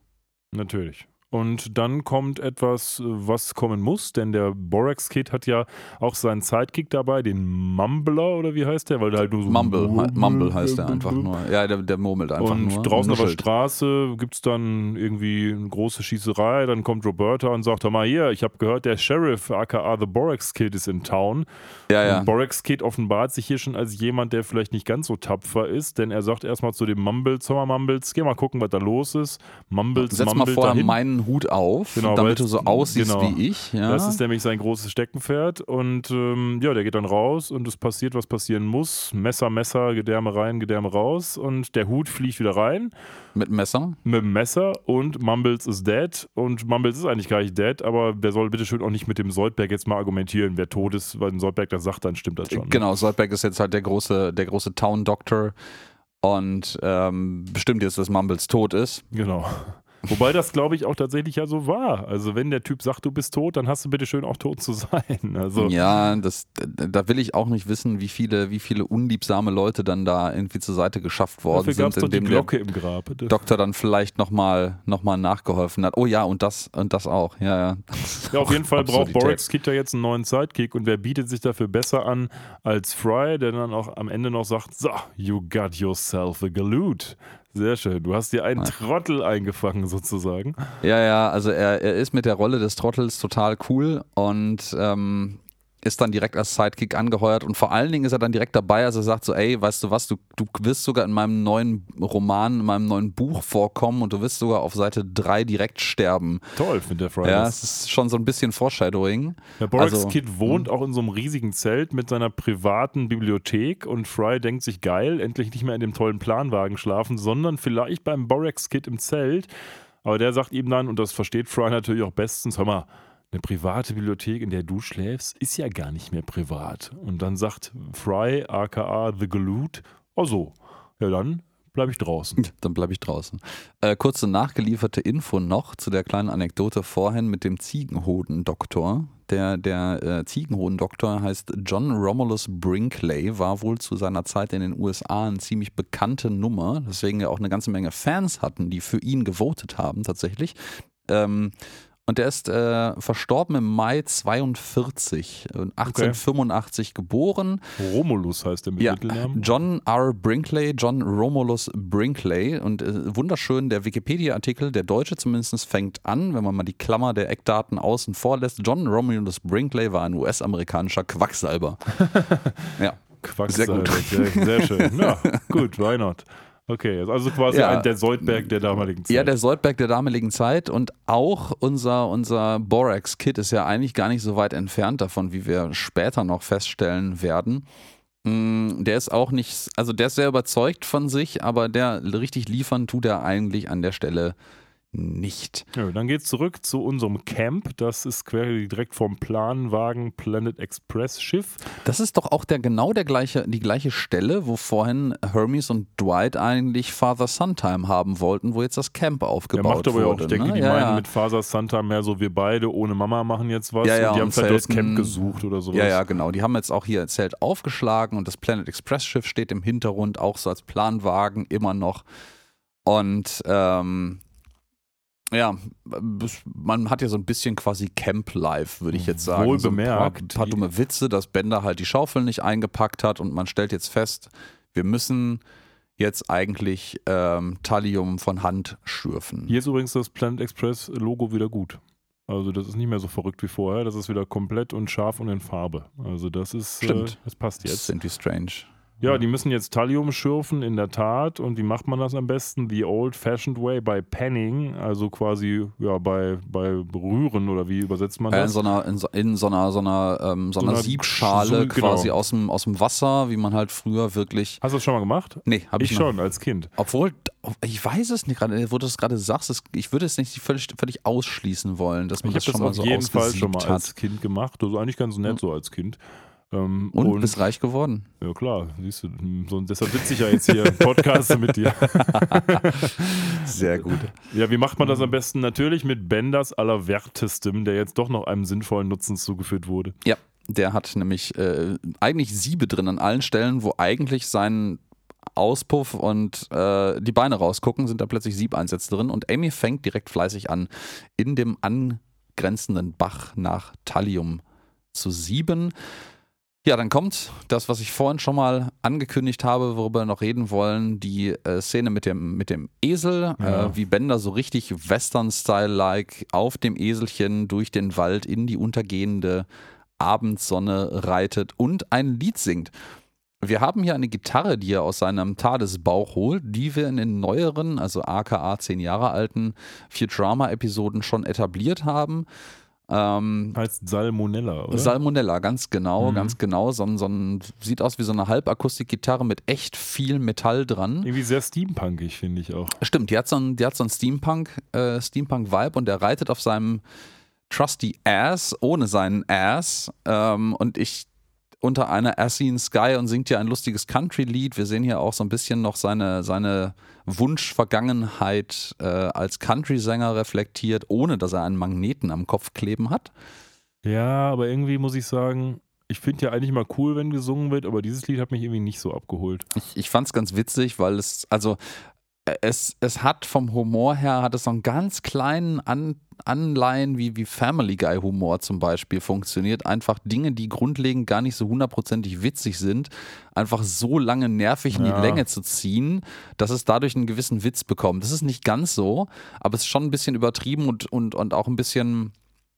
Natürlich. Und dann kommt etwas, äh, was kommen muss, denn der Borax Kid hat ja auch seinen Sidekick dabei, den Mumbler oder wie heißt der? Weil der halt nur so Mumble, Mumble heißt er einfach nur. Ja, der, der murmelt einfach und nur. draußen auf der. Straße gibt es dann irgendwie eine große Schießerei. Dann kommt Roberta und sagt: Hör mal hier, ich habe gehört, der Sheriff, aka The Borax Kid, ist in Town. Ja, ja. Und Borax Kid offenbart sich hier schon als jemand, der vielleicht nicht ganz so tapfer ist, denn er sagt erstmal zu dem Mumbles: Hör mal, Mumbles, geh mal gucken, was da los ist. Mumbles, Setz mal Mumbles vorher dahin. meinen Hut auf, Genau, damit du so aussiehst genau. wie ich. Ja. Das ist nämlich sein großes Steckenpferd. Und ähm, ja, der geht dann raus und es passiert, was passieren muss. Messer, Messer, Gedärme rein, Gedärme raus. Und der Hut fliegt wieder rein Mit Messer. mit Messer und Mumbles ist dead. Und Mumbles ist eigentlich gar nicht dead, aber der soll bitte schön auch nicht mit dem Soldberg jetzt mal argumentieren, wer tot ist, weil ein Soldberg das sagt, dann stimmt das schon. ne? Genau, Soldberg ist jetzt halt der große, der große Town Doctor und ähm, bestimmt jetzt, dass Mumbles tot ist. Genau. Wobei das, glaube ich, auch tatsächlich ja so war. Also, wenn der Typ sagt, du bist tot, dann hast du bitte schön auch tot zu sein. Also, Ja, das, da will ich auch nicht wissen, wie viele, wie viele unliebsame Leute dann da irgendwie zur Seite geschafft worden dafür gab es sind, doch die indem der Glocke im Grab. Doktor dann vielleicht nochmal noch mal nachgeholfen hat. Oh ja, und das und das auch. Ja, ja. Ja, auf jeden Fall braucht. Borax Kid ja jetzt einen neuen Sidekick und wer bietet sich dafür besser an als Fry, der dann auch am Ende noch sagt: So, you got yourself a Galoot. Sehr schön. Du hast dir einen Trottel eingefangen, sozusagen. Ja, ja, also er, er ist mit der Rolle des Trottels total cool und ähm, ist dann direkt als Sidekick angeheuert und vor allen Dingen ist er dann direkt dabei, als er sagt so, ey, weißt du was, du, du wirst sogar in meinem neuen Roman, in meinem neuen Buch vorkommen und du wirst sogar auf Seite 3 direkt sterben. Toll, findet der Fry. Ja, das. es ist schon so ein bisschen Foreshadowing. Der Borax Also, Kid wohnt auch in so einem riesigen Zelt mit seiner privaten Bibliothek und Fry denkt sich geil, endlich nicht mehr in dem tollen Planwagen schlafen, sondern vielleicht beim Borax Kid im Zelt. Aber der sagt ihm dann, und das versteht Fry natürlich auch bestens, hör mal, eine private Bibliothek, in der du schläfst, ist ja gar nicht mehr privat. Und dann sagt Fry, aka The Galoot, oh so, ja dann bleibe ich draußen. Dann bleibe ich draußen. Äh, kurze nachgelieferte Info noch zu der kleinen Anekdote vorhin mit dem Ziegenhodendoktor. Der, der äh, Ziegenhodendoktor heißt John Romulus Brinkley, war wohl zu seiner Zeit in den USA eine ziemlich bekannte Nummer, deswegen er auch eine ganze Menge Fans hatten, die für ihn gewotet haben tatsächlich. Ähm, und der ist äh, verstorben im Mai 42, äh, 1885 geboren. Romulus heißt der mit Ja, Mittelnamen. John R. Brinkley, John Romulus Brinkley. Und äh, wunderschön, der Wikipedia-Artikel, der deutsche zumindest, fängt an, wenn man mal die Klammer der Eckdaten außen vor lässt. John Romulus Brinkley war ein US-amerikanischer Quacksalber. ja. Quacksalber, Sehr sehr, sehr schön. Ja, gut, why not? Okay, also quasi Ja. ein, der Soldberg der damaligen Zeit. Ja, der Soldberg der damaligen Zeit und auch unser, unser Borax-Kit ist ja eigentlich gar nicht so weit entfernt davon, wie wir später noch feststellen werden. Mm, Der ist auch nicht, also der ist sehr überzeugt von sich, aber der richtig liefern tut er eigentlich an der Stelle nicht. Ja, dann geht's zurück zu unserem Camp. Das ist quasi direkt vom Planwagen Planet Express Schiff. Das ist doch auch der genau der gleiche, die gleiche Stelle, wo vorhin Hermes und Dwight eigentlich Father Suntime haben wollten, wo jetzt das Camp aufgebaut macht aber ja auch, wurde. ich denke, ne? die ja, meinen ja. mit Faser Santa mehr so, wir beide ohne Mama machen jetzt was. Ja, ja, und die haben und vielleicht das Camp gesucht oder sowas. Ja, ja, genau. Die haben jetzt auch hier ein Zelt aufgeschlagen und das Planet Express Schiff steht im Hintergrund, auch so als Planwagen immer noch. Und ähm, ja, man hat ja so ein bisschen quasi Camp Life, würde ich jetzt sagen. Wohl so ein paar, bemerkt. paar dumme Witze, dass Bender halt die Schaufel nicht eingepackt hat und man stellt jetzt fest, wir müssen jetzt eigentlich ähm, Thallium von Hand schürfen. Hier ist übrigens das Planet Express Logo wieder gut. Also das ist nicht mehr so verrückt wie vorher. Das ist wieder komplett und scharf und in Farbe. Also das ist, äh, Stimmt. das passt Das ist jetzt. irgendwie strange. Ja, die müssen jetzt Thallium schürfen, in der Tat. Und wie macht man das am besten? The old-fashioned way, by penning, also quasi ja, bei, bei Rühren oder wie übersetzt man Äh, in das? so einer, in so, in so einer, so einer, ähm, so einer Siebschale genau. quasi aus dem, aus dem Wasser, wie man halt früher wirklich. Hast du das schon mal gemacht? Nee, habe ich, Ich schon, als Kind. Obwohl, ich weiß es nicht gerade, wo du es gerade sagst, ich würde es nicht völlig, völlig ausschließen wollen, dass man Ich habe das das schon mal auf so jeden Fall schon ausgesiebt mal hat. als Kind gemacht. Das ist eigentlich ganz nett so als Kind. Ähm, Und, bist reich geworden. ja klar, siehst du, so, deshalb sitze ich ja jetzt hier im Podcast mit dir. Sehr gut. Ja, wie macht man das am besten? Natürlich mit Benders allerwertestem, der jetzt doch noch einem sinnvollen Nutzen zugeführt wurde. Ja, der hat nämlich äh, eigentlich Siebe drin an allen Stellen, wo eigentlich sein Auspuff und äh, die Beine rausgucken, sind da plötzlich Siebeinsätze drin und Amy fängt direkt fleißig an, in dem angrenzenden Bach nach Thallium zu sieben. Ja, dann kommt das, was ich vorhin schon mal angekündigt habe, worüber wir noch reden wollen, die äh, Szene mit dem, mit dem Esel, Ja. äh, wie Bender so richtig Western-Style-like auf dem Eselchen durch den Wald in die untergehende Abendsonne reitet und ein Lied singt. Wir haben hier eine Gitarre, die er aus seinem Tadesbauch holt, die wir in den neueren, also aka 10 Jahre alten Futurama-Episoden schon etabliert haben. Ähm, Heißt Salmonella, oder? Salmonella, ganz genau, Mhm. ganz genau. So, so ein, sieht aus wie so eine Halbakustikgitarre mit echt viel Metall dran. Irgendwie sehr steampunkig, finde ich auch. Stimmt, die hat so ein, die hat so ein Steampunk, äh, Steampunk-Vibe und der reitet auf seinem Trusty Ass, ohne seinen Ass. Ähm, und ich unter einer Assy Sky und singt hier ein lustiges Country-Lied. Wir sehen hier auch so ein bisschen noch seine, seine Wunschvergangenheit äh, als Country-Sänger reflektiert, ohne dass er einen Magneten am Kopf kleben hat. Ja, aber irgendwie muss ich sagen, ich finde ja eigentlich mal cool, wenn gesungen wird, aber dieses Lied hat mich irgendwie nicht so abgeholt. Ich, ich fand es ganz witzig, weil es, also es, es hat vom Humor her, hat es so einen ganz kleinen An, Anleihen wie, wie Family Guy Humor zum Beispiel funktioniert. Einfach Dinge, die grundlegend gar nicht so hundertprozentig witzig sind, einfach so lange nervig in Ja. die Länge zu ziehen, dass es dadurch einen gewissen Witz bekommt. Das ist nicht ganz so, aber es ist schon ein bisschen übertrieben und, und, und auch ein bisschen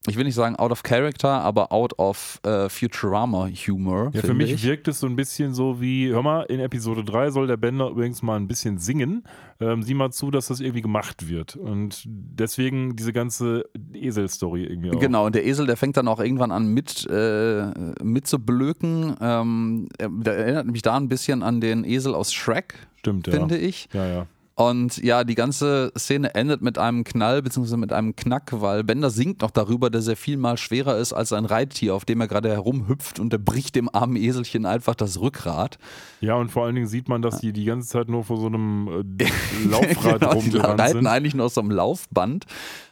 ich will nicht sagen out of character, aber out of äh, Futurama Humor. Ja, für mich ich. wirkt es so ein bisschen so wie, hör mal, in Episode 3 soll der Bender übrigens mal ein bisschen singen. Ähm, sieh mal zu, dass das irgendwie gemacht wird. Und deswegen diese ganze Esel-Story irgendwie auch. Genau, und der Esel, der fängt dann auch irgendwann an mit, äh, mit zu blöken. Ähm, er- der erinnert mich da ein bisschen an den Esel aus Shrek, Stimmt, ja. finde ich. Ja, ja. Und ja, die ganze Szene endet mit einem Knall bzw. mit einem Knack, weil Bender singt noch darüber, dass er viel mal schwerer ist als ein Reittier, auf dem er gerade herumhüpft und er bricht dem armen Eselchen einfach das Rückgrat. Ja, und vor allen Dingen sieht man, dass die die ganze Zeit nur vor so einem äh, Laufrad Genau, die rumgerannt reiten sind. eigentlich nur aus so einem Laufband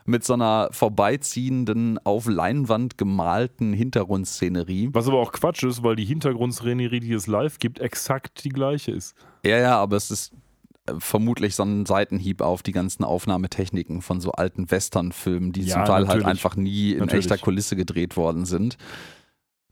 mit so einer vorbeiziehenden, auf Leinwand gemalten Hintergrundszenerie. Was aber auch Quatsch ist, weil die Hintergrundszenerie, die es live gibt, exakt die gleiche ist. Ja, ja, aber es ist vermutlich so ein Seitenhieb auf die ganzen Aufnahmetechniken von so alten Western-Filmen, die Ja, zum Teil halt natürlich. einfach nie in Natürlich. echter Kulisse gedreht worden sind.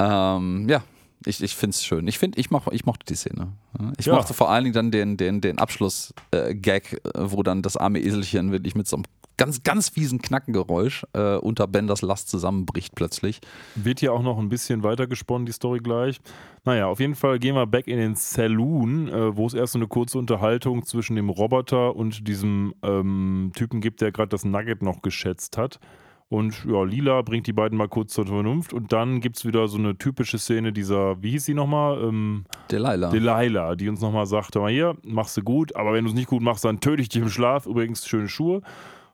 Ähm, ja, ich, ich finde es schön. Ich finde, ich, moch, ich mochte die Szene. Ich Ja. mochte vor allen Dingen dann den, den, den Abschluss-Gag, äh, wo dann das arme Eselchen wirklich mit so einem ganz, ganz fiesen Knackengeräusch äh, unter Benders Last zusammenbricht plötzlich. Wird hier auch noch ein bisschen weiter gesponnen, die Story gleich. Naja, auf jeden Fall gehen wir back in den Saloon, äh, wo es erst so eine kurze Unterhaltung zwischen dem Roboter und diesem ähm, Typen gibt, der gerade das Nugget noch geschätzt hat. Und ja, Lila bringt die beiden mal kurz zur Vernunft und dann gibt es wieder so eine typische Szene dieser, wie hieß sie nochmal? Ähm, Delilah. Delilah, die uns nochmal sagt, hör mal hier, machst du gut, aber wenn du es nicht gut machst, dann töte ich dich im Schlaf. Übrigens, schöne Schuhe.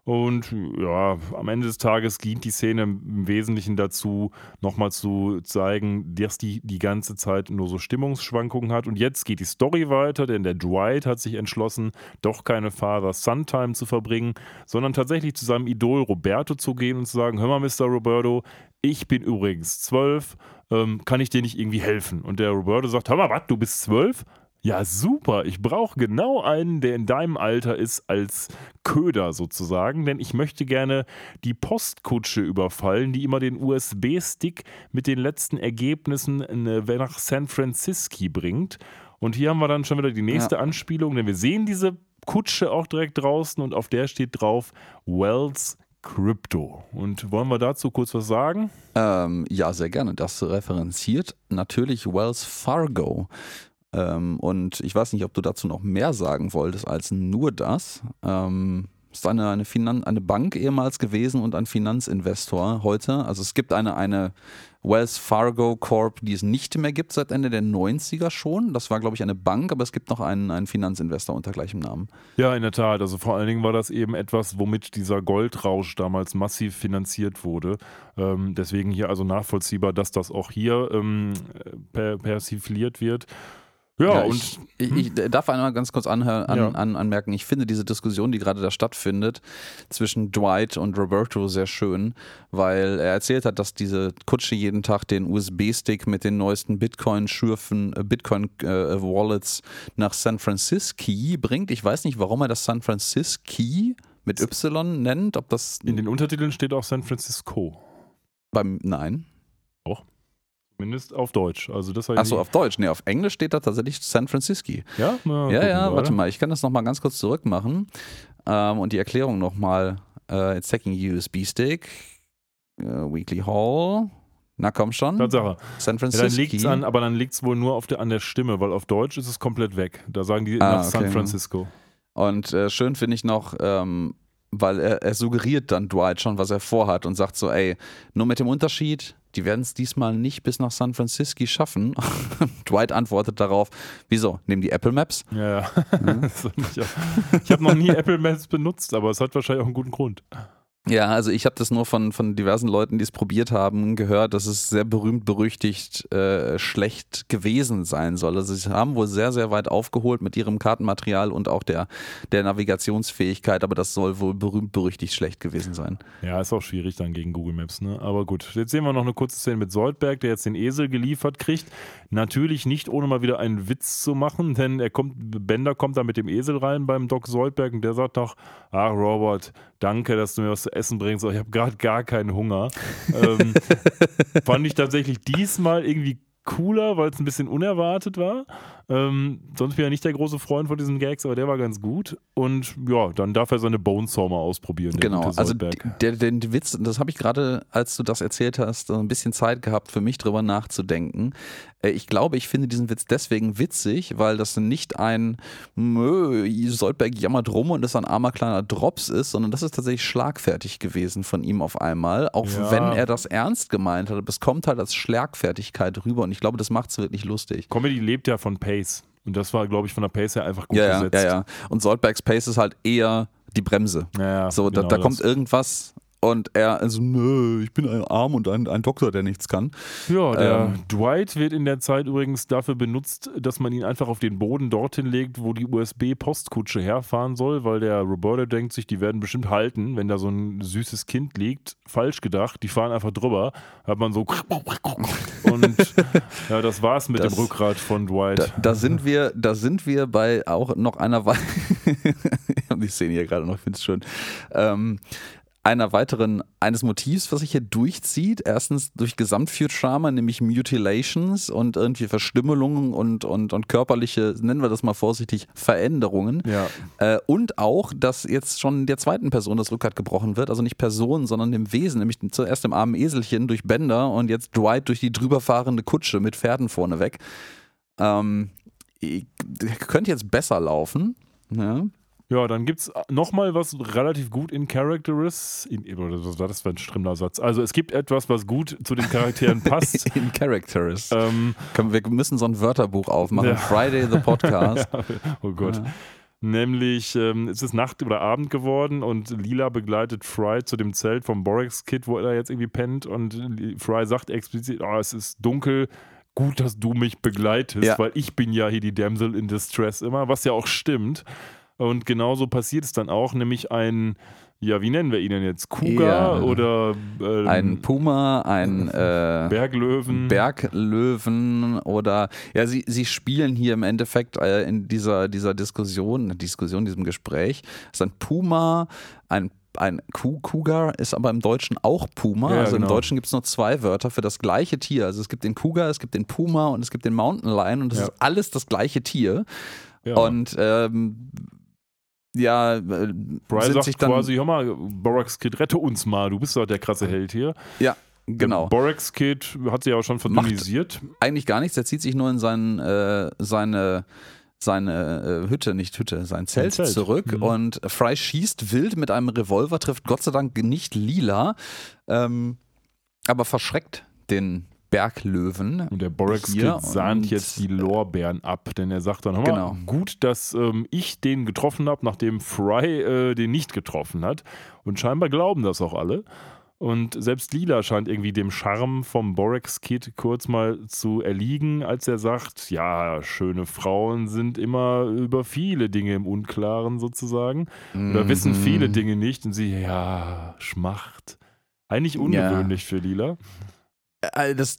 Und ja, am Ende des Tages dient die Szene im Wesentlichen dazu, nochmal zu zeigen, dass die die ganze Zeit nur so Stimmungsschwankungen hat. Und jetzt geht die Story weiter, denn der Dwight hat sich entschlossen, doch keine Father-Son-Time zu verbringen, sondern tatsächlich zu seinem Idol Roberto zu gehen und zu sagen, hör mal, Mr. Roberto, ich bin übrigens zwölf, ähm, kann ich dir nicht irgendwie helfen? Und der Roberto sagt, hör mal, was, du bist zwölf? Ja, super. Ich brauche genau einen, der in deinem Alter ist, als Köder sozusagen, denn ich möchte gerne die Postkutsche überfallen, die immer den USB-Stick mit den letzten Ergebnissen nach San Francisco bringt. Und hier haben wir dann schon wieder die nächste Anspielung, denn wir sehen diese Kutsche auch direkt draußen und auf der steht drauf Wells Crypto. Und wollen wir dazu kurz was sagen? Ähm, ja, sehr gerne. Das referenziert natürlich Wells Fargo. Ähm, und ich weiß nicht, ob du dazu noch mehr sagen wolltest als nur das. Ähm, ist eine, eine, Finan eine Bank ehemals gewesen und ein Finanzinvestor heute. Also es gibt eine, eine Wells Fargo Corp, die es nicht mehr gibt seit Ende der 90er schon. Das war, glaube ich, eine Bank, aber es gibt noch einen, einen Finanzinvestor unter gleichem Namen. Ja, in der Tat. Also vor allen Dingen war das eben etwas, womit dieser Goldrausch damals massiv finanziert wurde. Ähm, deswegen hier also nachvollziehbar, dass das auch hier ähm, per persifliert wird. Ja, und ich, ich, ich darf einmal ganz kurz anhör, an, Ja. an, anmerken, ich finde diese Diskussion, die gerade da stattfindet, zwischen Dwight und Roberto sehr schön, weil er erzählt hat, dass diese Kutsche jeden Tag den USB-Stick mit den neuesten Bitcoin-Schürfen, äh, Bitcoin-Wallets nach San Francisco bringt. Ich weiß nicht, warum er das San Francisco mit Y nennt, ob das in den Untertiteln steht auch San Francisco. beim, nein. Zumindest auf Deutsch. Also das Achso, auf Deutsch. Nee, auf Englisch steht da tatsächlich San Francisco. Ja, Na, Ja, ja, warte mal, ich kann das nochmal ganz kurz zurück machen ähm, und die Erklärung nochmal. Äh, it's taking USB-Stick, äh, Weekly Haul. Na komm schon. Tatsache. San Ja, Francisco. dann liegt's an, aber dann liegt es wohl nur auf der, an der Stimme, weil auf Deutsch ist es komplett weg. Da sagen die Ah, nach San okay. Francisco. Und äh, schön finde ich noch, ähm, weil er, er suggeriert dann Dwight schon, was er vorhat und sagt so, ey, nur mit dem Unterschied, die werden es diesmal nicht bis nach San Francisco schaffen. Dwight antwortet darauf, wieso, nehmen die Apple Maps? Ja, ja. Auch- ich habe noch nie Apple Maps benutzt, aber es hat wahrscheinlich auch einen guten Grund. Ja, also ich habe das nur von, von diversen Leuten, die es probiert haben, gehört, dass es sehr berühmt berüchtigt äh, schlecht gewesen sein soll. Also sie haben wohl sehr, sehr weit aufgeholt mit ihrem Kartenmaterial und auch der, der Navigationsfähigkeit, aber das soll wohl berühmt berüchtigt schlecht gewesen sein. Ja, ist auch schwierig dann gegen Google Maps, ne? Aber gut, jetzt sehen wir noch eine kurze Szene mit Soldberg, der jetzt den Esel geliefert kriegt. Natürlich nicht, ohne mal wieder einen Witz zu machen, denn er kommt, Bender kommt da mit dem Esel rein beim Doc Soldberg und der sagt doch, ach Robert, danke, dass du mir was zu essen bringst, aber ich habe gerade gar keinen Hunger. ähm, fand ich tatsächlich diesmal irgendwie cooler, weil es ein bisschen unerwartet war. Ähm, sonst bin ich ja nicht der große Freund von diesen Gags, aber der war ganz gut. Und ja, dann darf er seine Bonesaw mal ausprobieren. Genau, also der, der, Witz, das habe ich gerade, als du das erzählt hast, ein bisschen Zeit gehabt, für mich drüber nachzudenken. Äh, ich glaube, ich finde diesen Witz deswegen witzig, weil das nicht ein Mö, Soldberg jammert rum und das ein armer kleiner Drops ist, sondern das ist tatsächlich schlagfertig gewesen von ihm auf einmal. Auch ja. wenn er das ernst gemeint hat, es kommt halt als Schlagfertigkeit rüber und ich glaube, das macht es wirklich lustig. Comedy lebt ja von Pace. Und das war, glaube ich, von der Pace her einfach gut ja, gesetzt. Ja, ja. Und Soldbergs Pace ist halt eher die Bremse. Ja, ja, so, da, genau da kommt irgendwas und er, also, nö, ich bin ein Arm und ein, ein Doktor, der nichts kann. Ja, der ähm, Dwight wird in der Zeit übrigens dafür benutzt, dass man ihn einfach auf den Boden dorthin legt, wo die USB-Postkutsche herfahren soll, weil der Roberto denkt sich, die werden bestimmt halten, wenn da so ein süßes Kind liegt. Falsch gedacht, die fahren einfach drüber. Hat man so und ja, das war's mit das, dem Rückgrat von Dwight. Da, da, sind wir, da sind wir bei auch noch einer Weile. ich sehe ihn hier gerade noch, ich finde es schön. Ähm, einer weiteren, eines Motivs, was sich hier durchzieht. Erstens durch Gesamtfuturama, nämlich Mutilations und irgendwie Verstümmelungen und, und, und körperliche, nennen wir das mal vorsichtig, Veränderungen. Ja. Äh, und auch, dass jetzt schon der zweiten Person das Rückgrat gebrochen wird, also nicht Person, sondern dem Wesen, nämlich zuerst dem armen Eselchen durch Bänder und jetzt Dwight durch die drüberfahrende Kutsche mit Pferden vorneweg. Ähm, könnte jetzt besser laufen. Ja. Ja, dann gibt es nochmal was relativ gut in Character ist. In, was war das für ein schlimmer Satz? Also es gibt etwas, was gut zu den Charakteren passt. in Character ist. Ähm, wir müssen so ein Wörterbuch aufmachen. Ja. Friday the Podcast. ja, oh Gott. Ja. Nämlich ähm, es ist Nacht oder Abend geworden und Lila begleitet Fry zu dem Zelt vom Borex Kid, wo er jetzt irgendwie pennt. Und Fry sagt explizit: oh, es ist dunkel, gut, dass du mich begleitest, ja. weil ich bin ja hier die Damsel in Distress immer, was ja auch stimmt. Und genauso passiert es dann auch, nämlich ein, ja, wie nennen wir ihn denn jetzt? Kuga ja, oder ähm, ein Puma, ein äh, Berglöwen. Berglöwen oder ja, sie, sie spielen hier im Endeffekt äh, in dieser, dieser Diskussion, Diskussion, diesem Gespräch, ist ein Puma, ein ein Cougar ist aber im Deutschen auch Puma. Ja, also genau. im Deutschen gibt es nur zwei Wörter für das gleiche Tier. Also es gibt den Cougar, es gibt den Puma und es gibt den Mountain Lion und das ja. ist alles das gleiche Tier. Ja. Und ähm, ja, äh, Brian sagt sich dann, quasi, hör mal, Borax Kid, rette uns mal, du bist doch der krasse Held hier. Ja, genau. Borax Kid hat sich ja auch schon verdünnisiert. Eigentlich gar nichts, er zieht sich nur in sein, äh, seine seine äh, Hütte, nicht Hütte, sein Zelt, Zelt. zurück mhm. und Fry schießt wild mit einem Revolver, trifft Gott sei Dank nicht lila, ähm, aber verschreckt den Berglöwen. Und der Borex-Kid sahnt jetzt die Lorbeeren ab, denn er sagt dann, genau. mal, gut, dass ähm, ich den getroffen habe, nachdem Fry äh, den nicht getroffen hat. Und scheinbar glauben das auch alle. Und selbst Lila scheint irgendwie dem Charme vom Borex-Kid kurz mal zu erliegen, als er sagt, ja, schöne Frauen sind immer über viele Dinge im Unklaren sozusagen. Oder mhm. wissen viele Dinge nicht. Und sie, ja, Schmacht. Eigentlich ungewöhnlich ja. für Lila. Äh, das,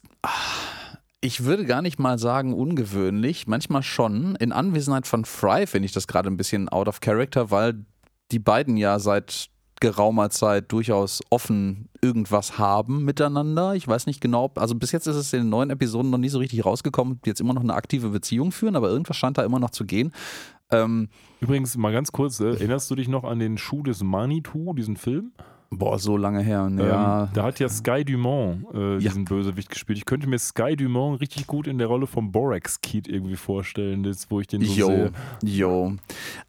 ich würde gar nicht mal sagen ungewöhnlich, manchmal schon. In Anwesenheit von Fry finde ich das gerade ein bisschen out of character, weil die beiden ja seit geraumer Zeit durchaus offen irgendwas haben miteinander. Ich weiß nicht genau, also bis jetzt ist es in den neuen Episoden noch nie so richtig rausgekommen, die jetzt immer noch eine aktive Beziehung führen, aber irgendwas scheint da immer noch zu gehen. Ähm, Übrigens, mal ganz kurz, äh, erinnerst du dich noch an den Schuh des Manitou, diesen Film? Boah, so lange her. Ja. Ähm, da hat ja Sky Dumont äh, diesen ja. Bösewicht gespielt. Ich könnte mir Sky Dumont richtig gut in der Rolle vom Borax Kid irgendwie vorstellen, jetzt, wo ich den so jo, sehe. Jo.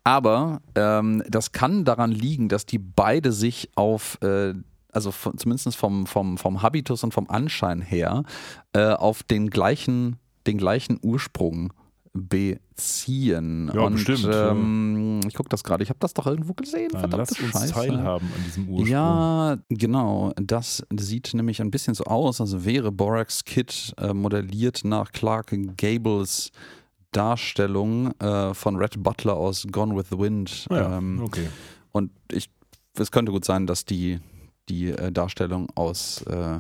Aber ähm, das kann daran liegen, dass die beide sich auf äh, also von, zumindest vom, vom, vom Habitus und vom Anschein her, äh, auf den gleichen, den gleichen Ursprung beziehen. Ja, und, bestimmt. Ähm, ich gucke das gerade, ich habe das doch irgendwo gesehen. Dann Verdammte lass uns Scheiße. teilhaben an diesem Ursprung. Ja, genau. Das sieht nämlich ein bisschen so aus, als wäre Borax Kid äh, modelliert nach Clark Gables Darstellung äh, von Red Butler aus Gone with the Wind. Ja, ähm, okay. Und ich, es könnte gut sein, dass die, die äh, Darstellung aus äh,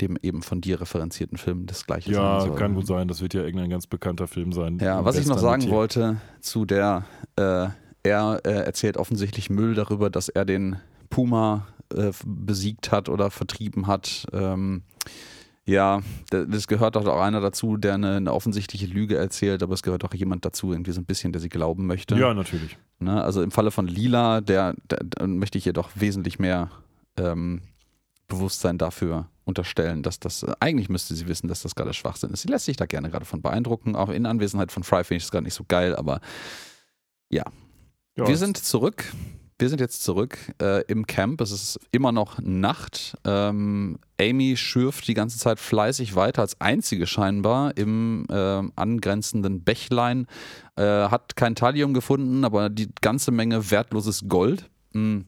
dem eben von dir referenzierten Film das gleiche ja, sein soll. Ja, kann gut sein. Das wird ja irgendein ganz bekannter Film sein. Ja, was ich noch sagen wollte zu der, äh, er äh, erzählt offensichtlich Müll darüber, dass er den Puma äh, besiegt hat oder vertrieben hat. Ähm, Ja, da- das gehört doch auch einer dazu, der eine, eine offensichtliche Lüge erzählt, aber es gehört auch jemand dazu, irgendwie so ein bisschen, der sie glauben möchte. Ja, natürlich. Ne? Also im Falle von Lila, der, der, der möchte ich ihr doch wesentlich mehr ähm, Bewusstsein dafür unterstellen, dass das, äh, eigentlich müsste sie wissen, dass das gerade Schwachsinn ist. Sie lässt sich da gerne gerade von beeindrucken. Auch in Anwesenheit von Fry finde ich es gerade nicht so geil, aber Ja, wir sind zurück. Wir sind jetzt zurück äh, im Camp. Es ist immer noch Nacht. Ähm, Amy schürft die ganze Zeit fleißig weiter, als einzige scheinbar im ähm, angrenzenden Bächlein. Äh, hat kein Thallium gefunden, aber die ganze Menge wertloses Gold. Hm.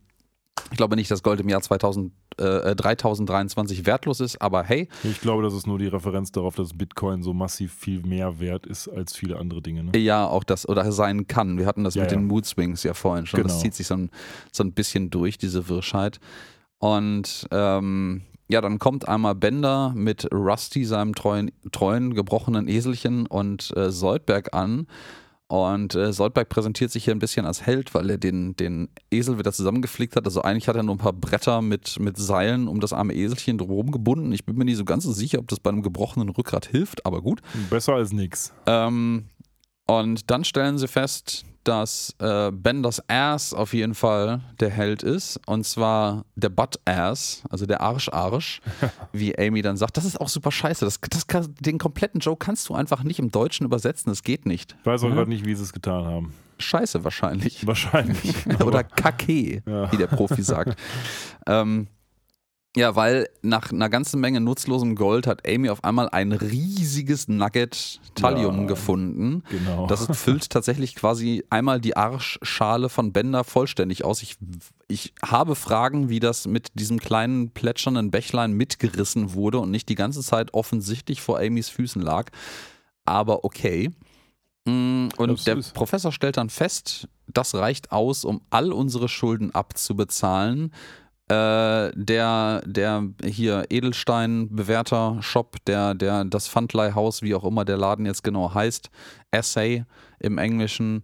Ich glaube nicht, dass Gold im Jahr 2000, äh, 3023 wertlos ist, aber hey, Ich glaube, das ist nur die Referenz darauf, dass Bitcoin so massiv viel mehr wert ist als viele andere Dinge. Ne? Ja, auch das, oder sein kann. Wir hatten das Ja, mit ja. den Mood Swings ja vorhin schon. Das Genau. zieht sich so ein, so ein bisschen durch, diese Wirrschheit. Und ähm, ja, dann kommt einmal Bender mit Rusty, seinem treuen, treuen gebrochenen Eselchen, und äh, Soldberg an. Und äh, Soldberg präsentiert sich hier ein bisschen als Held, weil er den, den Esel wieder zusammengeflickt hat. Also eigentlich hat er nur ein paar Bretter mit, mit Seilen um das arme Eselchen drumherum gebunden. Ich bin mir nicht so ganz so sicher, ob das bei einem gebrochenen Rückgrat hilft, aber gut. Besser als nix. Ähm, und dann stellen sie fest, dass äh, Benders Ass auf jeden Fall der Held ist. Und zwar der Butt Ass, also der Arsch-Arsch, wie Amy dann sagt. Das ist auch super scheiße. Das, das kann, den kompletten Joke kannst du einfach nicht im Deutschen übersetzen. Das geht nicht. Ich weiß auch Ja. gerade nicht, wie sie es getan haben. Scheiße wahrscheinlich. Wahrscheinlich. Oder Kake, Ja. wie der Profi sagt. ähm, ja, weil nach einer ganzen Menge nutzlosem Gold hat Amy auf einmal ein riesiges Nugget Thallium Ja. gefunden. Genau. Das füllt tatsächlich quasi einmal die Arschschale von Bender vollständig aus. Ich, ich habe Fragen, wie das mit diesem kleinen plätschernden Bächlein mitgerissen wurde und nicht die ganze Zeit offensichtlich vor Amys Füßen lag. Aber okay. Mm, Und Das der Professor stellt dann fest, das reicht aus, um all unsere Schulden abzubezahlen. Äh, der, der hier Edelstein-Bewerter Shop, der, der, das Pfandleihhaus, wie auch immer der Laden jetzt genau heißt, Essay im Englischen,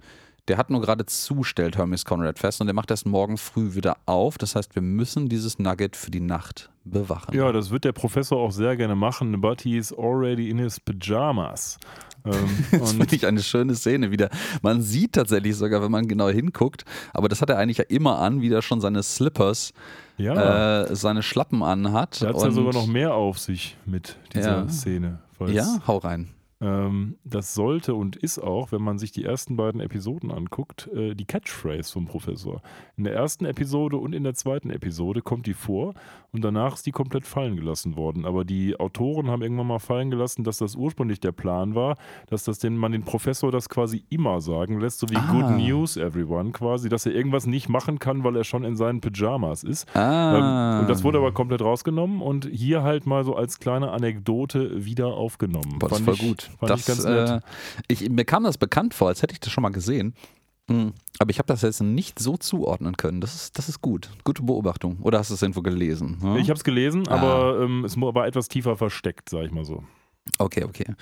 der hat nur gerade zu, stellt Hermes Conrad fest und der macht erst morgen früh wieder auf. Das heißt, wir müssen dieses Nugget für die Nacht bewachen. Ja, das wird der Professor auch sehr gerne machen, but he is already in his pajamas. Ähm, Das finde ich eine schöne Szene wieder. Man sieht tatsächlich sogar, wenn man genau hinguckt, aber das hat er eigentlich ja immer an, wie er schon seine Slippers, ja, äh, seine Schlappen anhat. da hat es ja sogar noch mehr auf sich mit dieser Ja. Szene. Ja, hau rein. Ähm, das sollte und ist auch, wenn man sich die ersten beiden Episoden anguckt, äh, die Catchphrase vom Professor. In der ersten Episode und in der zweiten Episode kommt die vor und danach ist die komplett fallen gelassen worden. Aber die Autoren haben irgendwann mal fallen gelassen, dass das ursprünglich der Plan war, dass das den, man den Professor das quasi immer sagen lässt, so wie Ah. Good News Everyone quasi, dass er irgendwas nicht machen kann, weil er schon in seinen Pyjamas ist. Ah. Ähm, und das wurde aber komplett rausgenommen und hier halt mal so als kleine Anekdote wieder aufgenommen. Boah, das Fand voll gut. Fand das, ich ganz nett. Äh, ich, mir kam das bekannt vor, als hätte ich das schon mal gesehen. Mm, Aber ich habe das jetzt nicht so zuordnen können. Das ist, das ist gut. Gute Beobachtung. Oder hast du es irgendwo gelesen? hm? Ich habe es gelesen, Ah. aber ähm, es war etwas tiefer versteckt, sag ich mal so. Okay, okay.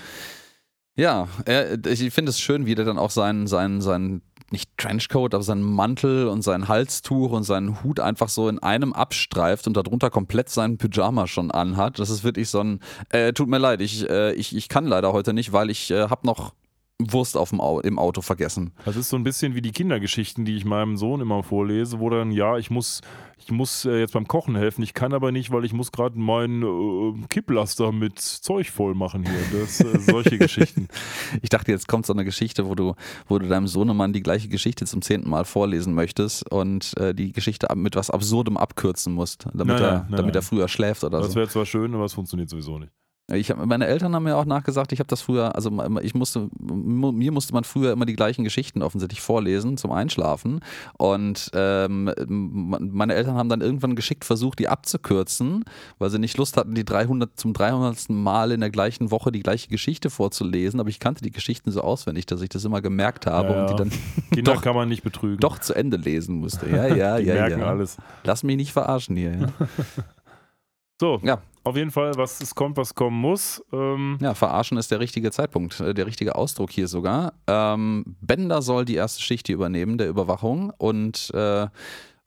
Ja, er, ich finde es schön, wie der dann auch seinen, seinen, seinen, nicht Trenchcoat, aber seinen Mantel und sein Halstuch und seinen Hut einfach so in einem abstreift und darunter komplett seinen Pyjama schon anhat. Das ist wirklich so ein, äh, tut mir leid, ich, äh, ich, ich kann leider heute nicht, weil ich äh, habe noch Wurst auf dem Au im Auto vergessen. Das ist so ein bisschen wie die Kindergeschichten, die ich meinem Sohn immer vorlese, wo dann, ja, ich muss, ich muss äh, jetzt beim Kochen helfen, ich kann aber nicht, weil ich muss gerade meinen äh, Kipplaster mit Zeug voll machen hier. Das, äh, solche Geschichten. Ich dachte, jetzt kommt so eine Geschichte, wo du, wo du deinem Sohnemann die gleiche Geschichte zum zehnten Mal vorlesen möchtest und äh, die Geschichte mit was Absurdem abkürzen musst, damit, Nein, er, nein, nein, damit er nein. früher schläft oder Das so. wäre zwar schön, aber es funktioniert sowieso nicht. Ich hab, meine Eltern haben mir auch nachgesagt, ich habe das früher, also ich musste, mir musste man früher immer die gleichen Geschichten offensichtlich vorlesen zum Einschlafen. Und ähm, meine Eltern haben dann irgendwann geschickt versucht, die abzukürzen, weil sie nicht Lust hatten, die 300 zum 300. Mal in der gleichen Woche die gleiche Geschichte vorzulesen. Aber ich kannte die Geschichten so auswendig, dass ich das immer gemerkt habe Ja, und die dann Kinder Doch. kann man nicht betrügen. doch zu Ende lesen musste. Ja, ja, die ja, merken ja. alles. Lass mich nicht verarschen hier. Ja, So, Ja. Auf jeden Fall, was es kommt, was kommen muss. Ähm, ja verarschen ist der richtige Zeitpunkt, äh, der richtige Ausdruck hier sogar. Ähm, Bender soll die erste Schicht hier übernehmen, der Überwachung. Und äh,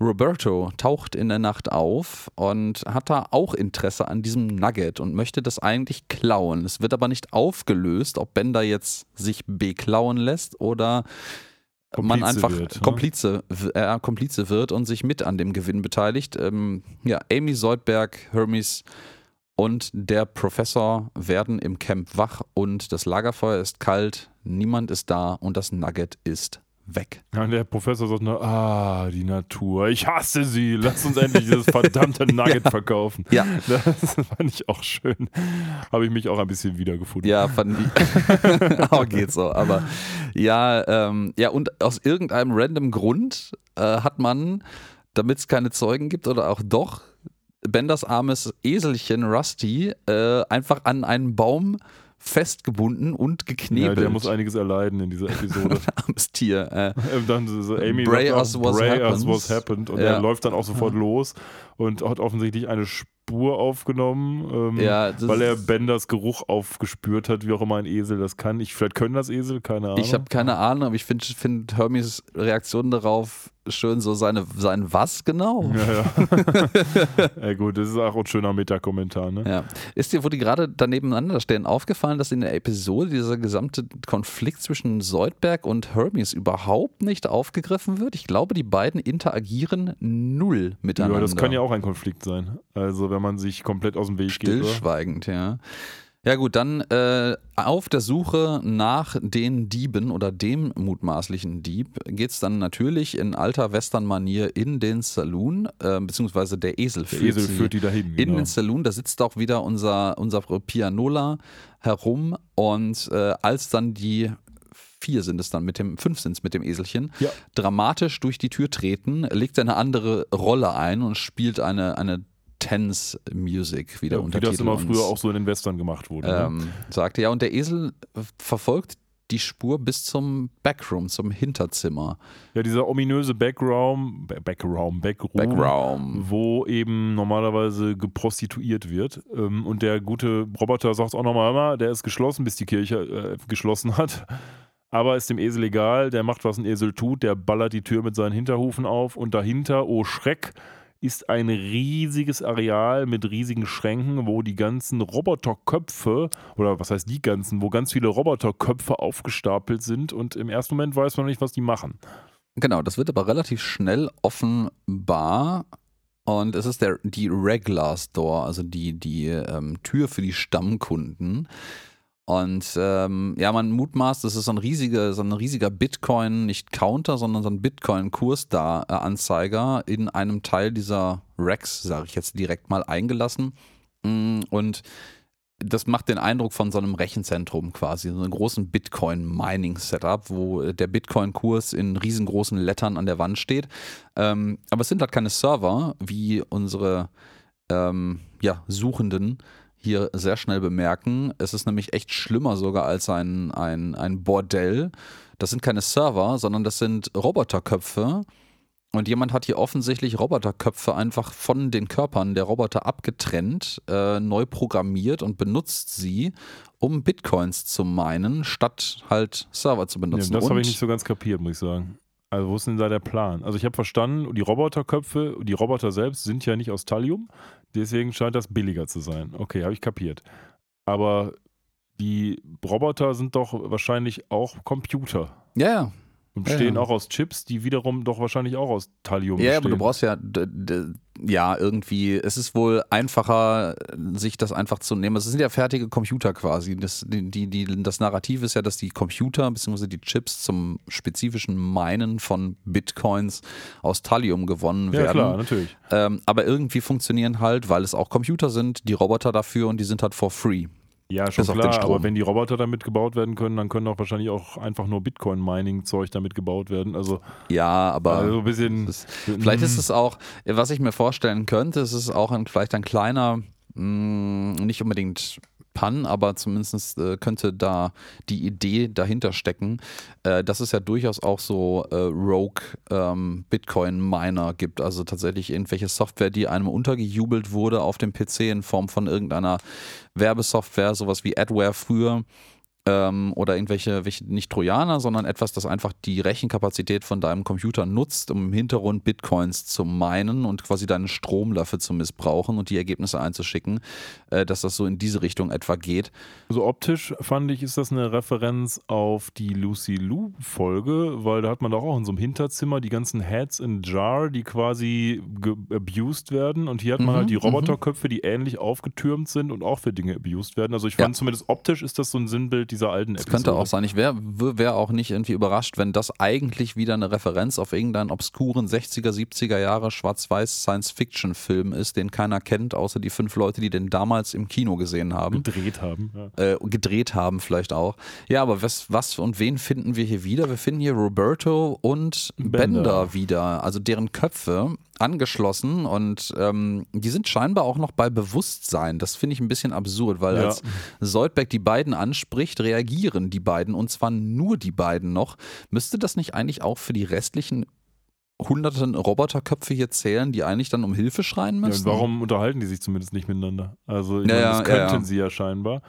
Roberto taucht in der Nacht auf und hat da auch Interesse an diesem Nugget und möchte das eigentlich klauen. Es wird aber nicht aufgelöst, ob Bender jetzt sich beklauen lässt oder man Komplize einfach wird, ne? Komplize, äh, Komplize wird und sich mit an dem Gewinn beteiligt. Ähm, ja, Amy Soldberg, Hermes und der Professor werden im Camp wach und das Lagerfeuer ist kalt, niemand ist da und das Nugget ist weg. Ja, und der Professor sagt nur, ah, die Natur, ich hasse sie, lass uns endlich dieses verdammte Nugget verkaufen. Ja. Das fand ich auch schön. Habe ich mich auch ein bisschen wiedergefunden. Ja, fand ich. auch geht so. Aber ja, ähm, ja, und aus irgendeinem random Grund äh, hat man, damit es keine Zeugen gibt oder auch doch, Benders armes Eselchen Rusty äh, einfach an einen Baum festgebunden und Ja, geknebelt. der muss einiges erleiden in dieser Episode. armes Tier. Äh, Ähm, dann so Amy Bray sagt auch, us what Bray us happens. what happened und Ja. er läuft dann auch sofort los und hat offensichtlich eine Spur aufgenommen, ähm, Ja, weil er Benders Geruch aufgespürt hat, wie auch immer ein Esel das kann. Ich, vielleicht können das Esel, keine Ahnung. ich habe keine Ahnung, aber ich finde find Hermes Reaktion darauf schön, so seine, sein was genau? ja, ja. ja, gut, das ist auch ein schöner Meta-Kommentar, ne? Ja. Ist dir, wo die gerade da nebeneinander stehen, aufgefallen, dass in der Episode dieser gesamte Konflikt zwischen Soldberg und Hermes überhaupt nicht aufgegriffen wird? Ich glaube, die beiden interagieren null miteinander. Ja, das kann ja auch ein Konflikt sein. Also, wenn man sich komplett aus dem Weg geht. Oder? Stillschweigend, ja. Ja gut, dann äh, auf der Suche nach den Dieben oder dem mutmaßlichen Dieb geht es dann natürlich in alter Western-Manier in den Saloon, äh, beziehungsweise der Esel Der führt Esel sie führt die dahin. in Genau. den Saloon, da sitzt auch wieder unser, unser Pianola herum und äh, als dann die vier sind es dann mit dem, fünf sind es mit dem Eselchen, Ja. dramatisch durch die Tür treten, legt er eine andere Rolle ein und spielt eine, eine Tense Music, wie der Ja, wie Untertitel das immer uns, früher auch so in den Western gemacht wurde. ne? ähm, sagte. Ja, und der Esel verfolgt die Spur bis zum Backroom, zum Hinterzimmer. Ja, dieser ominöse Backroom, Ba- Backroom, Backroom, Backroom. wo eben normalerweise geprostituiert wird. Ähm, Und der gute Roboter sagt auch nochmal immer, der ist geschlossen, bis die Kirche äh, geschlossen hat. Aber ist dem Esel egal, der macht, was ein Esel tut, der ballert die Tür mit seinen Hinterhufen auf und dahinter, oh Schreck, ist ein riesiges Areal mit riesigen Schränken, wo die ganzen Roboterköpfe, oder was heißt die ganzen, wo ganz viele Roboterköpfe aufgestapelt sind und im ersten Moment weiß man nicht, was die machen. Genau, das wird aber relativ schnell offenbar. Und es ist der, die Regular Store, also die, die ähm, Tür für die Stammkunden. Und ähm, ja, man mutmaßt, das ist so ein riesiger, so ein riesiger Bitcoin, nicht Counter, sondern so ein Bitcoin-Kurs da äh, Anzeiger in einem Teil dieser Racks, sage ich jetzt direkt mal, eingelassen. Mm, Und das macht den Eindruck von so einem Rechenzentrum quasi, so einem großen Bitcoin-Mining-Setup, wo der Bitcoin-Kurs in riesengroßen Lettern an der Wand steht. Ähm, aber es sind halt keine Server, wie unsere ähm, ja, Suchenden hier sehr schnell bemerken. Es ist nämlich echt schlimmer sogar als ein, ein, ein Bordell. Das sind keine Server, sondern das sind Roboterköpfe. Und jemand hat hier offensichtlich Roboterköpfe einfach von den Körpern der Roboter abgetrennt, äh, neu programmiert und benutzt sie, um Bitcoins zu meinen, statt halt Server zu Ja, benutzen. das habe ich nicht so ganz kapiert, muss ich sagen. Also, wo ist denn da der Plan? Also, ich habe verstanden, die Roboterköpfe, die Roboter selbst sind ja nicht aus Thallium, deswegen scheint das billiger zu sein. Okay, habe ich kapiert. Aber die Roboter sind doch wahrscheinlich auch Computer ja, ja. Und Ja, bestehen ja. auch aus Chips, die wiederum doch wahrscheinlich auch aus Thallium Ja, aber bestehen. du brauchst ja, ja, irgendwie, es ist wohl einfacher, sich das einfach zu nehmen. Es sind ja fertige Computer quasi. Das, die, die, das Narrativ ist ja, dass die Computer bzw. die Chips zum spezifischen Minen von Bitcoins aus Thallium gewonnen ja, werden. klar, natürlich. Ähm, aber irgendwie funktionieren halt, weil es auch Computer sind, die Roboter dafür und die sind halt for free. Ja, schon klar, aber wenn die Roboter damit gebaut werden können, dann können auch wahrscheinlich auch einfach nur Bitcoin-Mining-Zeug damit gebaut werden. Also, Ja, aber. also ein bisschen. Es ist, vielleicht ist es auch, was ich mir vorstellen könnte, es ist auch ein, vielleicht ein kleiner, mh, nicht unbedingt Pun, aber zumindest äh, könnte da die Idee dahinter stecken, äh, dass es ja durchaus auch so äh, Rogue ähm, gibt, also tatsächlich irgendwelche Software, die einem untergejubelt wurde auf dem PC in Form von irgendeiner Werbesoftware, sowas wie Adware früher. Ähm, oder irgendwelche welche, nicht Trojaner, sondern etwas, das einfach die Rechenkapazität von deinem Computer nutzt, um im Hintergrund Bitcoins zu meinen und quasi deinen Strom dafür zu missbrauchen und die Ergebnisse einzuschicken, äh, dass das so in diese Richtung etwa geht. Also optisch fand ich, ist das eine Referenz auf die Lucy Lou Folge, weil da hat man doch auch in so einem Hinterzimmer die ganzen Heads in Jar, die quasi abused werden und hier hat man Mhm, halt die mhm. Roboterköpfe, die ähnlich aufgetürmt sind und auch für Dinge abused werden. Also ich fand Ja. zumindest optisch ist das so ein Sinnbild dieser alten Das Episode. könnte auch sein. Ich wäre wär auch nicht irgendwie überrascht, wenn das eigentlich wieder eine Referenz auf irgendeinen obskuren 60er, 70er Jahre schwarz-weiß Science-Fiction-Film ist, den keiner kennt, außer die fünf Leute, die den damals im Kino gesehen haben. gedreht haben. Ja. Äh, gedreht haben vielleicht auch. Ja, aber was, was und wen finden wir hier wieder? Wir finden hier Roberto und Bender, Bender. wieder, also deren Köpfe angeschlossen und ähm, die sind scheinbar auch noch bei Bewusstsein. Das finde ich ein bisschen absurd, weil Ja. als Soldberg die beiden anspricht, reagieren die beiden und zwar nur die beiden noch. Müsste das nicht eigentlich auch für die restlichen hunderten Roboterköpfe hier zählen, die eigentlich dann um Hilfe schreien Ja, müssen? warum unterhalten die sich zumindest nicht miteinander? Also, ich Ja, meine, ja, das könnten ja, ja. sie ja scheinbar.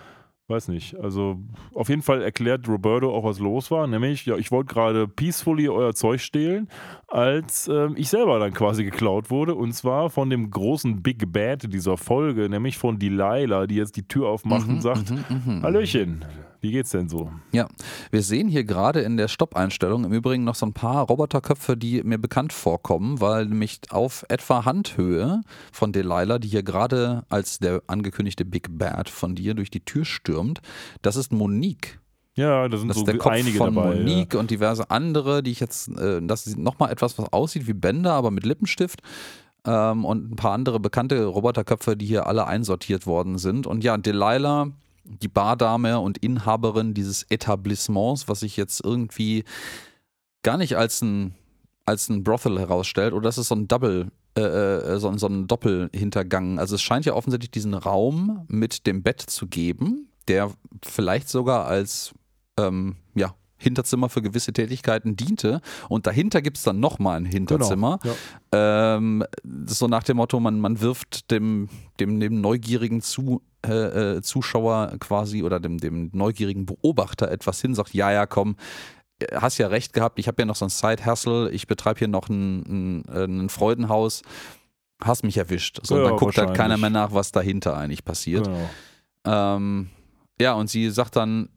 Weiß nicht. Also, auf jeden Fall erklärt Roberto auch, was los war. Nämlich, ja, ich wollte gerade peacefully euer Zeug stehlen, als ähm, ich selber dann quasi geklaut wurde. Und zwar von dem großen Big Bad dieser Folge, nämlich von Delilah, die jetzt die Tür aufmacht und sagt: Mhm, mhm. Hallöchen, wie geht's denn so? Ja, wir sehen hier gerade in der Stopp-Einstellung im Übrigen noch so ein paar Roboterköpfe, die mir bekannt vorkommen, weil nämlich auf etwa Handhöhe von Delilah, die hier gerade als der angekündigte Big Bad von dir durch die Tür stürmt, das ist Monique. Ja, da sind Das so ist der Kopf einige von dabei. Monique und diverse andere, die ich jetzt, äh, das sieht nochmal etwas, was aussieht wie Bänder, aber mit Lippenstift. Ähm, und ein paar andere bekannte Roboterköpfe, die hier alle einsortiert worden sind. Und ja, Delilah, die Bardame und Inhaberin dieses Etablissements, was sich jetzt irgendwie gar nicht als ein, als ein Brothel herausstellt, oder das ist so ein Double, äh, äh, so, ein- so ein Doppelhintergang. Also es scheint ja offensichtlich diesen Raum mit dem Bett zu geben, der vielleicht sogar als ähm, ja, Hinterzimmer für gewisse Tätigkeiten diente. Und dahinter gibt es dann nochmal ein Hinterzimmer. Genau. Ja. Ähm, so nach dem Motto, man, man wirft dem, dem, dem neugierigen Zu, äh, äh, Zuschauer quasi oder dem, dem neugierigen Beobachter etwas hin, sagt, ja, ja, komm, äh, hast ja recht gehabt, ich habe ja noch so ein Side-Hustle, ich betreibe hier noch ein, ein, äh, ein Freudenhaus, hast mich erwischt. So, und Ja, dann guckt halt keiner mehr nach, was dahinter eigentlich passiert. Genau. Ähm, ja, und sie sagt dann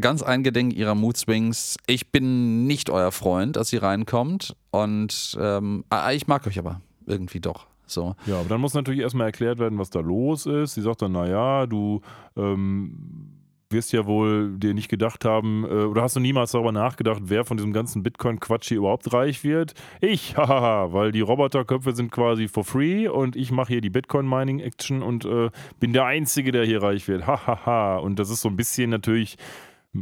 ganz eingedenk ihrer Mood Swings, ich bin nicht euer Freund, als sie reinkommt. Und ähm, ah, ich mag euch aber irgendwie doch. So. Ja, aber dann muss natürlich erstmal erklärt werden, was da los ist. Sie sagt dann, naja, du ähm, wirst ja wohl dir nicht gedacht haben, äh, oder hast du niemals darüber nachgedacht, wer von diesem ganzen Bitcoin-Quatsch hier überhaupt reich wird? Ich, hahaha, weil die Roboterköpfe sind quasi for free und ich mache hier die Bitcoin-Mining-Action und äh, bin der Einzige, der hier reich wird. Hahaha. und das ist so ein bisschen natürlich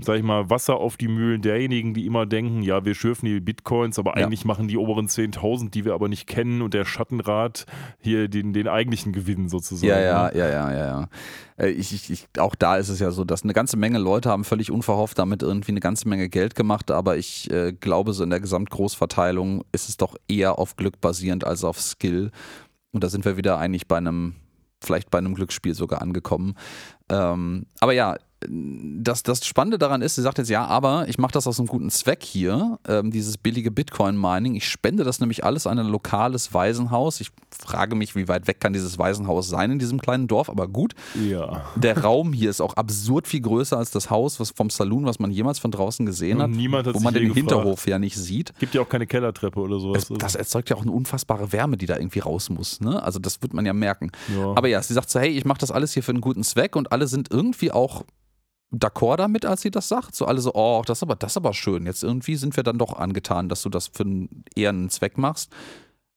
sag ich mal, Wasser auf die Mühlen derjenigen, die immer denken, ja, wir schürfen die Bitcoins, aber Ja. eigentlich machen die oberen 10.000, die wir aber nicht kennen und der Schattenrat hier den, den eigentlichen Gewinn sozusagen. Ja, ja, ne? ja, ja, ja, ja. Äh, Ich, ich, ich, auch da ist es ja so, dass eine ganze Menge Leute haben völlig unverhofft damit irgendwie eine ganze Menge Geld gemacht, aber ich äh, glaube, so in der Gesamtgroßverteilung ist es doch eher auf Glück basierend als auf Skill. Und da sind wir wieder eigentlich bei einem, vielleicht bei einem Glücksspiel sogar angekommen. Ähm, aber ja, das, das Spannende daran ist, sie sagt jetzt, ja, aber ich mache das aus einem guten Zweck hier, ähm, dieses billige Bitcoin-Mining. Ich spende das nämlich alles an ein lokales Waisenhaus. Ich frage mich, wie weit weg kann dieses Waisenhaus sein in diesem kleinen Dorf, aber gut. Ja. Der Raum hier ist auch absurd viel größer als das Haus was vom Saloon, was man jemals von draußen gesehen hat, niemand hat wo man den gefragt. Hinterhof ja nicht sieht. Gibt ja auch keine Kellertreppe oder sowas. Es, das erzeugt ja auch eine unfassbare Wärme, die da irgendwie raus muss. Ne? Also das wird man ja merken. ja. Aber ja, sie sagt so, hey, ich mache das alles hier für einen guten Zweck und alle sind irgendwie auch d'accord damit, als sie das sagt. So alle so, oh, das ist aber, das ist aber schön. Jetzt irgendwie sind wir dann doch angetan, dass du das für einen eher einen Zweck machst.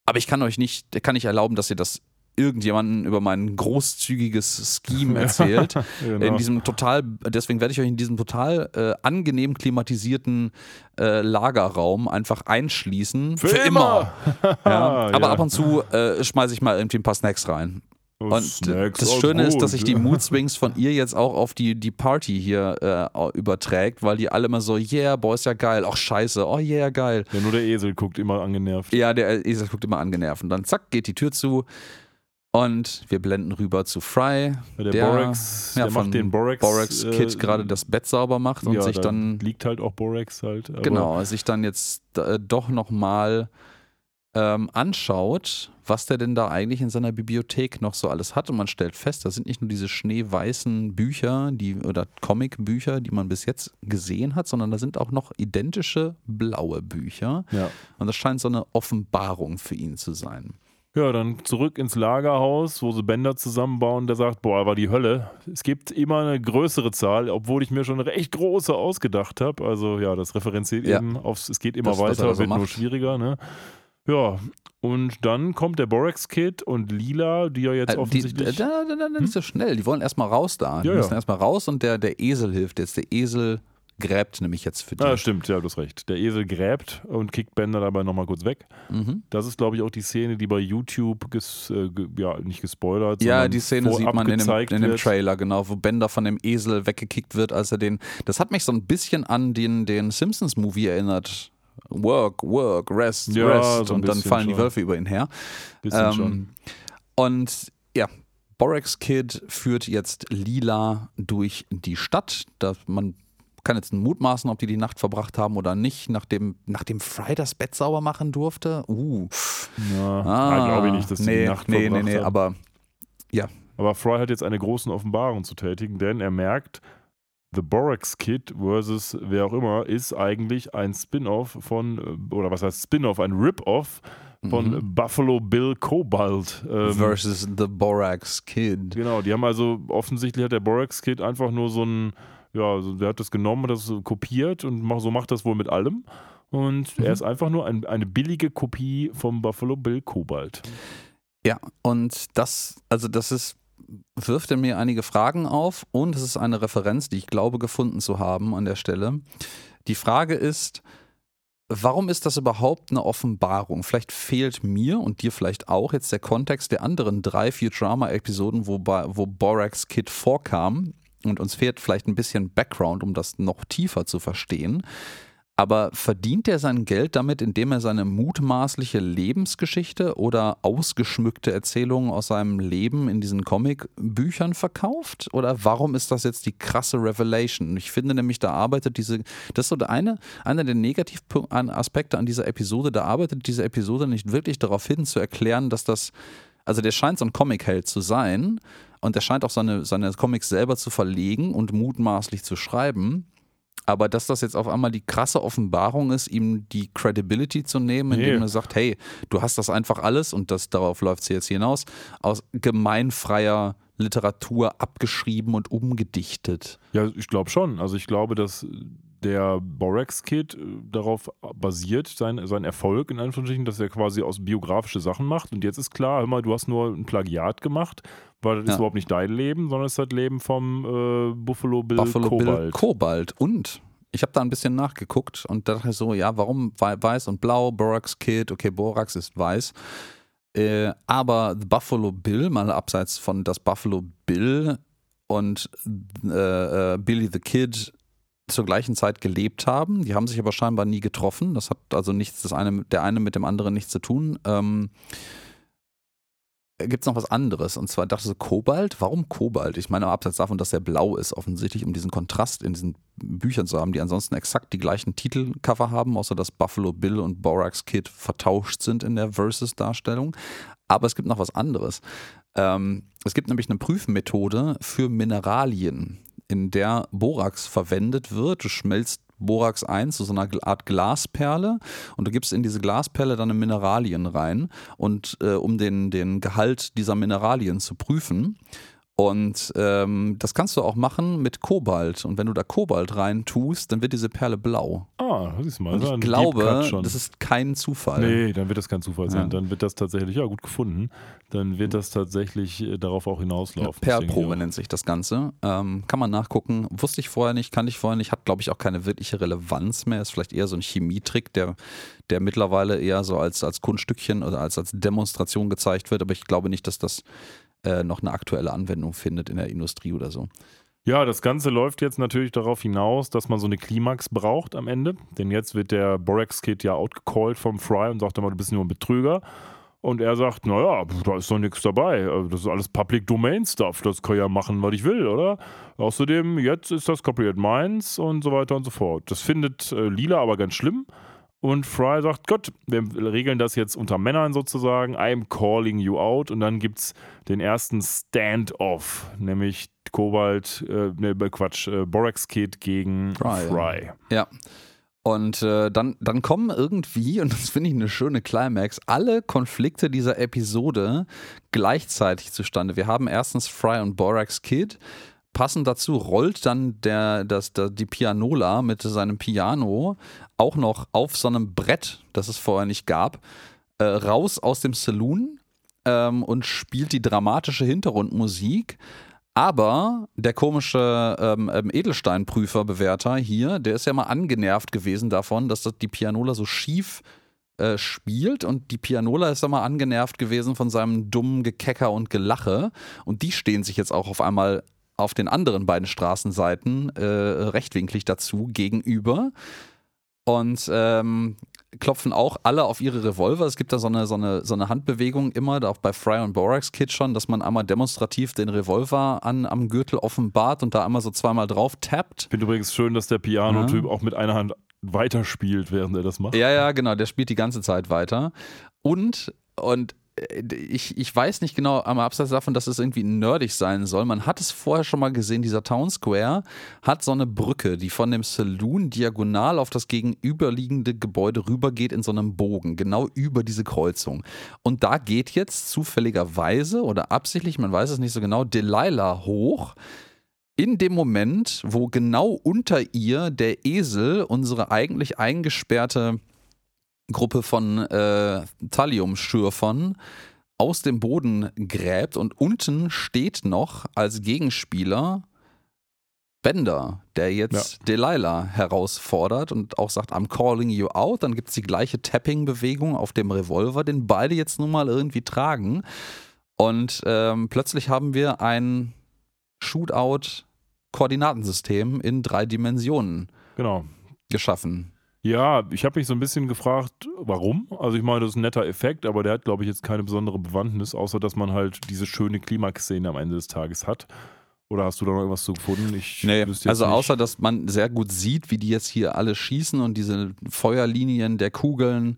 Aber ich kann euch nicht, kann nicht erlauben, dass ihr das irgendjemanden über mein großzügiges Scheme erzählt. genau. In diesem total, deswegen werde ich euch in diesem total äh, angenehm klimatisierten äh, Lagerraum einfach einschließen. Für immer. Ja, aber Ja. ab und zu äh, schmeiße ich mal irgendwie ein paar Snacks rein. Oh, Und Snacks, das oh, Schöne ist, dass sich die Mood Swings von ihr jetzt auch auf die, die Party hier äh, überträgt, weil die alle immer so, yeah, boah, ist ja geil, ach scheiße, oh yeah, geil. Ja, nur der Esel guckt immer angenervt. Ja, der Esel guckt immer angenervt und dann zack, geht die Tür zu Und wir blenden rüber zu Fry, Der, Der- Borax, ja, der von macht den Borax. Borax Kid äh, gerade das Bett sauber macht und ja, sich da dann liegt halt auch Borax halt. Genau, sich dann jetzt äh, doch nochmal ähm, anschaut, was der denn da eigentlich in seiner Bibliothek noch so alles hat. Und man stellt fest, das sind nicht nur diese schneeweißen Bücher die, oder Comicbücher, die man bis jetzt gesehen hat, sondern da sind auch noch identische blaue Bücher. Ja. Und das scheint so eine Offenbarung für ihn zu sein. Ja, dann zurück ins Lagerhaus, wo sie Bänder zusammenbauen. Der sagt, boah, war die Hölle. Es gibt immer eine größere Zahl, obwohl ich mir schon eine recht große ausgedacht habe. Also ja, das referenziert Ja. eben aufs, es geht immer Das, er weiter, da so wird nur macht. schwieriger, ne? Ja, und dann kommt der Borax Kid und Lila, die ja jetzt Äh, die, offensichtlich. da, da, da, da, nicht so schnell. Die wollen erstmal raus da. Die Ja, ja. müssen erstmal raus und der, der Esel hilft jetzt. Der Esel gräbt nämlich jetzt für die. Ah, stimmt, ja, du hast recht. Der Esel gräbt und kickt Bänder dabei nochmal kurz weg. Mhm. Das ist, glaube ich, auch die Szene, die bei YouTube, ges, äh, ge, ja, nicht gespoilert, Ja, die Szene sieht man in dem, in dem. Trailer, genau, wo Bender von dem Esel weggekickt wird, als er den. Das hat mich so ein bisschen an den, den Simpsons-Movie erinnert. Work, work, rest, Ja, rest. so und dann fallen die schon. Wölfe über ihn her. Bisschen Ähm, schon. Und ja, Borax Kid führt jetzt Lila durch die Stadt. Da man kann jetzt mutmaßen, ob die die Nacht verbracht haben oder nicht, nachdem, nachdem Fry das Bett sauber machen durfte. Uh. Ja, Ah, glaube ich nicht, dass die nee, die Nacht Nee, nee, verbracht nee, haben. aber Aber Fry hat jetzt eine große Offenbarung zu tätigen, denn er merkt, The Borax Kid versus wer auch immer ist eigentlich ein Spin-off von, äh, oder was heißt Spin-off, ein Rip-off von Mhm. Buffalo Bill Cobalt. Ähm, versus the Borax Kid. Genau, die haben also, offensichtlich hat der Borax Kid einfach nur so ein, ja, der hat das genommen, das kopiert und so macht das wohl mit allem. Und Mhm. er ist einfach nur ein, eine billige Kopie vom Buffalo Bill Cobalt. Ja, und das, also das ist, wirft in mir einige Fragen auf und es ist eine Referenz, die ich glaube gefunden zu haben an der Stelle. Die Frage ist, warum ist das überhaupt eine Offenbarung? Vielleicht fehlt mir und dir vielleicht auch jetzt der Kontext der anderen drei Futurama-Episoden, wo, Ba- wo Borax Kid vorkam. Und uns fehlt vielleicht ein bisschen Background, um das noch tiefer zu verstehen. Aber verdient er sein Geld damit, indem er seine mutmaßliche Lebensgeschichte oder ausgeschmückte Erzählungen aus seinem Leben in diesen Comicbüchern verkauft? Oder warum ist das jetzt die krasse Revelation? Ich finde nämlich, da arbeitet diese, das ist so der eine, einer der Negativaspekte an dieser Episode, da arbeitet diese Episode nicht wirklich darauf hin, zu erklären, dass das, also der scheint so ein Comic-Held zu sein und der scheint auch seine, seine Comics selber zu verlegen und mutmaßlich zu schreiben. Aber dass das jetzt auf einmal die krasse Offenbarung ist, ihm die Credibility zu nehmen, indem Nee. er sagt, hey, du hast das einfach alles, und das darauf läuft es jetzt hinaus, aus gemeinfreier Literatur abgeschrieben und umgedichtet. Ja, ich glaube schon. Also ich glaube, dass der Borax Kid äh, darauf basiert, sein, sein Erfolg in Anführungsstrichen, dass er quasi aus biografische Sachen macht. Und jetzt ist klar, hör mal, du hast nur ein Plagiat gemacht, weil das Ja. ist überhaupt nicht dein Leben, sondern es ist das Leben vom äh, Buffalo Bill Buffalo Bill Cobalt. Cobalt. Und ich habe da ein bisschen nachgeguckt und dachte so, ja, warum wei- weiß und blau, Borax Kid, okay, Borax ist weiß. Äh, aber The Buffalo Bill, mal abseits von das Buffalo Bill und äh, äh, Billy the Kid zur gleichen Zeit gelebt haben. Die haben sich aber scheinbar nie getroffen. Das hat also nichts, das eine, der eine mit dem anderen nichts zu tun. Ähm, Gibt es noch was anderes? Und zwar dachte ich so, Kobalt? Warum Kobalt? Ich meine, abseits davon, dass er blau ist, offensichtlich, um diesen Kontrast in diesen Büchern zu haben, die ansonsten exakt die gleichen Titelcover haben, außer dass Buffalo Bill und Borax Kid vertauscht sind in der Versus-Darstellung. Aber es gibt noch was anderes. Ähm, es gibt nämlich eine Prüfmethode für Mineralien, in der Borax verwendet wird. Du schmelzt Borax ein zu so einer Art Glasperle und du gibst in diese Glasperle dann Mineralien rein und äh, um den, den Gehalt dieser Mineralien zu prüfen. Und ähm, das kannst du auch machen mit Kobalt. Und wenn du da Kobalt rein tust, dann wird diese Perle blau. Ah, das ist mal Und ich glaube, das ist kein Zufall. Nee, dann wird das kein Zufall sein. Ja. Dann wird das tatsächlich, ja, gut gefunden. Dann wird das tatsächlich äh, darauf auch Ja, hinauslaufen. Perlprobe nennt sich das Ganze. Ähm, kann man nachgucken. Wusste ich vorher nicht, kann ich vorher nicht. Hat, glaube ich, auch keine wirkliche Relevanz mehr. Ist vielleicht eher so ein Chemietrick, der, der mittlerweile eher so als, als Kunststückchen oder als, als Demonstration gezeigt wird. Aber ich glaube nicht, dass das äh, noch eine aktuelle Anwendung findet in der Industrie oder so. Ja, das Ganze läuft jetzt natürlich darauf hinaus, dass man so eine Klimax braucht am Ende. Denn jetzt wird der Borax Kid ja outgecallt vom Fry und sagt immer, du bist nur ein Betrüger. Und er sagt, naja, da ist doch nichts dabei. Also das ist alles Public Domain Stuff. Das kann ich ja machen, was ich will, oder? Außerdem, jetzt ist das Copyright meins und so weiter und so fort. Das findet äh, Lila aber ganz schlimm. Und Fry sagt, Gott, wir regeln das jetzt unter Männern sozusagen. I'm calling you out. Und dann gibt es den ersten Stand-off, nämlich Kobalt, äh, ne, Quatsch, äh, Borax Kid gegen Fry. Fry. Ja. Und äh, dann, dann kommen irgendwie, und das finde ich eine schöne Climax, alle Konflikte dieser Episode gleichzeitig zustande. Wir haben erstens Fry und Borax Kid. Passend dazu rollt dann der, das, der, die Pianola mit seinem Piano auch noch auf so einem Brett, das es vorher nicht gab, äh, raus aus dem Saloon ähm, und spielt die dramatische Hintergrundmusik. Aber der komische ähm, ähm, Edelsteinprüfer-Bewerter hier, der ist ja mal angenervt gewesen davon, dass das die Pianola so schief äh, spielt. Und die Pianola ist ja mal angenervt gewesen von seinem dummen Gekecker und Gelache. Und die stehen sich jetzt auch auf einmal auf den anderen beiden Straßenseiten äh, rechtwinklig dazu gegenüber und ähm, klopfen auch alle auf ihre Revolver. Es gibt da so eine, so eine, so eine Handbewegung immer, auch bei Fry und Borax Kid schon, dass man einmal demonstrativ den Revolver an, am Gürtel offenbart und da einmal so zweimal drauf tappt. Ich finde übrigens schön, dass der Piano-Typ ja. auch mit einer Hand weiterspielt, während er das macht. Ja, ja, genau, der spielt die ganze Zeit weiter. Und, und ich, ich weiß nicht genau, am Abseits davon, dass es irgendwie nerdig sein soll. Man hat es vorher schon mal gesehen, dieser Town Square hat so eine Brücke, die von dem Saloon diagonal auf das gegenüberliegende Gebäude rübergeht in so einem Bogen, genau über diese Kreuzung. Und da geht jetzt zufälligerweise oder absichtlich, man weiß es nicht so genau, Delilah hoch in dem Moment, wo genau unter ihr der Esel unsere eigentlich eingesperrte Gruppe von äh, Thallium-Schürfern aus dem Boden gräbt und unten steht noch als Gegenspieler Bender, der jetzt ja. Delilah herausfordert und auch sagt, I'm calling you out. Dann gibt es die gleiche Tapping-Bewegung auf dem Revolver, den beide jetzt nun mal irgendwie tragen. Und ähm, plötzlich haben wir ein Shootout-Koordinatensystem in drei Dimensionen genau. geschaffen. Ja, ich habe mich so ein bisschen gefragt, warum. Also ich meine, das ist ein netter Effekt, aber der hat, glaube ich, jetzt keine besondere Bewandtnis, außer dass man halt diese schöne Klimax-Szene am Ende des Tages hat. Oder hast du da noch irgendwas zu gefunden? Ich nee, also nicht. außer, dass man sehr gut sieht, wie die jetzt hier alle schießen und diese Feuerlinien der Kugeln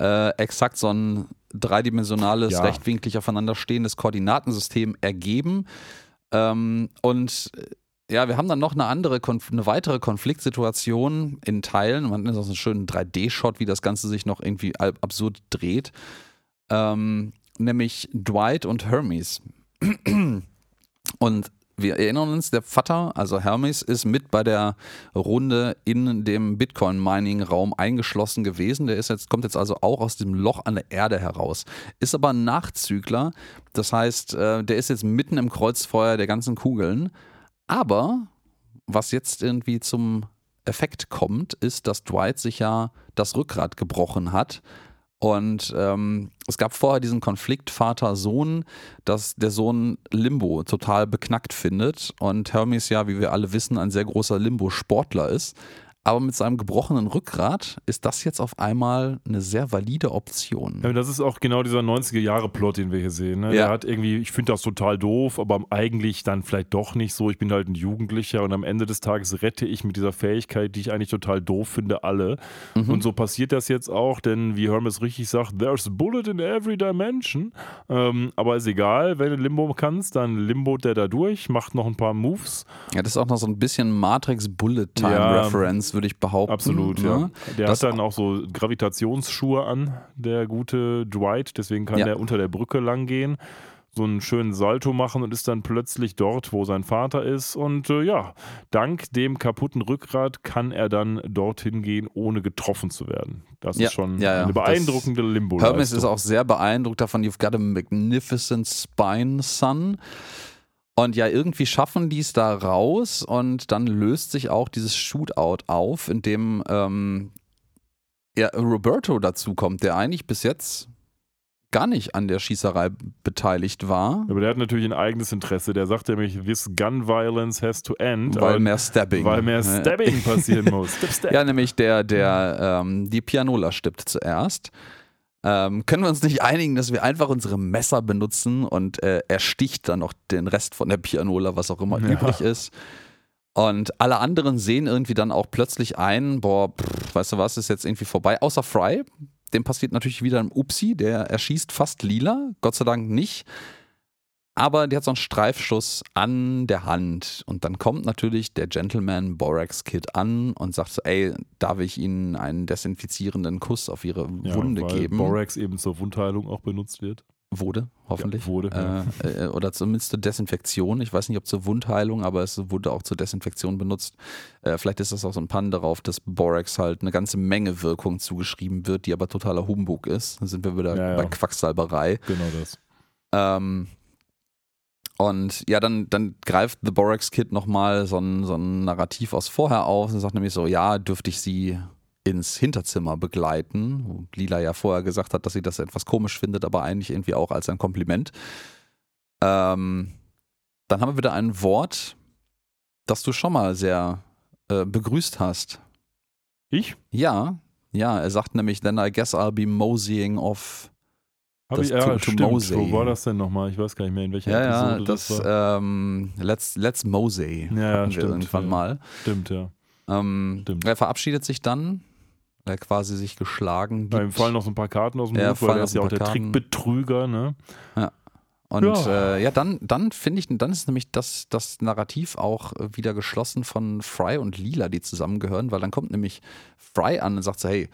äh, exakt so ein dreidimensionales, ja. rechtwinklig aufeinanderstehendes Koordinatensystem ergeben. Ähm, und ja, wir haben dann noch eine andere, eine weitere Konfliktsituation in Teilen. Man hat so einen schönen 3D-Shot, wie das Ganze sich noch irgendwie absurd dreht. Ähm, nämlich Dwight und Hermes. Und wir erinnern uns, der Vater, also Hermes, ist mit bei der Runde in dem Bitcoin-Mining-Raum eingeschlossen gewesen. Der ist jetzt, kommt jetzt also auch aus dem Loch an der Erde heraus. Ist aber ein Nachzügler. Das heißt, äh, der ist jetzt mitten im Kreuzfeuer der ganzen Kugeln aber was jetzt irgendwie zum Effekt kommt, ist, dass Dwight sich ja das Rückgrat gebrochen hat. Und ähm, es gab vorher diesen Konflikt Vater-Sohn, dass der Sohn Limbo total beknackt findet und Hermes ja, wie wir alle wissen, ein sehr großer Limbo-Sportler ist. Aber mit seinem gebrochenen Rückgrat ist das jetzt auf einmal eine sehr valide Option. Ja, das ist auch genau dieser 90er-Jahre-Plot, den wir hier sehen. Ne? Ja. Der hat irgendwie, ich finde das total doof, aber eigentlich dann vielleicht doch nicht so. Ich bin halt ein Jugendlicher und am Ende des Tages rette ich mit dieser Fähigkeit, die ich eigentlich total doof finde, alle. Mhm. Und so passiert das jetzt auch, denn wie Hermes richtig sagt, there's a bullet in every dimension. Ähm, aber ist egal, wenn du Limbo kannst, dann Limbo der da durch, macht noch ein paar Moves. Ja, das ist auch noch so ein bisschen Matrix-Bullet-Time-Reference. Ja würde ich behaupten. Absolut, ja. ja. Der das hat dann auch so Gravitationsschuhe an, der gute Dwight, deswegen kann ja. der unter der Brücke lang gehen so einen schönen Salto machen und ist dann plötzlich dort, wo sein Vater ist. Und äh, ja, dank dem kaputten Rückgrat kann er dann dorthin gehen, ohne getroffen zu werden. Das ja, ist schon ja, ja. eine beeindruckende limbo. Hermes ist auch sehr beeindruckt davon. You've got a magnificent spine, son. Und ja, irgendwie schaffen die es da raus und dann löst sich auch dieses Shootout auf, in dem ähm, ja, Roberto dazukommt, der eigentlich bis jetzt gar nicht an der Schießerei beteiligt war. Aber der hat natürlich ein eigenes Interesse. Der sagt nämlich, this gun violence has to end. Weil mehr Stabbing. Weil mehr Stabbing passieren muss. Step, step. Ja, nämlich der, der ähm, die Pianola stippt zuerst. Ähm, können wir uns nicht einigen, dass wir einfach unsere Messer benutzen und äh, er sticht dann noch den Rest von der Pianola, was auch immer Ja. übrig ist. Und alle anderen sehen irgendwie dann auch plötzlich ein, boah, pff, weißt du was, ist jetzt irgendwie vorbei. Außer Fry, dem passiert natürlich wieder ein Upsi, der erschießt fast lila, Gott sei Dank nicht. Aber der hat so einen Streifschuss an der Hand. Und dann kommt natürlich der Gentleman Borax Kid an und sagt so, ey, darf ich Ihnen einen desinfizierenden Kuss auf Ihre Ja, Wunde weil geben? Borax eben zur Wundheilung auch benutzt wird. Wurde, hoffentlich. Ja, wurde, ja. Äh, äh, oder zumindest zur Desinfektion. Ich weiß nicht, ob zur Wundheilung, aber es wurde auch zur Desinfektion benutzt. Äh, vielleicht ist das auch so ein Pan darauf, dass Borax halt eine ganze Menge Wirkung zugeschrieben wird, die aber totaler Humbug ist. Dann sind wir wieder ja. bei Quacksalberei. Genau das. Ähm, und ja, dann, dann greift The Borax Kid nochmal so ein, so ein Narrativ aus vorher auf und sagt nämlich so, ja, dürfte ich sie ins Hinterzimmer begleiten, wo Lila ja vorher gesagt hat, dass sie das etwas komisch findet, aber eigentlich irgendwie auch als ein Kompliment. Ähm, dann haben wir wieder ein Wort, das du schon mal sehr äh, begrüßt hast. Ich? Ja, ja, er sagt nämlich, then I guess I'll be moseying off Hab Das ich, ja, to- stimmt. Mosey. Wo war das denn nochmal? Ich weiß gar nicht mehr, in welcher Ja, ja, Episode das, das, war. ähm, Let's, Let's Mosey Ja, ja, hatten wir stimmt, irgendwann ja. mal. Stimmt, ja. Ähm, Stimmt. Er verabschiedet sich dann, weil er quasi sich geschlagen gibt. fallen noch so ein paar Karten aus dem Ja, Hut, weil er ist ja auch der Karten. Trickbetrüger, ne? Und Ja. ja, äh, ja dann, dann finde ich, dann ist nämlich das, das Narrativ auch wieder geschlossen von Fry und Lila, die zusammengehören, weil dann kommt nämlich Fry an und sagt so, hey,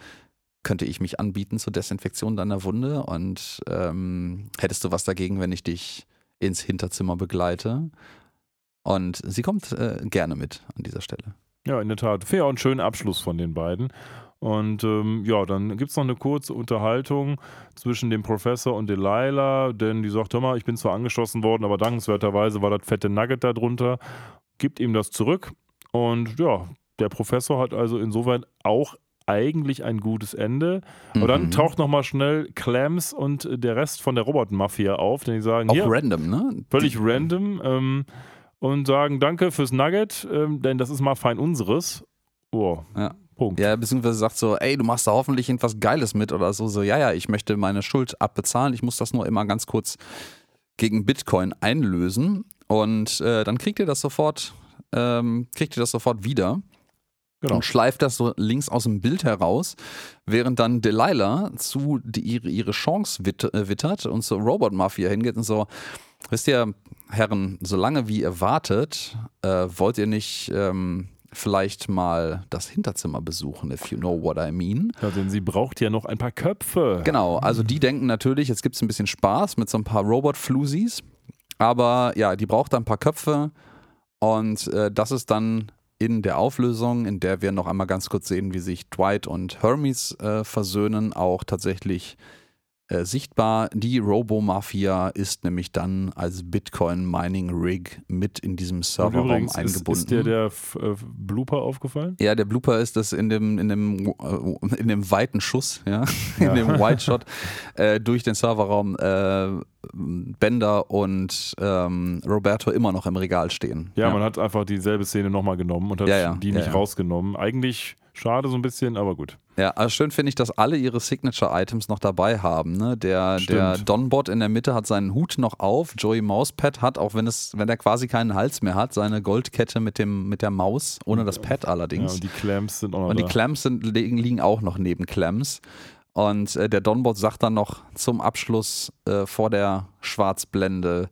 könnte ich mich anbieten zur Desinfektion deiner Wunde und ähm, hättest du was dagegen, wenn ich dich ins Hinterzimmer begleite? Und sie kommt äh, gerne mit an dieser Stelle. Ja, in der Tat. Fair und schönen Abschluss von den beiden. Und ähm, ja, dann gibt es noch eine kurze Unterhaltung zwischen dem Professor und Delilah, denn die sagt, hör mal, ich bin zwar angeschossen worden, aber dankenswerterweise war das fette Nugget da drunter, gibt ihm das zurück. Und ja, der Professor hat also insofern auch eigentlich ein gutes Ende. Aber dann Mhm. taucht nochmal schnell Clams und der Rest von der Robot-Mafia auf, denn die sagen, auch hier, random, ne? völlig Die- random ähm, und sagen Danke fürs Nugget, ähm, denn das ist mal fein unseres. Oh, Ja. Punkt. Ja, beziehungsweise sagt so, ey, du machst da hoffentlich irgendwas Geiles mit oder so. So, ja, ja, ich möchte meine Schuld abbezahlen. Ich muss das nur immer ganz kurz gegen Bitcoin einlösen. Und äh, dann kriegt ihr das sofort, ähm, kriegt ihr das sofort wieder Genau. und schleift das so links aus dem Bild heraus, während dann Delilah zu die, ihre, ihre Chance äh, wittert und zur Robot Mafia hingeht und so, wisst ihr, Herren, solange wie ihr wartet, äh, wollt ihr nicht ähm, vielleicht mal das Hinterzimmer besuchen, if you know what I mean. Ja, denn sie braucht ja noch ein paar Köpfe. Genau, also die denken natürlich, jetzt gibt es ein bisschen Spaß mit so ein paar Robot-Flusies, aber ja, die braucht ein paar Köpfe und äh, das ist dann in der Auflösung, in der wir noch einmal ganz kurz sehen, wie sich Dwight und Hermes äh, versöhnen, auch tatsächlich äh, sichtbar. Die Robo-Mafia ist nämlich dann als Bitcoin-Mining-Rig mit in diesem Serverraum ist, eingebunden. ist dir der äh, Blooper aufgefallen? Ja, der Blooper ist, dass in dem, in dem, äh, in dem weiten Schuss, ja, Ja. in dem Wide Shot äh, durch den Serverraum Bender und ähm, Roberto immer noch im Regal stehen. Ja, man hat einfach dieselbe Szene nochmal genommen und hat Ja, ja. die Ja, nicht ja. rausgenommen. Eigentlich schade so ein bisschen, aber gut. Ja, also schön finde ich, dass alle ihre Signature-Items noch dabei haben. Ne? Der, Stimmt. der Donbot in der Mitte hat seinen Hut noch auf. Joey Mauspad hat, auch wenn es, wenn er quasi keinen Hals mehr hat, seine Goldkette mit dem, mit der Maus, ohne das Pad Ja, allerdings. und die Clamps sind auch noch Und die. Clamps sind, liegen, liegen auch noch neben Clamps. Und äh, der Donbot sagt dann noch zum Abschluss äh, vor der Schwarzblende,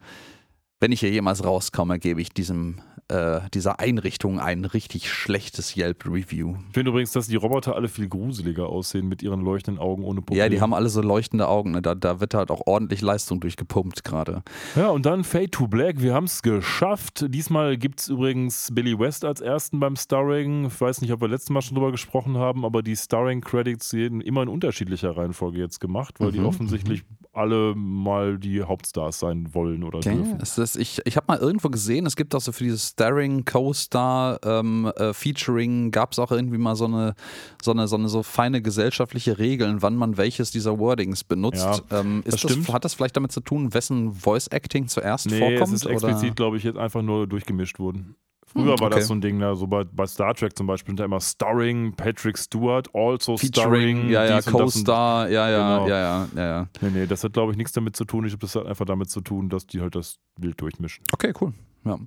wenn ich hier jemals rauskomme, gebe ich diesem, äh, dieser Einrichtung ein richtig schlechtes Yelp-Review. Ich finde übrigens, dass die Roboter alle viel gruseliger aussehen mit ihren leuchtenden Augen ohne Pupillen. Ja, die haben alle so leuchtende Augen. Ne? Da, da wird halt auch ordentlich Leistung durchgepumpt gerade. Ja, und dann Fade to Black. Wir haben es geschafft. Diesmal gibt es übrigens Billy West als ersten beim Starring. Ich weiß nicht, ob wir letztes Mal schon drüber gesprochen haben, aber die Starring-Credits werden immer in unterschiedlicher Reihenfolge jetzt gemacht, weil die Mhm, offensichtlich alle mal die Hauptstars sein wollen oder Okay. dürfen. Ist, ich ich habe mal irgendwo gesehen, es gibt auch so für dieses Starring Co-Star ähm, äh, Featuring, gab es auch irgendwie mal so eine, so eine so eine so feine gesellschaftliche Regeln, wann man welches dieser Wordings benutzt. ähm, ist das das hat das vielleicht damit zu tun, wessen Voice Acting zuerst Nee, vorkommt? es ist explizit, glaube ich, jetzt einfach nur durchgemischt worden. Früher Hm, war okay. das so ein Ding, ne? so bei, bei Star Trek zum Beispiel, da immer Starring Patrick Stewart, also Featuring, Starring, ja, ja, Co-Star, ja, ja, Genau. ja, ja, ja, ja. Nee, nee, das hat, glaube ich, nichts damit zu tun. Ich glaube, das hat einfach damit zu tun, dass die halt das Bild durchmischen. Okay, cool. Ja.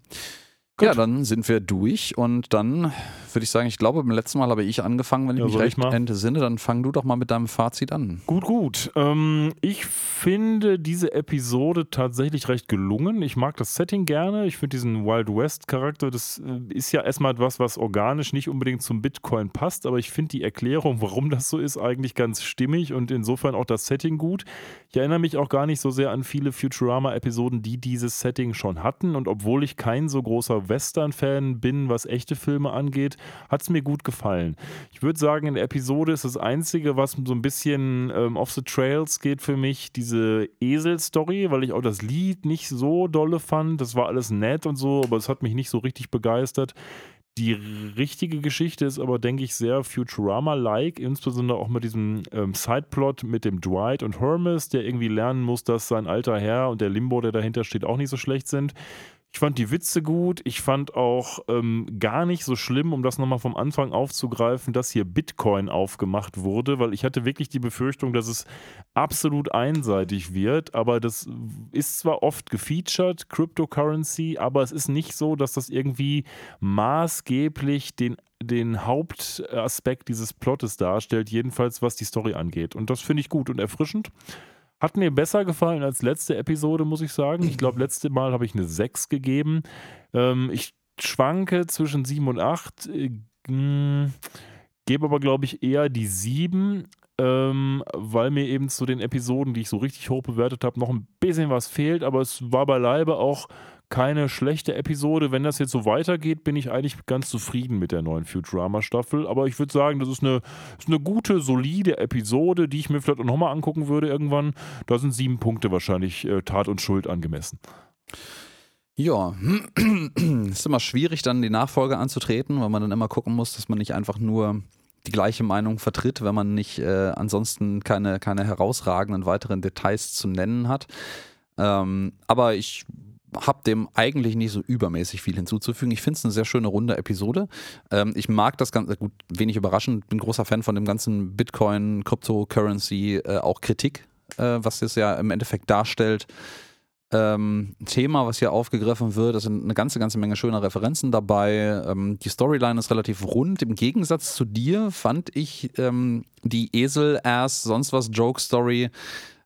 Ja, dann sind wir durch und dann würde ich sagen, ich glaube, beim letzten Mal habe ich angefangen, wenn ich Ja, mich ich recht mal? entsinne, dann fang du doch mal mit deinem Fazit an. Gut, gut. Ähm, ich finde diese Episode tatsächlich recht gelungen. Ich mag das Setting gerne. Ich finde diesen Wild West-Charakter, das äh, ist ja erstmal etwas, was organisch nicht unbedingt zum Bitcoin passt, aber ich finde die Erklärung, warum das so ist, eigentlich ganz stimmig und insofern auch das Setting gut. Ich erinnere mich auch gar nicht so sehr an viele Futurama-Episoden, die dieses Setting schon hatten und obwohl ich kein so großer Western-Fan bin, was echte Filme angeht, hat es mir gut gefallen. Ich würde sagen, in der Episode ist das Einzige, was so ein bisschen ähm, off the trails geht für mich, diese Esel-Story, weil ich auch das Lied nicht so dolle fand. Das war alles nett und so, aber es hat mich nicht so richtig begeistert. Die richtige Geschichte ist aber, denke ich, sehr Futurama-like, insbesondere auch mit diesem ähm, Sideplot mit dem Dwight und Hermes, der irgendwie lernen muss, dass sein alter Herr und der Limbo, der dahinter steht, auch nicht so schlecht sind. Ich fand die Witze gut. Ich fand auch ähm, gar nicht so schlimm, um das nochmal vom Anfang aufzugreifen, dass hier Bitcoin aufgemacht wurde, weil ich hatte wirklich die Befürchtung, dass es absolut einseitig wird. Aber das ist zwar oft gefeatured, Cryptocurrency, aber es ist nicht so, dass das irgendwie maßgeblich den den Hauptaspekt dieses Plottes darstellt, jedenfalls was die Story angeht. Und das finde ich gut und erfrischend. Hat mir besser gefallen als letzte Episode, muss ich sagen. Ich glaube, letzte Mal habe ich eine 6 gegeben. Ähm, ich schwanke zwischen 7 und 8. Äh, mh, gebe aber, glaube ich, eher die 7, ähm, weil mir eben zu den Episoden, die ich so richtig hoch bewertet habe, noch ein bisschen was fehlt. Aber es war beileibe auch keine schlechte Episode. Wenn das jetzt so weitergeht, bin ich eigentlich ganz zufrieden mit der neuen Futurama-Staffel. Aber ich würde sagen, das ist eine, ist eine gute, solide Episode, die ich mir vielleicht auch nochmal angucken würde irgendwann. Da sind sieben Punkte wahrscheinlich äh, Tat und Schuld angemessen. Ja, ist immer schwierig, dann die Nachfolge anzutreten, weil man dann immer gucken muss, dass man nicht einfach nur die gleiche Meinung vertritt, wenn man nicht äh, ansonsten keine, keine herausragenden weiteren Details zu nennen hat. Ähm, aber ich habe dem eigentlich nicht so übermäßig viel hinzuzufügen. Ich finde es eine sehr schöne runde Episode. Ähm, ich mag das Ganze, gut, wenig überraschend, bin großer Fan von dem ganzen Bitcoin, Cryptocurrency, äh, auch Kritik, äh, was es ja im Endeffekt darstellt. Ähm, Thema, was hier aufgegriffen wird, es sind eine ganze, ganze Menge schöner Referenzen dabei. Ähm, die Storyline ist relativ rund. Im Gegensatz zu dir fand ich ähm, die Esel-Ass, sonst was Joke-Story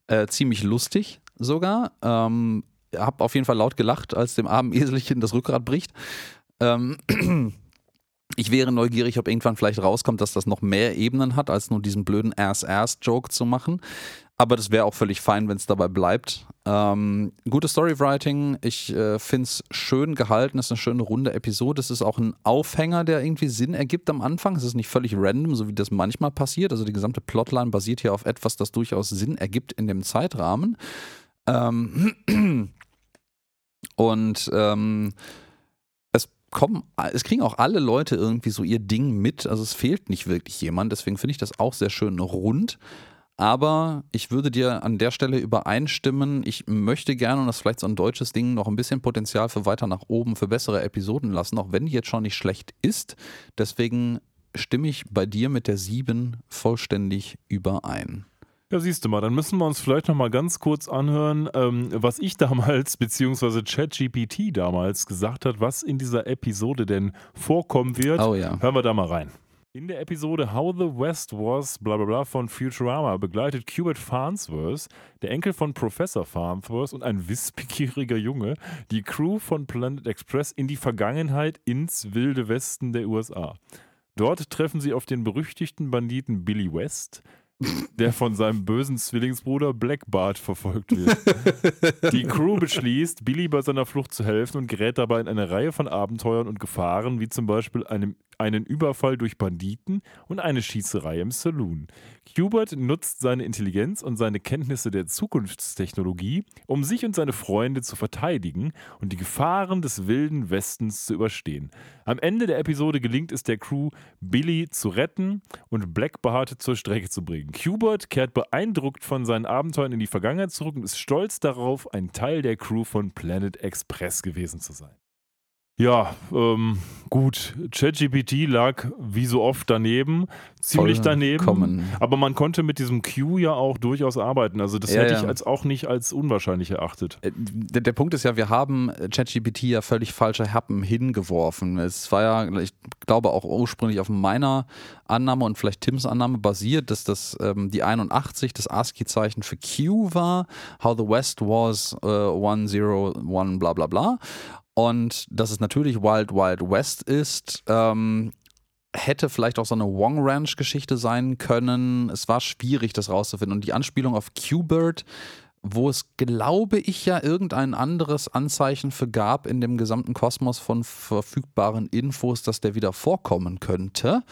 äh, ziemlich lustig sogar. Ähm, hab auf jeden Fall laut gelacht, als dem armen Eselchen das Rückgrat bricht. Ähm, ich wäre neugierig, ob irgendwann vielleicht rauskommt, dass das noch mehr Ebenen hat, als nur diesen blöden Ass-Ass-Joke zu machen. Aber das wäre auch völlig fein, wenn es dabei bleibt. Ähm, gutes Storywriting. Ich äh, finde es schön gehalten. Es ist eine schöne runde Episode. Es ist auch ein Aufhänger, der irgendwie Sinn ergibt am Anfang. Es ist nicht völlig random, so wie das manchmal passiert. Also die gesamte Plotline basiert hier auf etwas, das durchaus Sinn ergibt in dem Zeitrahmen. Ähm, und ähm, es kommen, es kriegen auch alle Leute irgendwie so ihr Ding mit. Also es fehlt nicht wirklich jemand. Deswegen finde ich das auch sehr schön rund. Aber ich würde dir an der Stelle übereinstimmen, ich möchte gerne, und das ist vielleicht so ein deutsches Ding, noch ein bisschen Potenzial für weiter nach oben, für bessere Episoden lassen, auch wenn die jetzt schon nicht schlecht ist. Deswegen stimme ich bei dir mit der 7 vollständig überein. Ja, siehst du mal, dann müssen wir uns vielleicht noch mal ganz kurz anhören, ähm, was ich damals, beziehungsweise ChatGPT damals gesagt hat, was in dieser Episode denn vorkommen wird. Oh ja. Hören wir da mal rein. In der Episode How the West Was, bla bla bla von Futurama begleitet Qbert Farnsworth, der Enkel von Professor Farnsworth und ein wissbegieriger Junge, die Crew von Planet Express in die Vergangenheit ins wilde Westen der USA. Dort treffen sie auf den berüchtigten Banditen Billy West, der von seinem bösen Zwillingsbruder Black Bart verfolgt wird. Die Crew beschließt, Billy bei seiner Flucht zu helfen und gerät dabei in eine Reihe von Abenteuern und Gefahren, wie zum Beispiel einem, einen Überfall durch Banditen und eine Schießerei im Saloon. Hubert nutzt seine Intelligenz und seine Kenntnisse der Zukunftstechnologie, um sich und seine Freunde zu verteidigen und die Gefahren des wilden Westens zu überstehen. Am Ende der Episode gelingt es der Crew, Billy zu retten und Black Bart zur Strecke zu bringen. Hubert kehrt beeindruckt von seinen Abenteuern in die Vergangenheit zurück und ist stolz darauf, ein Teil der Crew von Planet Express gewesen zu sein. Ja, ähm, gut. ChatGPT lag wie so oft daneben, ziemlich daneben. Vollkommen. Aber man konnte mit diesem Q ja auch durchaus arbeiten. Also das Ja, hätte ja. ich als auch nicht als unwahrscheinlich erachtet. Äh, Der, der Punkt ist ja, wir haben ChatGPT ja völlig falsche Happen hingeworfen. Es war ja, ich glaube, auch ursprünglich auf meiner Annahme und vielleicht Tims Annahme basiert, dass das ähm, die 81 das ASCII-Zeichen für Q war, how the West was äh, 101 bla bla bla. Und dass es natürlich Wild Wild West ist. Ähm, hätte vielleicht auch so eine Wong Ranch Geschichte sein können. Es war schwierig, das rauszufinden. Und die Anspielung auf Q-Bird, wo es, glaube ich, ja irgendein anderes Anzeichen für gab in dem gesamten Kosmos von verfügbaren Infos, dass der wieder vorkommen könnte,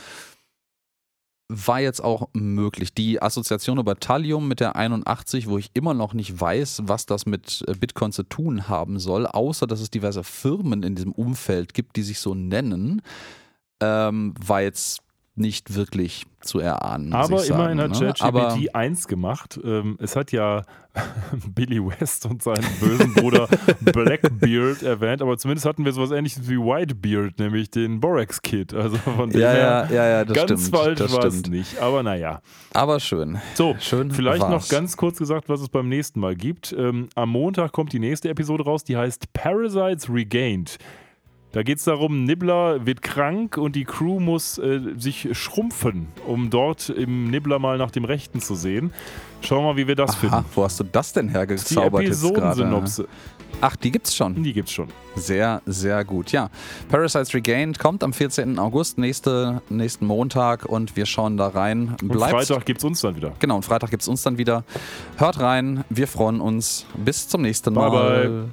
war jetzt auch möglich. Die Assoziation über Thallium mit der 81, wo ich immer noch nicht weiß, was das mit äh, Bitcoin zu tun haben soll, außer dass es diverse Firmen in diesem Umfeld gibt, die sich so nennen, ähm, war jetzt nicht wirklich zu erahnen. Aber ich sagen, immerhin hat ne? ChatGPT eins gemacht. Ähm, es hat ja Billy West und seinen bösen Bruder Blackbeard erwähnt, aber zumindest hatten wir sowas ähnliches wie Whitebeard, nämlich den Borax Kid. Also von dem Ja, her ja, ja, ja, das ganz stimmt. falsch das war es nicht. Aber naja. Aber schön. So, Schön vielleicht noch war's. ganz kurz gesagt, was es beim nächsten Mal gibt. Ähm, am Montag kommt die nächste Episode raus, die heißt Parasites Regained. Da geht es darum, Nibbler wird krank und die Crew muss äh, sich schrumpfen, um dort im Nibbler mal nach dem Rechten zu sehen. Schauen wir mal, wie wir das Aha, finden. wo hast du das denn Die hergezaubert jetzt gerade? Episodensynopse, Ach, die gibt's schon. die gibt's schon. Sehr, sehr gut. Ja, Parasites Regained kommt am 14. August, nächste, nächsten Montag und wir schauen da rein. Und Bleibt Freitag gibt's uns dann wieder. Genau, und Freitag gibt's uns dann wieder. Hört rein, wir freuen uns. Bis zum nächsten Bye, Mal. bye.